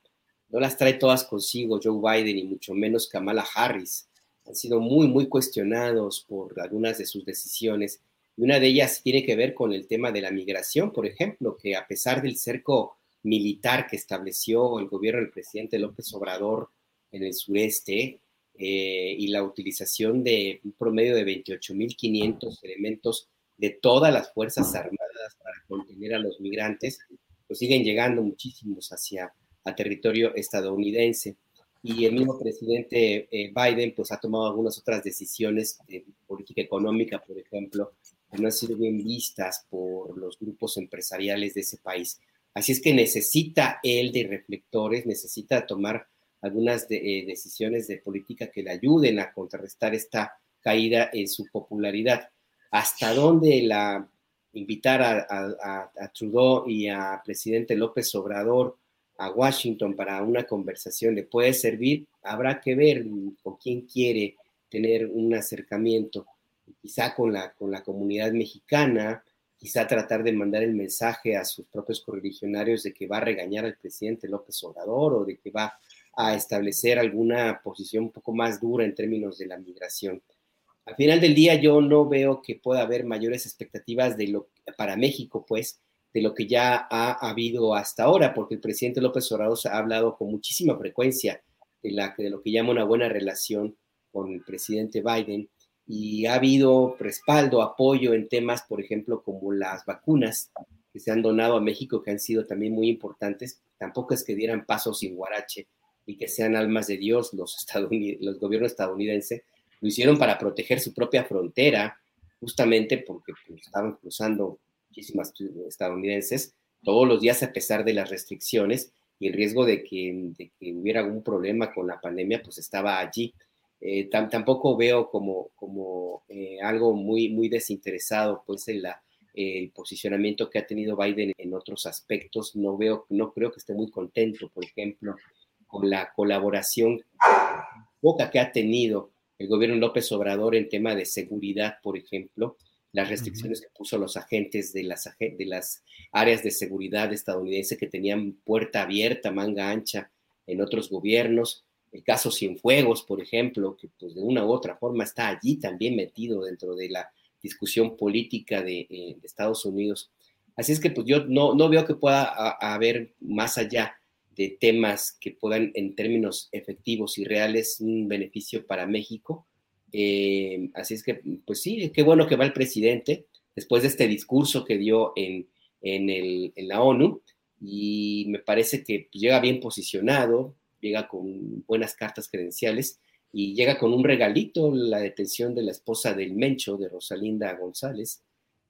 No las trae todas consigo Joe Biden y mucho menos Kamala Harris han sido muy, muy cuestionados por algunas de sus decisiones. Y una de ellas tiene que ver con el tema de la migración, por ejemplo, que a pesar del cerco militar que estableció el gobierno del presidente López Obrador en el sureste eh, y la utilización de un promedio de 28.500 elementos de todas las Fuerzas Armadas para contener a los migrantes, pues siguen llegando muchísimos hacia a territorio estadounidense y el mismo presidente eh, Biden pues ha tomado algunas otras decisiones de política económica, por ejemplo, que no han sido bien vistas por los grupos empresariales de ese país. Así es que necesita él de reflectores, necesita tomar algunas eh, decisiones de política que le ayuden a contrarrestar esta caída en su popularidad. ¿Hasta dónde la invitar a, a Trudeau y a presidente López Obrador a Washington para una conversación le puede servir, habrá que ver con quién quiere tener un acercamiento, quizá con la, con la comunidad mexicana, quizá tratar de mandar el mensaje a sus propios correligionarios de que va a regañar al presidente López Obrador o de que va a establecer alguna posición un poco más dura en términos de la migración. Al final del día yo no veo que pueda haber mayores expectativas de lo para México, pues, de lo que ya ha habido hasta ahora, porque el presidente López Obrador ha hablado con muchísima frecuencia de, la, de lo que llama una buena relación con el presidente Biden y ha habido respaldo, apoyo en temas, por ejemplo, como las vacunas que se han donado a México, que han sido también muy importantes. Tampoco es que dieran pasos sin guarache y que sean almas de Dios los, los gobiernos estadounidenses. Lo hicieron para proteger su propia frontera, justamente porque pues, estaban cruzando muchísimas estadounidenses todos los días a pesar de las restricciones y el riesgo de que, hubiera algún problema con la pandemia, pues estaba allí. Eh, tampoco veo como, como eh, algo muy, muy desinteresado pues en la, el posicionamiento que ha tenido Biden en otros aspectos. No veo, no creo que esté muy contento, por ejemplo, con la colaboración poca que ha tenido el gobierno López Obrador en tema de seguridad, por ejemplo, las restricciones que puso los agentes de las, de las áreas de seguridad estadounidense que tenían puerta abierta, manga ancha en otros gobiernos, el caso Cienfuegos, por ejemplo, que pues de una u otra forma está allí también metido dentro de la discusión política de, eh, Estados Unidos. Así es que pues yo no, no veo que pueda haber más allá de temas que puedan en términos efectivos y reales un beneficio para México. Eh, así es que pues sí, qué bueno que va el presidente después de este discurso que dio en, en, el, en la ONU y me parece que pues, llega bien posicionado, llega con buenas cartas credenciales y llega con un regalito, la detención de la esposa del Mencho, de Rosalinda González,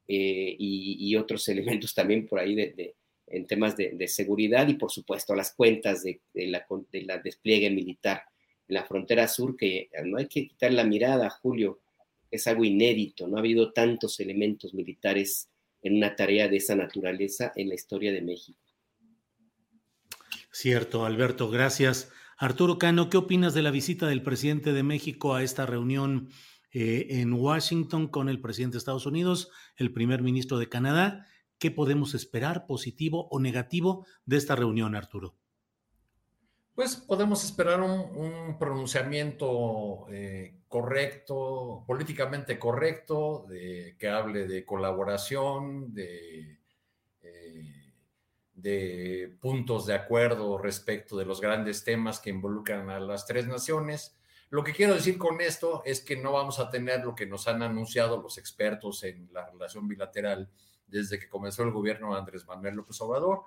eh, y, otros elementos también por ahí de, en temas de, seguridad y por supuesto las cuentas de, la, de la despliegue militar en la frontera sur, que no hay que quitar la mirada, Julio, es algo inédito, no ha habido tantos elementos militares en una tarea de esa naturaleza en la historia de México. Cierto, Alberto, gracias. Arturo Cano, ¿qué opinas de la visita del presidente de México a esta reunión eh, en Washington con el presidente de Estados Unidos, el primer ministro de Canadá? ¿Qué podemos esperar, positivo o negativo, de esta reunión, Arturo? Pues podemos esperar un, pronunciamiento eh, correcto, políticamente correcto, de, que hable de colaboración, de de puntos de acuerdo respecto de los grandes temas que involucran a las tres naciones. Lo que quiero decir con esto es que no vamos a tener lo que nos han anunciado los expertos en la relación bilateral desde que comenzó el gobierno de Andrés Manuel López Obrador,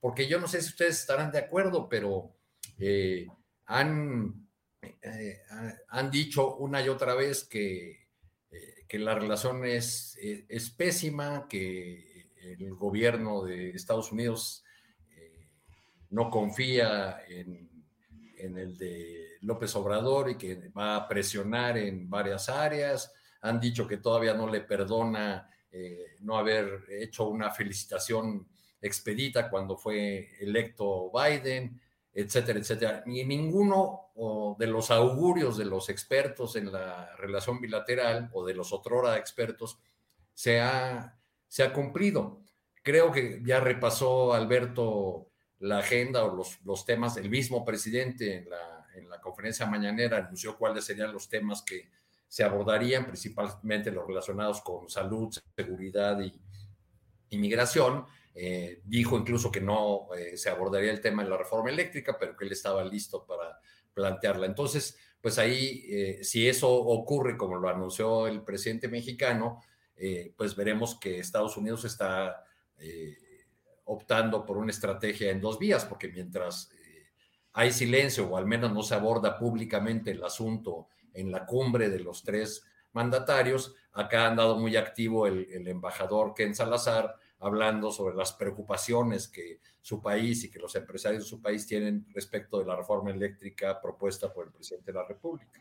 porque yo no sé si ustedes estarán de acuerdo, pero eh, han, eh, han dicho una y otra vez que, eh, que la relación es, es pésima, que el gobierno de Estados Unidos eh, no confía en, el de López Obrador y que va a presionar en varias áreas. Han dicho que todavía no le perdona eh, no haber hecho una felicitación expedita cuando fue electo Biden, etcétera, etcétera. Ni ninguno de los augurios de los expertos en la relación bilateral o de los otrora expertos se ha se ha cumplido. Creo que ya repasó Alberto la agenda o los, temas, el mismo presidente en la, en la conferencia mañanera anunció cuáles serían los temas que se abordarían, principalmente los relacionados con salud, seguridad y inmigración. Eh, dijo incluso que no eh, se abordaría el tema de la reforma eléctrica, pero que él estaba listo para plantearla. Entonces, pues ahí, eh, si eso ocurre como lo anunció el presidente mexicano, eh, pues veremos que Estados Unidos está eh, optando por una estrategia en dos vías, porque mientras eh, hay silencio o al menos no se aborda públicamente el asunto en la cumbre de los tres mandatarios, acá ha andado muy activo el, el embajador Ken Salazar hablando sobre las preocupaciones que su país y que los empresarios de su país tienen respecto de la reforma eléctrica propuesta por el presidente de la República.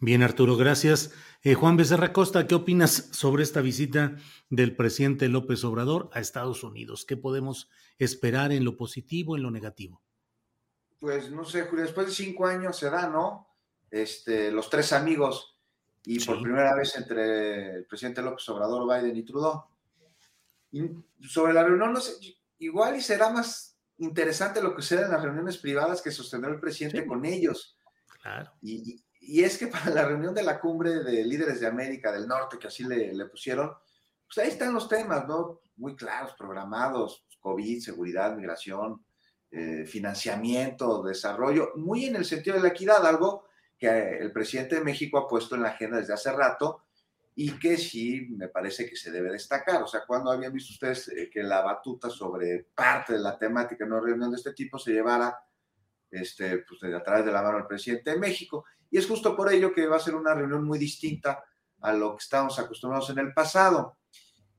Bien, Arturo, gracias. Eh, Juan Becerra Costa, ¿qué opinas sobre esta visita del presidente López Obrador a Estados Unidos? ¿Qué podemos esperar en lo positivo, en lo negativo? Pues no sé, Julio, después de cinco años se da, ¿no? Este, los tres amigos y por primera vez entre el presidente López Obrador, Biden y Trudeau. Y sobre la reunión, no sé, igual y será más interesante lo que sucede en las reuniones privadas que sostendrá el presidente con ellos. Claro. Y, y es que para la reunión de la cumbre de líderes de América del Norte, que así le, pusieron, pues ahí están los temas, ¿no? Muy claros, programados, COVID, seguridad, migración, eh, financiamiento, desarrollo, muy en el sentido de la equidad, algo que el presidente de México ha puesto en la agenda desde hace rato y que sí me parece que se debe destacar. O sea, cuando habían visto ustedes eh, que la batuta sobre parte de la temática en una reunión de este tipo se llevara este, pues, a través de la mano del presidente de México. Y es justo por ello que va a ser una reunión muy distinta a lo que estábamos acostumbrados en el pasado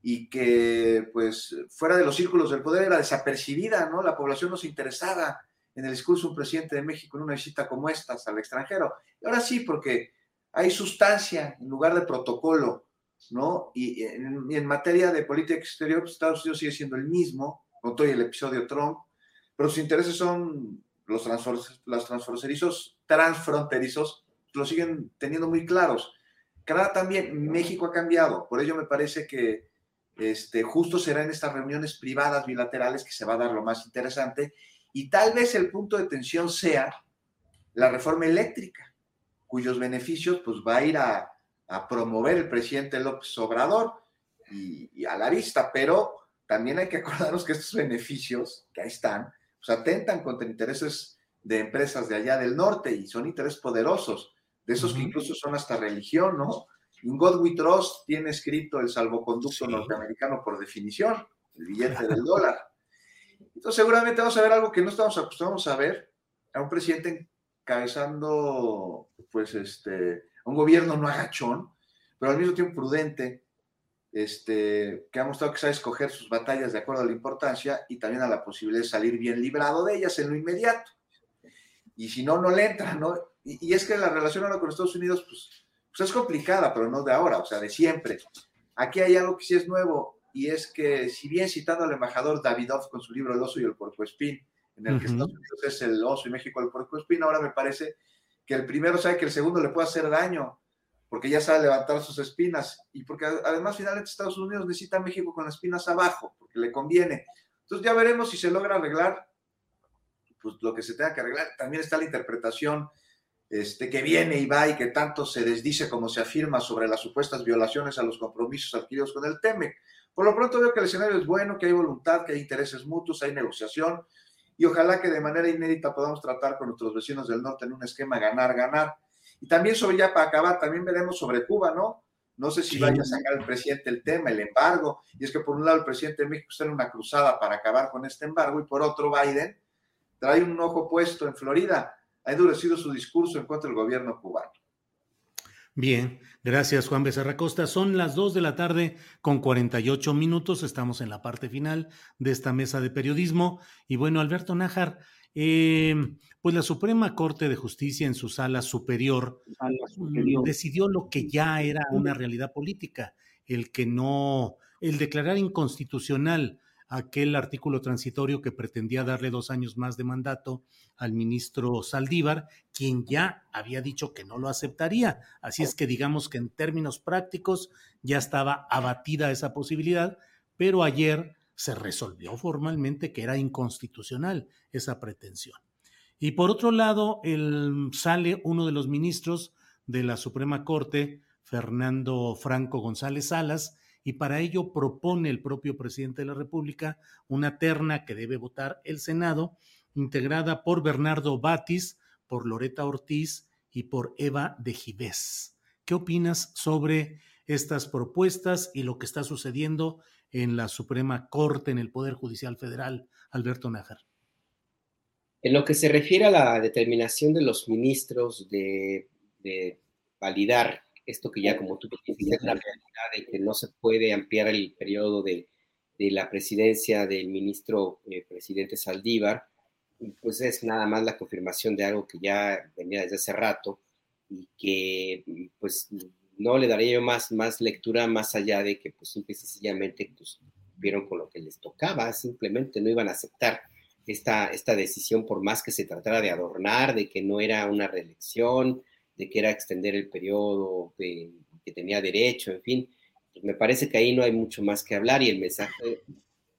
y que pues fuera de los círculos del poder era desapercibida, ¿no? La población no se interesaba en el discurso de un presidente de México en una visita como esta al extranjero. Y ahora sí, porque hay sustancia en lugar de protocolo, ¿no? Y en, materia de política exterior, pues, Estados Unidos sigue siendo el mismo, todo el episodio Trump, pero sus intereses son los, transfronterizos, transfronterizos lo siguen teniendo muy claros. Canadá también, México ha cambiado, por ello me parece que este, justo será en estas reuniones privadas bilaterales que se va a dar lo más interesante. Y tal vez el punto de tensión sea la reforma eléctrica, cuyos beneficios pues va a ir a, promover el presidente López Obrador y, a la vista, pero también hay que acordarnos que estos beneficios que ahí están, pues atentan contra intereses de empresas de allá del norte y son intereses poderosos, de esos que incluso son hasta religión, ¿no? In God We Trust tiene escrito el salvoconducto norteamericano por definición, el billete del dólar. Entonces seguramente vamos a ver algo que no estamos acostumbrados a ver, a un presidente encabezando, pues, este, un gobierno no agachón, pero al mismo tiempo prudente, este, que ha mostrado que sabe escoger sus batallas de acuerdo a la importancia y también a la posibilidad de salir bien librado de ellas en lo inmediato. Y si no, no le entra, ¿no? Y, es que la relación ahora con Estados Unidos, pues, pues es complicada, pero no de ahora, o sea, de siempre. Aquí hay algo que sí es nuevo, y es que, si bien citando al embajador Davidov con su libro El oso y el puercoespín, en el que Estados Unidos es el oso y México el puercoespín, ahora me parece que el primero sabe que el segundo le puede hacer daño, porque ya sabe levantar sus espinas, y porque además finalmente Estados Unidos necesita a México con las espinas abajo, porque le conviene. Entonces ya veremos si se logra arreglar pues, lo que se tenga que arreglar. También está la interpretación este, que viene y va y que tanto se desdice como se afirma sobre las supuestas violaciones a los compromisos adquiridos con el TEMEC. Por lo pronto veo que el escenario es bueno, que hay voluntad, que hay intereses mutuos, hay negociación y ojalá que de manera inédita podamos tratar con nuestros vecinos del norte en un esquema ganar-ganar. Y también sobre ya para acabar, también veremos sobre Cuba, ¿no? No sé si vaya a sacar el presidente el tema, el embargo. Y es que por un lado el presidente de México está en una cruzada para acabar con este embargo y por otro Biden trae un ojo puesto en Florida. Ha endurecido su discurso en contra del gobierno cubano. Bien, gracias Juan Becerra Costa. Son las 2 de la tarde con 48 minutos. Estamos en la parte final de esta mesa de periodismo. Y bueno, Alberto Nájar, em, pues la Suprema Corte de Justicia en su sala superior, mm, decidió lo que ya era una realidad política, el que no, el declarar inconstitucional aquel artículo transitorio que pretendía darle dos años más de mandato al ministro Saldívar, quien ya había dicho que no lo aceptaría. Así es que digamos que en términos prácticos ya estaba abatida esa posibilidad, pero ayer se resolvió formalmente que era inconstitucional esa pretensión. Y por otro lado, el, sale uno de los ministros de la Suprema Corte, Fernando Franco González Salas, y para ello propone el propio presidente de la República una terna que debe votar el Senado, integrada por Bernardo Batis, por Loreta Ortiz y por Eva de Givés. ¿Qué opinas sobre estas propuestas y lo que está sucediendo en la Suprema Corte, en el Poder Judicial Federal, Alberto Nájar? En lo que se refiere a la determinación de los ministros de, de validar esto que ya como tú dices, la realidad de que no se puede ampliar el periodo de, de la presidencia del ministro eh, presidente Saldívar, pues es nada más la confirmación de algo que ya venía desde hace rato y que pues no le daría yo más, más lectura más allá de que pues simple y sencillamente pues, vieron con lo que les tocaba, simplemente no iban a aceptar esta, esta decisión por más que se tratara de adornar, de que no era una reelección, de que era extender el periodo que tenía derecho, en fin. Pues me parece que ahí no hay mucho más que hablar y el mensaje,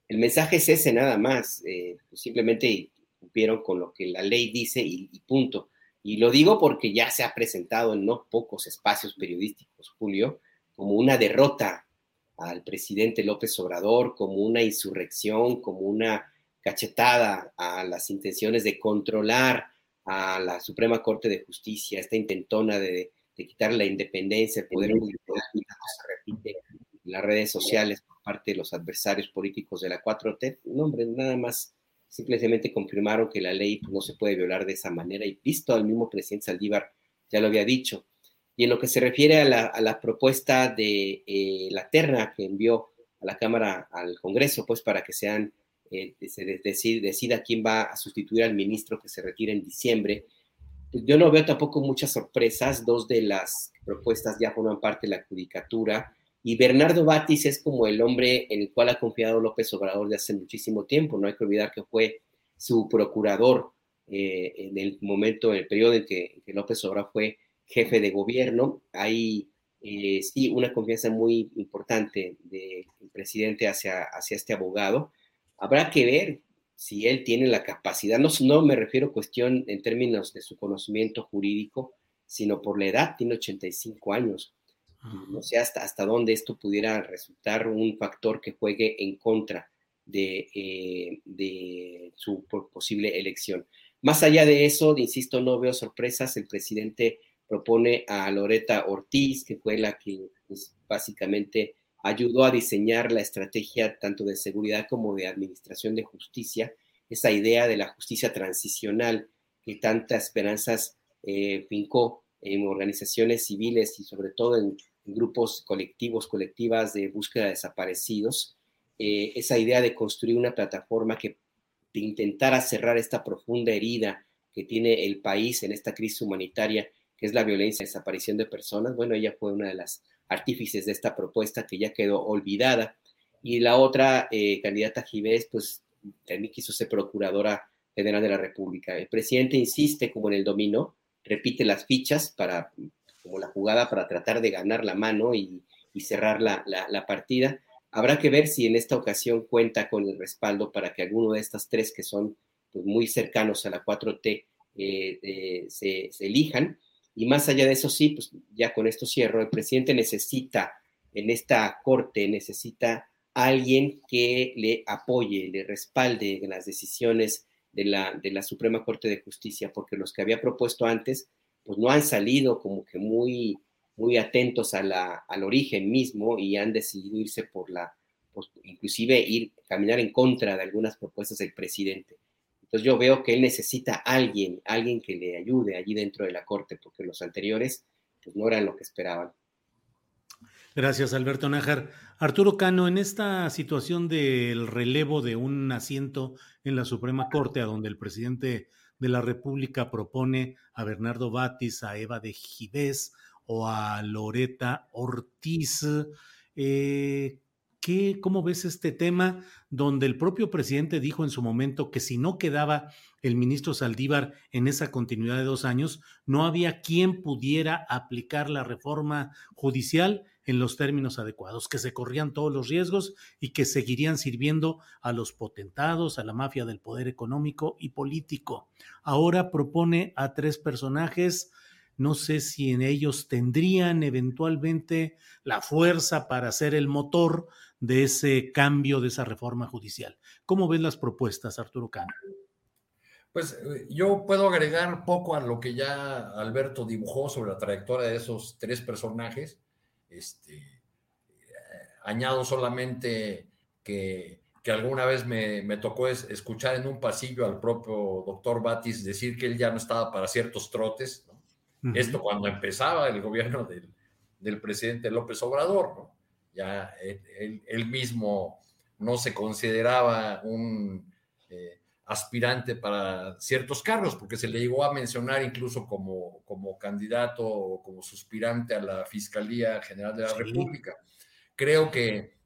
el mensaje es ese nada más. Eh, pues simplemente cumplieron con lo que la ley dice y, punto. Y lo digo porque ya se ha presentado en no pocos espacios periodísticos, Julio, como una derrota al presidente López Obrador, como una insurrección, como una cachetada a las intenciones de controlar a la Suprema Corte de Justicia, esta intentona de, quitar la independencia, el poder judicial, se repite en las redes sociales por parte de los adversarios políticos de la 4T. No, hombre, nada más simplemente confirmaron que la ley pues, no se puede violar de esa manera y visto al mismo presidente Saldívar ya lo había dicho. Y en lo que se refiere a la, propuesta de eh, la terna que envió a la Cámara, al Congreso, pues para que sean eh, se decida, quién va a sustituir al ministro que se retira en diciembre. Pues, yo no veo tampoco muchas sorpresas, dos de las propuestas ya forman parte de la judicatura y Bernardo Batis es como el hombre en el cual ha confiado López Obrador de hace muchísimo tiempo, no hay que olvidar que fue su procurador eh, en el momento, en el periodo en que, López Obrador fue jefe de gobierno. Hay eh, sí una confianza muy importante del presidente hacia, hacia este abogado. Habrá que ver si él tiene la capacidad, no, no me refiero a cuestión en términos de su conocimiento jurídico, sino por la edad, tiene 85 años. No sé hasta, hasta dónde esto pudiera resultar un factor que juegue en contra de, eh, de su posible elección. Más allá de eso, insisto, no veo sorpresas. El presidente propone a Loreta Ortiz, que fue la que pues, básicamente ayudó a diseñar la estrategia tanto de seguridad como de administración de justicia, esa idea de la justicia transicional que tantas esperanzas eh, fincó en organizaciones civiles y sobre todo en, grupos colectivos, colectivas de búsqueda de desaparecidos, eh, esa idea de construir una plataforma que intentara cerrar esta profunda herida que tiene el país en esta crisis humanitaria, que es la violencia y desaparición de personas. Bueno, ella fue una de las artífices de esta propuesta que ya quedó olvidada. Y la otra eh, candidata Gibés, pues también quiso ser procuradora federal de la República. El presidente insiste como en el dominó, repite las fichas para, como la jugada para tratar de ganar la mano y, cerrar la, partida. Habrá que ver si en esta ocasión cuenta con el respaldo para que alguno de estas tres que son pues, muy cercanos a la 4T eh, eh, se, elijan. Y más allá de eso, sí, pues ya con esto cierro, el presidente necesita en esta corte, necesita alguien que le apoye, le respalde en las decisiones de la, de la Suprema Corte de Justicia, porque los que había propuesto antes, pues no han salido como que muy, muy atentos a la, al origen mismo y han decidido irse por la, inclusive ir, caminar en contra de algunas propuestas del presidente. Entonces yo veo que él necesita a alguien, alguien que le ayude allí dentro de la Corte, porque los anteriores pues, no eran lo que esperaban. Gracias, Alberto Nájar. Arturo Cano, en esta situación del relevo de un asiento en la Suprema Corte, a donde el presidente de la República propone a Bernardo Batis, a Eva de Gibés o a Loreta Ortiz, eh, ¿qué, ¿cómo ves este tema donde el propio presidente dijo en su momento que si no quedaba el ministro Saldívar en esa continuidad de dos años, no había quien pudiera aplicar la reforma judicial? En los términos adecuados, que se corrían todos los riesgos y que seguirían sirviendo a los potentados, a la mafia del poder económico y político. Ahora propone a tres personajes, no sé si en ellos tendrían eventualmente la fuerza para ser el motor de ese cambio, de esa reforma judicial. ¿Cómo ven las propuestas, Arturo Cano? Pues eh, yo puedo agregar poco a lo que ya Alberto dibujó sobre la trayectoria de esos tres personajes este, añado solamente que, alguna vez me, tocó escuchar en un pasillo al propio doctor Batis decir que él ya no estaba para ciertos trotes. Esto cuando empezaba el gobierno del, presidente López Obrador. Ya él, mismo no se consideraba un eh, aspirante para ciertos cargos, porque se le llegó a mencionar incluso como, como candidato o como suspirante a la Fiscalía General de la República. Creo que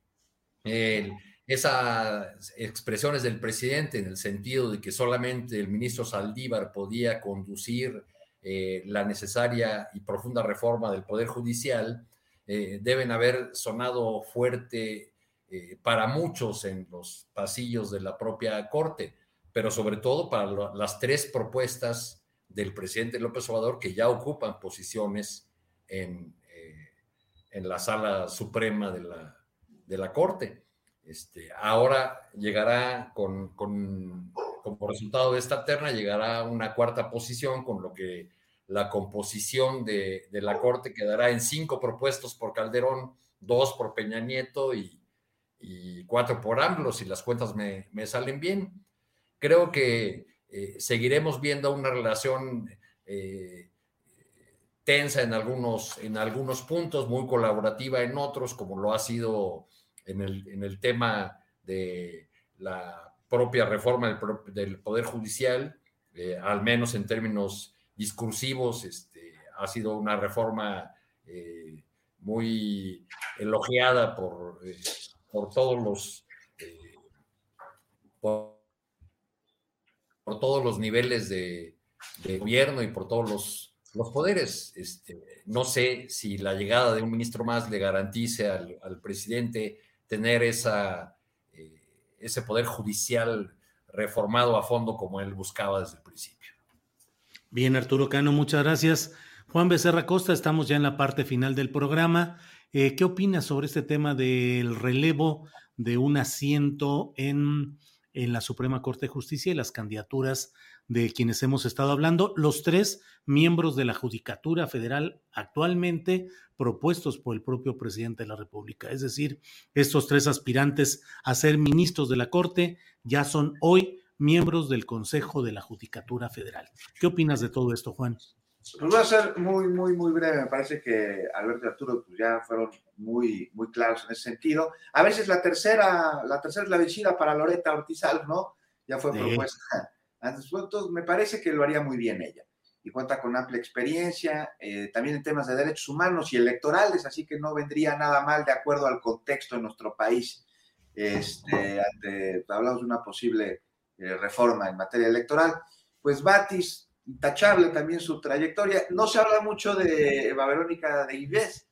esas expresiones del presidente en el sentido de que solamente el ministro Saldívar podía conducir eh, la necesaria y profunda reforma del Poder Judicial, eh, deben haber sonado fuerte eh, para muchos en los pasillos de la propia Corte pero sobre todo para las tres propuestas del presidente López Obrador que ya ocupan posiciones en, eh, en la sala suprema de la, de la Corte. Este, ahora llegará con, con, como resultado de esta terna, llegará una cuarta posición, con lo que la composición de, de la Corte quedará en cinco propuestos por Calderón, dos por Peña Nieto y, y cuatro por AMLO, si las cuentas me, me salen bien creo que eh, seguiremos viendo una relación eh, tensa en algunos, en algunos puntos, muy colaborativa en otros, como lo ha sido en el, tema de la propia reforma del, Poder Judicial, eh, al menos en términos discursivos, este, ha sido una reforma muy elogiada por, por todos los todos los niveles de, gobierno y por todos los los poderes. Este, no sé si la llegada de un ministro más le garantice al, presidente tener esa, eh, ese poder judicial reformado a fondo como él buscaba desde el principio. Bien, Arturo Cano, muchas gracias. Juan Becerra Costa, estamos ya en la parte final del programa. Eh, ¿Qué opinas sobre este tema del relevo de un asiento en, en la Suprema Corte de Justicia y las candidaturas de quienes hemos estado hablando, los tres miembros de la Judicatura Federal actualmente propuestos por el propio presidente de la República. Es decir, estos tres aspirantes a ser ministros de la Corte ya son hoy miembros del Consejo de la Judicatura Federal. ¿Qué opinas de todo esto, Juan? Pues voy a ser muy, muy, muy breve. Me parece que Alberto y Arturo pues, ya fueron muy, muy claros en ese sentido. A veces la tercera, la tercera es la vencida para Loreta Ortizal, ¿no? Ya fue propuesta antes, me parece que lo haría muy bien ella. Y cuenta con amplia experiencia, eh, también en temas de derechos humanos y electorales, así que no vendría nada mal de acuerdo al contexto de nuestro país. Este, hablamos de una posible eh, reforma en materia electoral. Pues Batis, intachable también su trayectoria. No se habla mucho de Eva Verónica de Ives,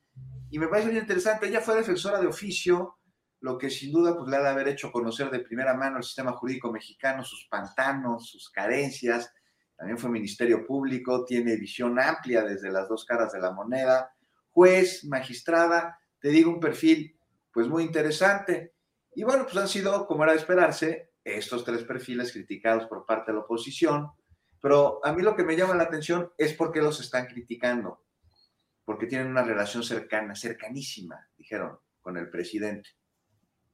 y me parece muy interesante. Ella fue defensora de oficio lo que sin duda pues, le ha de haber hecho conocer de primera mano el sistema jurídico mexicano, sus pantanos, sus carencias. También fue Ministerio Público, tiene visión amplia desde las dos caras de la moneda. Juez, magistrada, te digo un perfil pues muy interesante. Y bueno, pues han sido, como era de esperarse, estos tres perfiles criticados por parte de la oposición. Pero a mí lo que me llama la atención es por qué los están criticando. Porque tienen una relación cercana, cercanísima, dijeron, con el presidente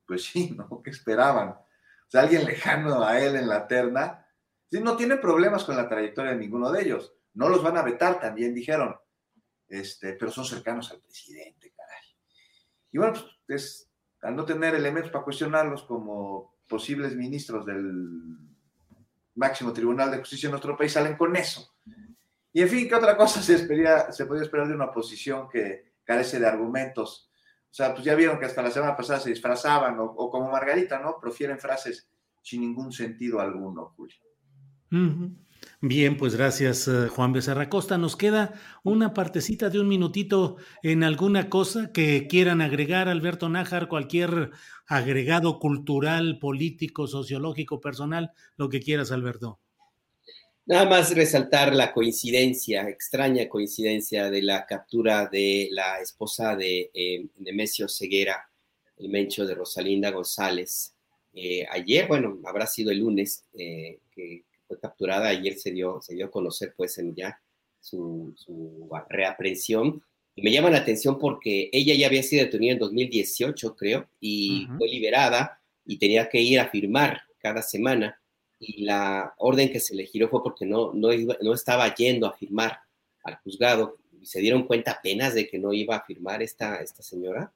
pues sí, ¿no? ¿Qué esperaban? O sea, alguien lejano a él en la terna, sí, no tiene problemas con la trayectoria de ninguno de ellos. No los van a vetar, también dijeron. Este, pero son cercanos al presidente, caray. Y bueno, pues al no tener elementos para cuestionarlos como posibles ministros del máximo tribunal de justicia en nuestro país, salen con eso. Y en fin, ¿qué otra cosa se, se podía esperar de una oposición que carece de argumentos o sea, pues ya vieron que hasta la semana pasada se disfrazaban, o, como Margarita, ¿no? Profieren frases sin ningún sentido alguno, Julio. Bien, pues gracias, eh, Juan Becerra Costa. Nos queda una partecita de un minutito en alguna cosa que quieran agregar, Alberto Nájar, cualquier agregado cultural, político, sociológico, personal, lo que quieras, Alberto. Nada más resaltar la coincidencia, extraña coincidencia de la captura de la esposa de eh, Nemesio Ceguera, el mencho de Rosalinda González. Eh, ayer, bueno, habrá sido el lunes eh, que fue capturada, ayer se dio, se dio a conocer pues en ya su, reaprensión. Y me llama la atención porque ella ya había sido detenida en 2018, creo, y fue liberada y tenía que ir a firmar cada semana y la orden que se le giró fue porque no, no, no estaba yendo a firmar al juzgado y se dieron cuenta apenas de que no iba a firmar esta, esta señora.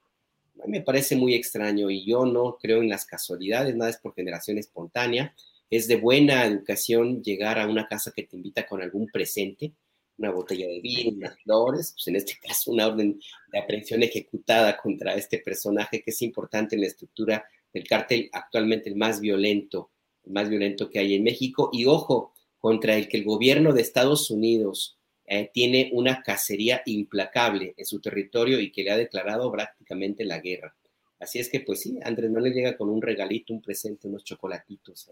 A mí me parece muy extraño y yo no creo en las casualidades, nada es por generación espontánea. Es de buena educación llegar a una casa que te invita con algún presente, una botella de vino, unas flores, pues en este caso una orden de aprehensión ejecutada contra este personaje que es importante en la estructura del cártel actualmente el más violento más violento que hay en México y ojo, contra el que el gobierno de Estados Unidos eh, tiene una cacería implacable en su territorio y que le ha declarado prácticamente la guerra. Así es que, pues sí, Andrés no le llega con un regalito, un presente, unos chocolatitos.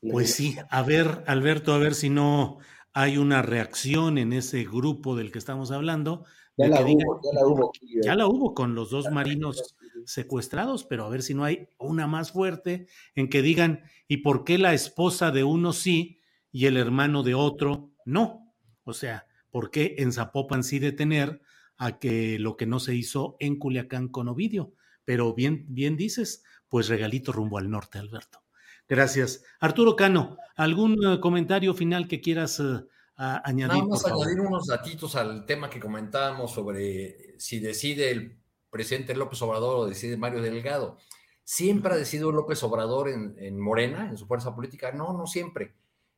Pues sí, a ver, Alberto, a ver si no hay una reacción en ese grupo del que estamos hablando. Ya la, hubo, ya la hubo. Ya la hubo con los dos marinos secuestrados, pero a ver si no hay una más fuerte en que digan, ¿y por qué la esposa de uno sí y el hermano de otro no? O sea, ¿por qué en Zapopan sí detener a que lo que no se hizo en Culiacán con Ovidio? Pero bien, bien dices, pues regalito rumbo al norte, Alberto. Gracias. Arturo Cano, ¿algún eh, comentario final que quieras eh, añadir? Vamos a añadir unos datitos al tema que comentábamos sobre si decide el presidente López Obrador o decide Mario Delgado. ¿Siempre ha decidido López Obrador en, Morena, en su fuerza política? No, no siempre.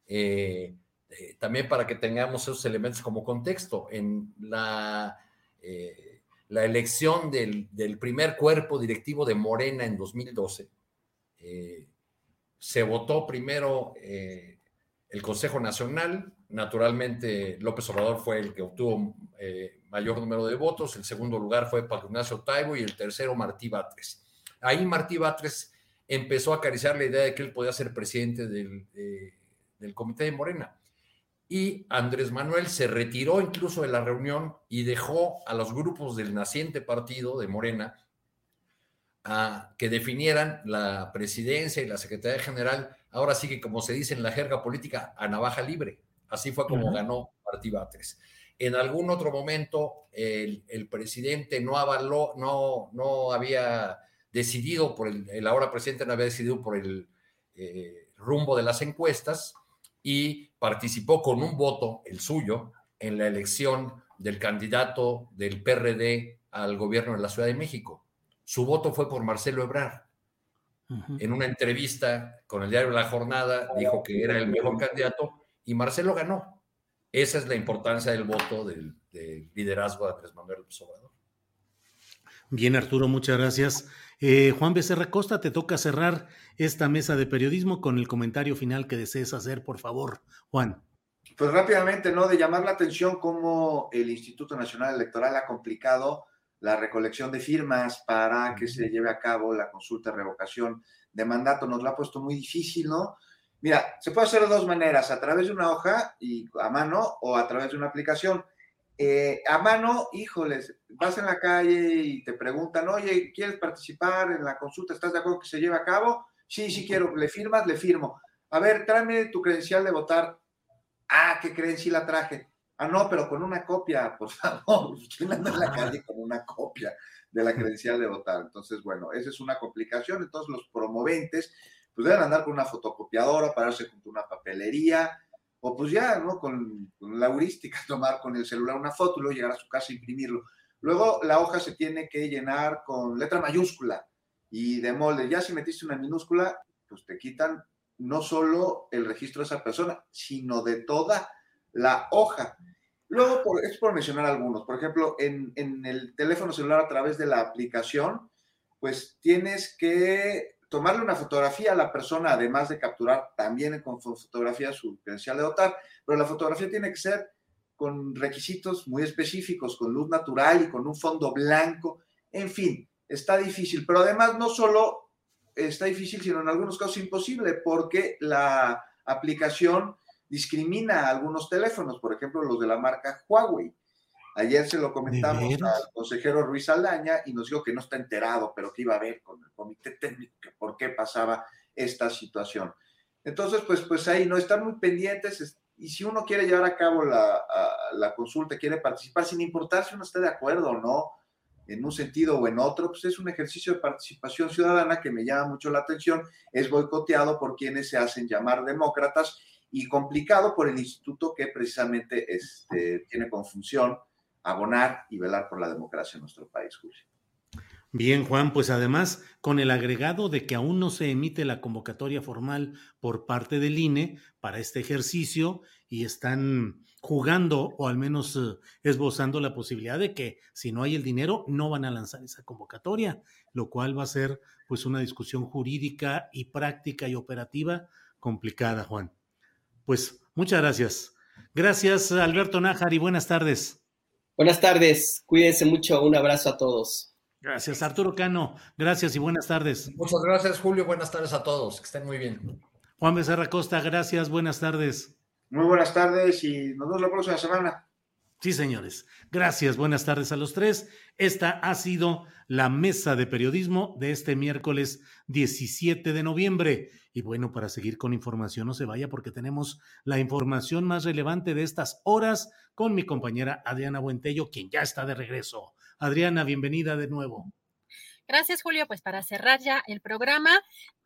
Eh, eh, también para que tengamos esos elementos como contexto, en la, eh, la elección del, primer cuerpo directivo de Morena en 2012, se votó primero el Consejo Nacional. Naturalmente, López Obrador fue el que obtuvo eh, mayor número de votos. El segundo lugar fue Pablo Ignacio Taibo y el tercero Martí Batres. Ahí Martí Batres empezó a acariciar la idea de que él podía ser presidente del, del Comité de Morena. Y Andrés Manuel se retiró incluso de la reunión y dejó a los grupos del naciente partido de Morena a que definieran la presidencia y la secretaría general, ahora sí que como se dice en la jerga política, a navaja libre. Así fue como ganó Martí Batres. En algún otro momento el, presidente no avaló, no, no había decidido por el, el ahora presidente no había decidido por el eh, rumbo de las encuestas y participó con un voto, el suyo, en la elección del candidato del PRD al gobierno de la Ciudad de México. Su voto fue por Marcelo Ebrard. En una entrevista con el diario La Jornada dijo que era el mejor candidato y Marcelo ganó. Esa es la importancia del voto del, liderazgo de Andrés Manuel López Obrador. Bien, Arturo, muchas gracias. Eh, Juan Becerra Costa, te toca cerrar esta mesa de periodismo con el comentario final que desees hacer, por favor, Juan. Pues rápidamente, ¿no? De llamar la atención cómo el Instituto Nacional Electoral ha complicado la recolección de firmas para que se lleve a cabo la consulta de revocación de mandato. Nos lo ha puesto muy difícil, ¿no? Mira, se puede hacer de dos maneras, a través de una hoja y a mano o a través de una aplicación. Eh, a mano, híjoles, vas en la calle y te preguntan, oye, ¿quieres participar en la consulta? ¿Estás de acuerdo que se lleve a cabo? Sí, sí quiero. ¿Le firmas? Le firmo. A ver, tráeme tu credencial de votar. Ah, ¿qué creen? Sí la traje. Ah, no, pero con una copia, por favor. ¿Quién anda en la calle con una copia de la credencial de votar? Entonces, bueno, esa es una complicación. Entonces, los promoventes, pues deben andar con una fotocopiadora, pararse junto a una papelería, o pues ya, ¿no? Con, la heurística, tomar con el celular una foto y luego llegar a su casa e imprimirlo. Luego, la hoja se tiene que llenar con letra mayúscula y de molde. Ya si metiste una minúscula, pues te quitan no solo el registro de esa persona, sino de toda la hoja. Luego, por, es por mencionar algunos, por ejemplo, en, el teléfono celular a través de la aplicación, pues tienes que tomarle una fotografía a la persona, además de capturar también con fotografía su credencial de votar, pero la fotografía tiene que ser con requisitos muy específicos, con luz natural y con un fondo blanco, en fin, está difícil, pero además no solo está difícil, sino en algunos casos imposible, porque la aplicación discrimina a algunos teléfonos, por ejemplo, los de la marca Huawei. Ayer se lo comentamos al consejero Ruiz Aldaña y nos dijo que no está enterado, pero que iba a ver con el comité técnico por qué pasaba esta situación. Entonces, pues, pues ahí no están muy pendientes y si uno quiere llevar a cabo la, la consulta, quiere participar, sin importar si uno está de acuerdo o no, en un sentido o en otro, pues es un ejercicio de participación ciudadana que me llama mucho la atención, es boicoteado por quienes se hacen llamar demócratas y complicado por el instituto que precisamente este, tiene como función abonar y velar por la democracia en nuestro país, Julio. Bien, Juan, pues además, con el agregado de que aún no se emite la convocatoria formal por parte del INE para este ejercicio y están jugando o al menos eh, esbozando la posibilidad de que si no hay el dinero no van a lanzar esa convocatoria, lo cual va a ser pues una discusión jurídica y práctica y operativa complicada, Juan. Pues muchas gracias. Gracias, Alberto Nájar, y buenas tardes. Buenas tardes, cuídense mucho, un abrazo a todos. Gracias, Arturo Cano, gracias y buenas tardes. Muchas gracias, Julio, buenas tardes a todos, que estén muy bien. Juan Becerra Costa, gracias, buenas tardes. Muy buenas tardes y nos vemos la próxima semana. Sí, señores. Gracias. Buenas tardes a los tres. Esta ha sido la mesa de periodismo de este miércoles 17 de noviembre. Y bueno, para seguir con información, no se vaya porque tenemos la información más relevante de estas horas con mi compañera Adriana Buentello, quien ya está de regreso. Adriana, bienvenida de nuevo. Gracias, Julio. Pues para cerrar ya el programa,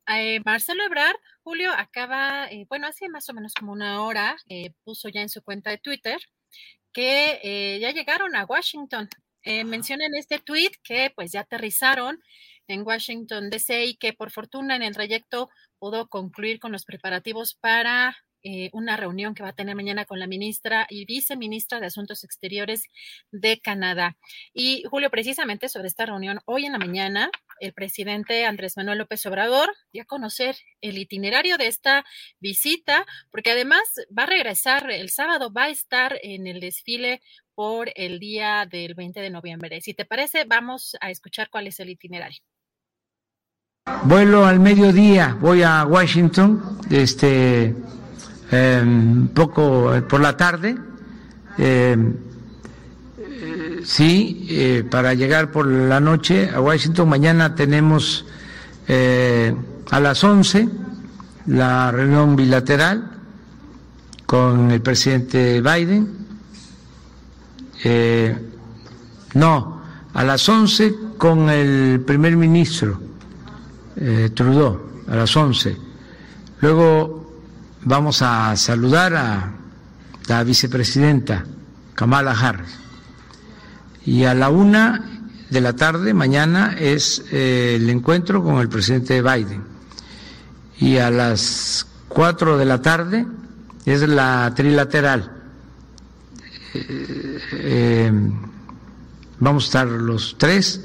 eh, Marcelo Ebrard, Julio, acaba, eh, bueno, hace más o menos como una hora, eh, puso ya en su cuenta de Twitter que eh, ya llegaron a Washington. Eh, menciona en este tweet que pues ya aterrizaron en Washington DC y que por fortuna en el trayecto pudo concluir con los preparativos para eh, una reunión que va a tener mañana con la ministra y viceministra de Asuntos Exteriores de Canadá. Y Julio, precisamente sobre esta reunión, hoy en la mañana, el presidente Andrés Manuel López Obrador dio a conocer el itinerario de esta visita, porque además va a regresar el sábado, va a estar en el desfile por el día del 20 de noviembre. Si te parece, vamos a escuchar cuál es el itinerario. Vuelo al mediodía, voy a Washington, este, um, poco por la tarde. Eh, sí, eh, para llegar por la noche a Washington. Mañana tenemos eh, a las 11 la reunión bilateral con el presidente Biden. Eh, no, a las 11 con el primer ministro eh, Trudeau a las 11. Luego vamos a saludar a la vicepresidenta Kamala Harris. Y a la una de la tarde, mañana, es eh, el encuentro con el presidente Biden. Y a las cuatro de la tarde es la trilateral. Eh, vamos a estar los tres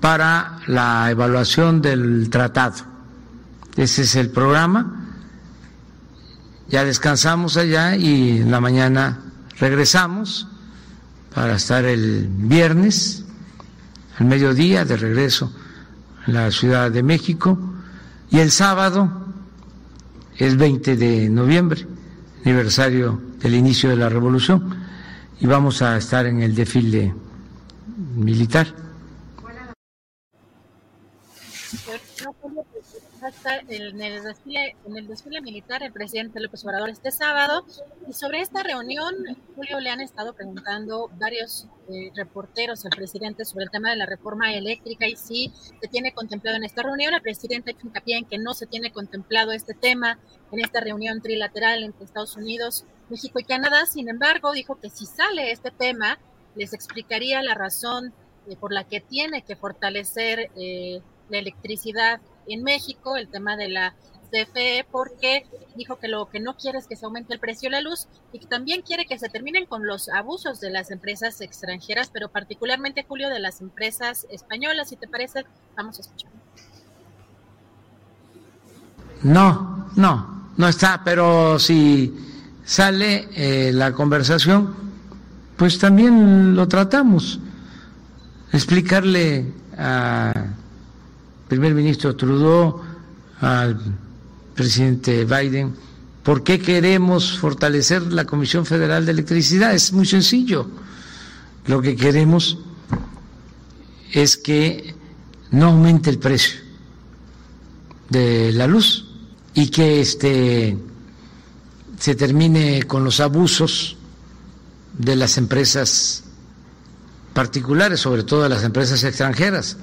para la evaluación del tratado. Ese es el programa. Ya descansamos allá y en la mañana regresamos para estar el viernes al mediodía de regreso en la Ciudad de México y el sábado es 20 de noviembre, aniversario del inicio de la revolución y vamos a estar en el desfile militar. En el desfile, en el desfile militar el presidente López Obrador este sábado. Y sobre esta reunión, Julio, le han estado preguntando varios eh, reporteros al presidente sobre el tema de la reforma eléctrica y si se tiene contemplado en esta reunión. El presidente ha hecho hincapié en que no se tiene contemplado este tema en esta reunión trilateral entre Estados Unidos, México y Canadá. Sin embargo, dijo que si sale este tema, les explicaría la razón eh, por la que tiene que fortalecer eh, la electricidad en México, el tema de la CFE, porque dijo que lo que no quiere es que se aumente el precio de la luz y que también quiere que se terminen con los abusos de las empresas extranjeras, pero particularmente, Julio, de las empresas españolas. Si te parece, vamos a escuchar. No, no, no está, pero si sale eh, la conversación, pues también lo tratamos. Explicarle a primer ministro Trudeau, al presidente Biden, ¿por qué queremos fortalecer la Comisión Federal de Electricidad? Es muy sencillo. Lo que queremos es que no aumente el precio de la luz y que este se termine con los abusos de las empresas particulares, sobre todo de las empresas extranjeras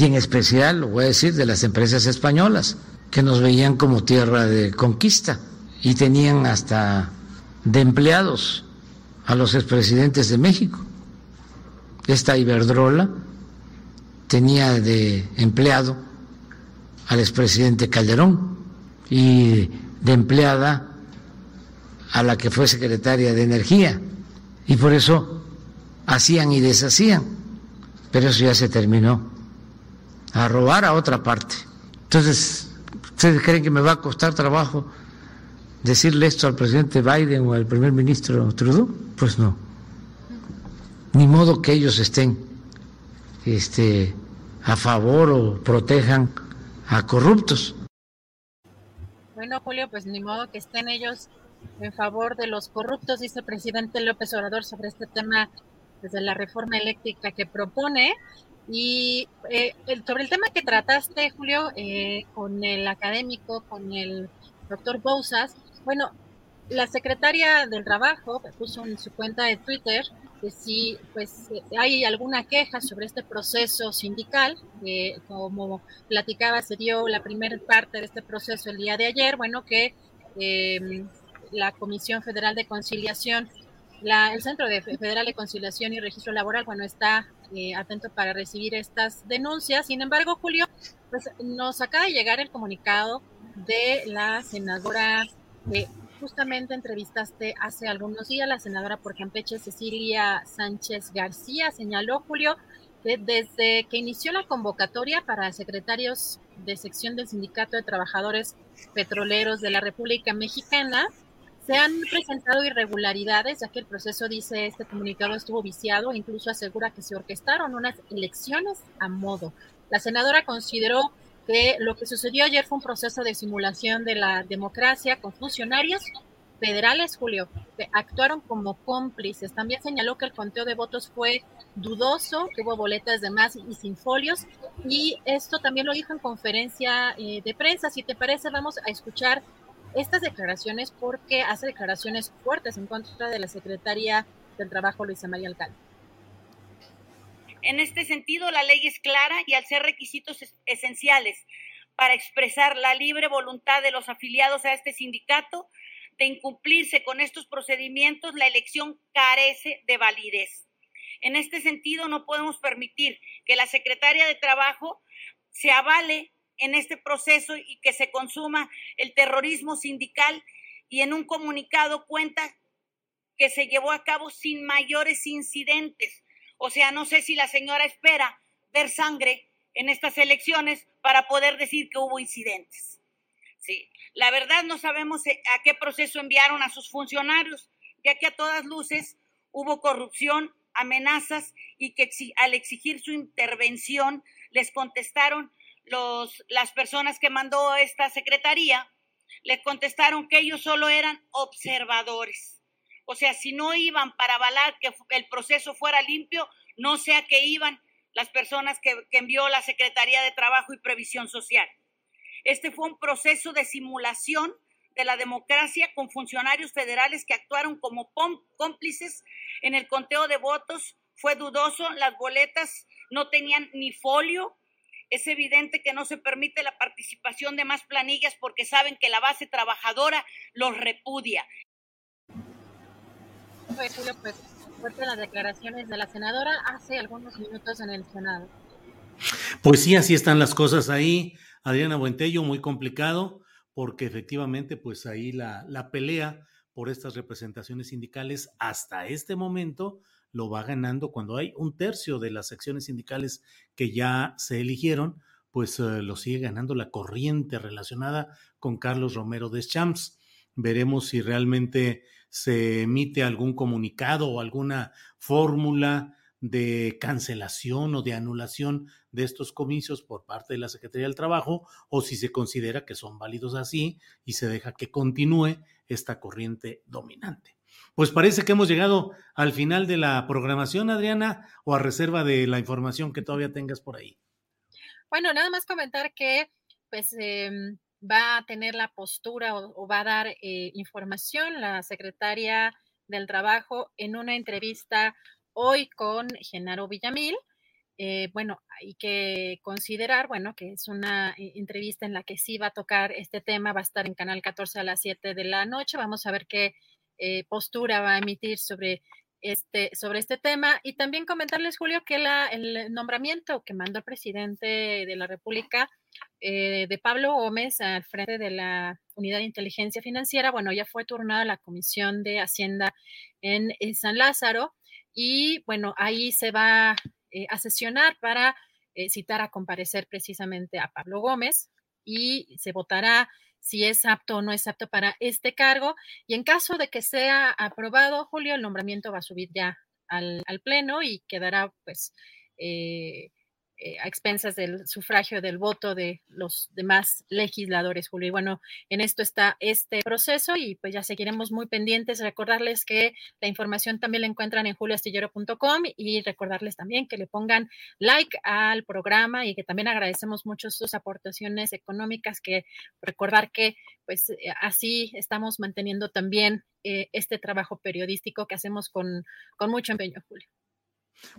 y en especial, lo voy a decir, de las empresas españolas, que nos veían como tierra de conquista y tenían hasta de empleados a los expresidentes de México. Esta Iberdrola tenía de empleado al expresidente Calderón y de empleada a la que fue secretaria de Energía. Y por eso hacían y deshacían. Pero eso ya se terminó a robar a otra parte. Entonces, ¿ustedes creen que me va a costar trabajo decirle esto al presidente Biden o al primer ministro Trudeau? Pues no. Ni modo que ellos estén este, a favor o protejan a corruptos. Bueno, Julio, pues ni modo que estén ellos en favor de los corruptos, dice el presidente López Obrador sobre este tema desde la reforma eléctrica que propone. Y eh, sobre el tema que trataste, Julio, eh, con el académico, con el doctor Bousas, bueno, la secretaria del Trabajo puso en su cuenta de Twitter que si pues hay alguna queja sobre este proceso sindical, que como platicaba, se dio la primera parte de este proceso el día de ayer, bueno, que em, la Comisión Federal de Conciliación, la, el Centro de Federal de Conciliación y Registro Laboral, bueno, está eh, atento para recibir estas denuncias. Sin embargo, Julio, pues nos acaba de llegar el comunicado de la senadora que justamente entrevistaste hace algunos días, la senadora por Campeche, Cecilia Sánchez García, señaló, Julio, que desde que inició la convocatoria para secretarios de sección del Sindicato de Trabajadores Petroleros de la República Mexicana, se han presentado irregularidades, ya que el proceso, dice este comunicado, estuvo viciado incluso asegura que se orquestaron unas elecciones a modo. La senadora consideró que lo que sucedió ayer fue un proceso de simulación de la democracia con funcionarios federales, Julio, que actuaron como cómplices. También señaló que el conteo de votos fue dudoso, que hubo boletas de más y sin folios. Y esto también lo dijo en conferencia eh, de prensa. Si te parece, vamos a escuchar estas declaraciones porque hace declaraciones fuertes en contra de la secretaria del Trabajo, Luisa María Alcalde. En este sentido, la ley es clara y al ser requisitos esenciales para expresar la libre voluntad de los afiliados a este sindicato, de incumplirse con estos procedimientos, la elección carece de validez. En este sentido, no podemos permitir que la secretaria de Trabajo se avale en este proceso y que se consuma el terrorismo sindical y en un comunicado cuenta que se llevó a cabo sin mayores incidentes. O sea, no sé si la señora espera ver sangre en estas elecciones para poder decir que hubo incidentes. Sí, la verdad no sabemos eh, a qué proceso enviaron a sus funcionarios, ya que a todas luces hubo corrupción, amenazas y que al exigir su intervención les contestaron las personas que mandó esta secretaría, les contestaron que ellos solo eran observadores. O sea, si no iban para avalar que el proceso fuera limpio, no sé a qué iban las personas que envió la Secretaría de Trabajo y Previsión Social. Este fue un proceso de simulación de la democracia con funcionarios federales que actuaron como cómplices en el conteo de votos. Fue dudoso, las boletas no tenían ni folio. Es evidente que no se permite la participación de más planillas porque saben que la base trabajadora los repudia. Pues, fuerte las declaraciones de la senadora hace algunos minutos en el Senado. Pues sí, así están las cosas ahí. Adriana Buentello, muy complicado, porque efectivamente, pues ahí la, la pelea por estas representaciones sindicales hasta este momento lo va ganando cuando hay un tercio de las secciones sindicales que ya se eligieron, pues eh, lo sigue ganando la corriente relacionada con Carlos Romero de Champs. Veremos si realmente se emite algún comunicado o alguna fórmula de cancelación o de anulación de estos comicios por parte de la Secretaría del Trabajo o si se considera que son válidos así y se deja que continúe esta corriente dominante. Pues parece que hemos llegado al final de la programación, Adriana, o a reserva de la información que todavía tengas por ahí. Bueno, nada más comentar que pues em, va a tener la postura o, va a dar eh, información la secretaria del Trabajo en una entrevista hoy con Genaro Villamil. Eh, bueno, hay que considerar, bueno, que es una eh, entrevista en la que sí va a tocar este tema, va a estar en Canal 14 a las 7 de la noche. Vamos a ver qué eh, postura va a emitir sobre este, sobre este tema. Y también comentarles, Julio, que la, el nombramiento que mandó el presidente de la República de Pablo Gómez al frente de la Unidad de Inteligencia Financiera, bueno, ya fue turnada la Comisión de Hacienda en San Lázaro y bueno, ahí se va eh, a sesionar para eh, citar a comparecer precisamente a Pablo Gómez y se votará si es apto o no es apto para este cargo. Y en caso de que sea aprobado, Julio, el nombramiento va a subir ya al, al Pleno y quedará pues eh, eh, a expensas del sufragio del voto de los demás legisladores, Julio. Y bueno, en esto está este proceso y pues ya seguiremos muy pendientes. Recordarles que la información también la encuentran en julioastillero.com y recordarles también que le pongan like al programa y que también agradecemos mucho sus aportaciones económicas, que recordar que pues eh, así estamos manteniendo también eh, este trabajo periodístico que hacemos con, con mucho empeño, Julio.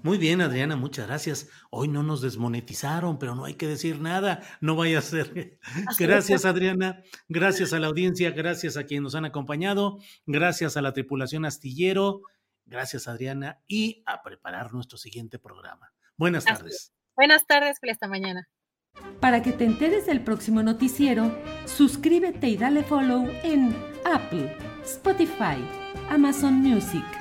Muy bien, Adriana, muchas gracias. Hoy no nos desmonetizaron, pero no hay que decir nada, no vaya a ser. Gracias, Adriana. Gracias a la audiencia, gracias a quienes nos han acompañado, gracias a la tripulación astillero, gracias, Adriana, y a preparar nuestro siguiente programa. Buenas tardes. Buenas tardes, hasta mañana. Para que te enteres del próximo noticiero, suscríbete y dale follow en Apple, Spotify, Amazon Music.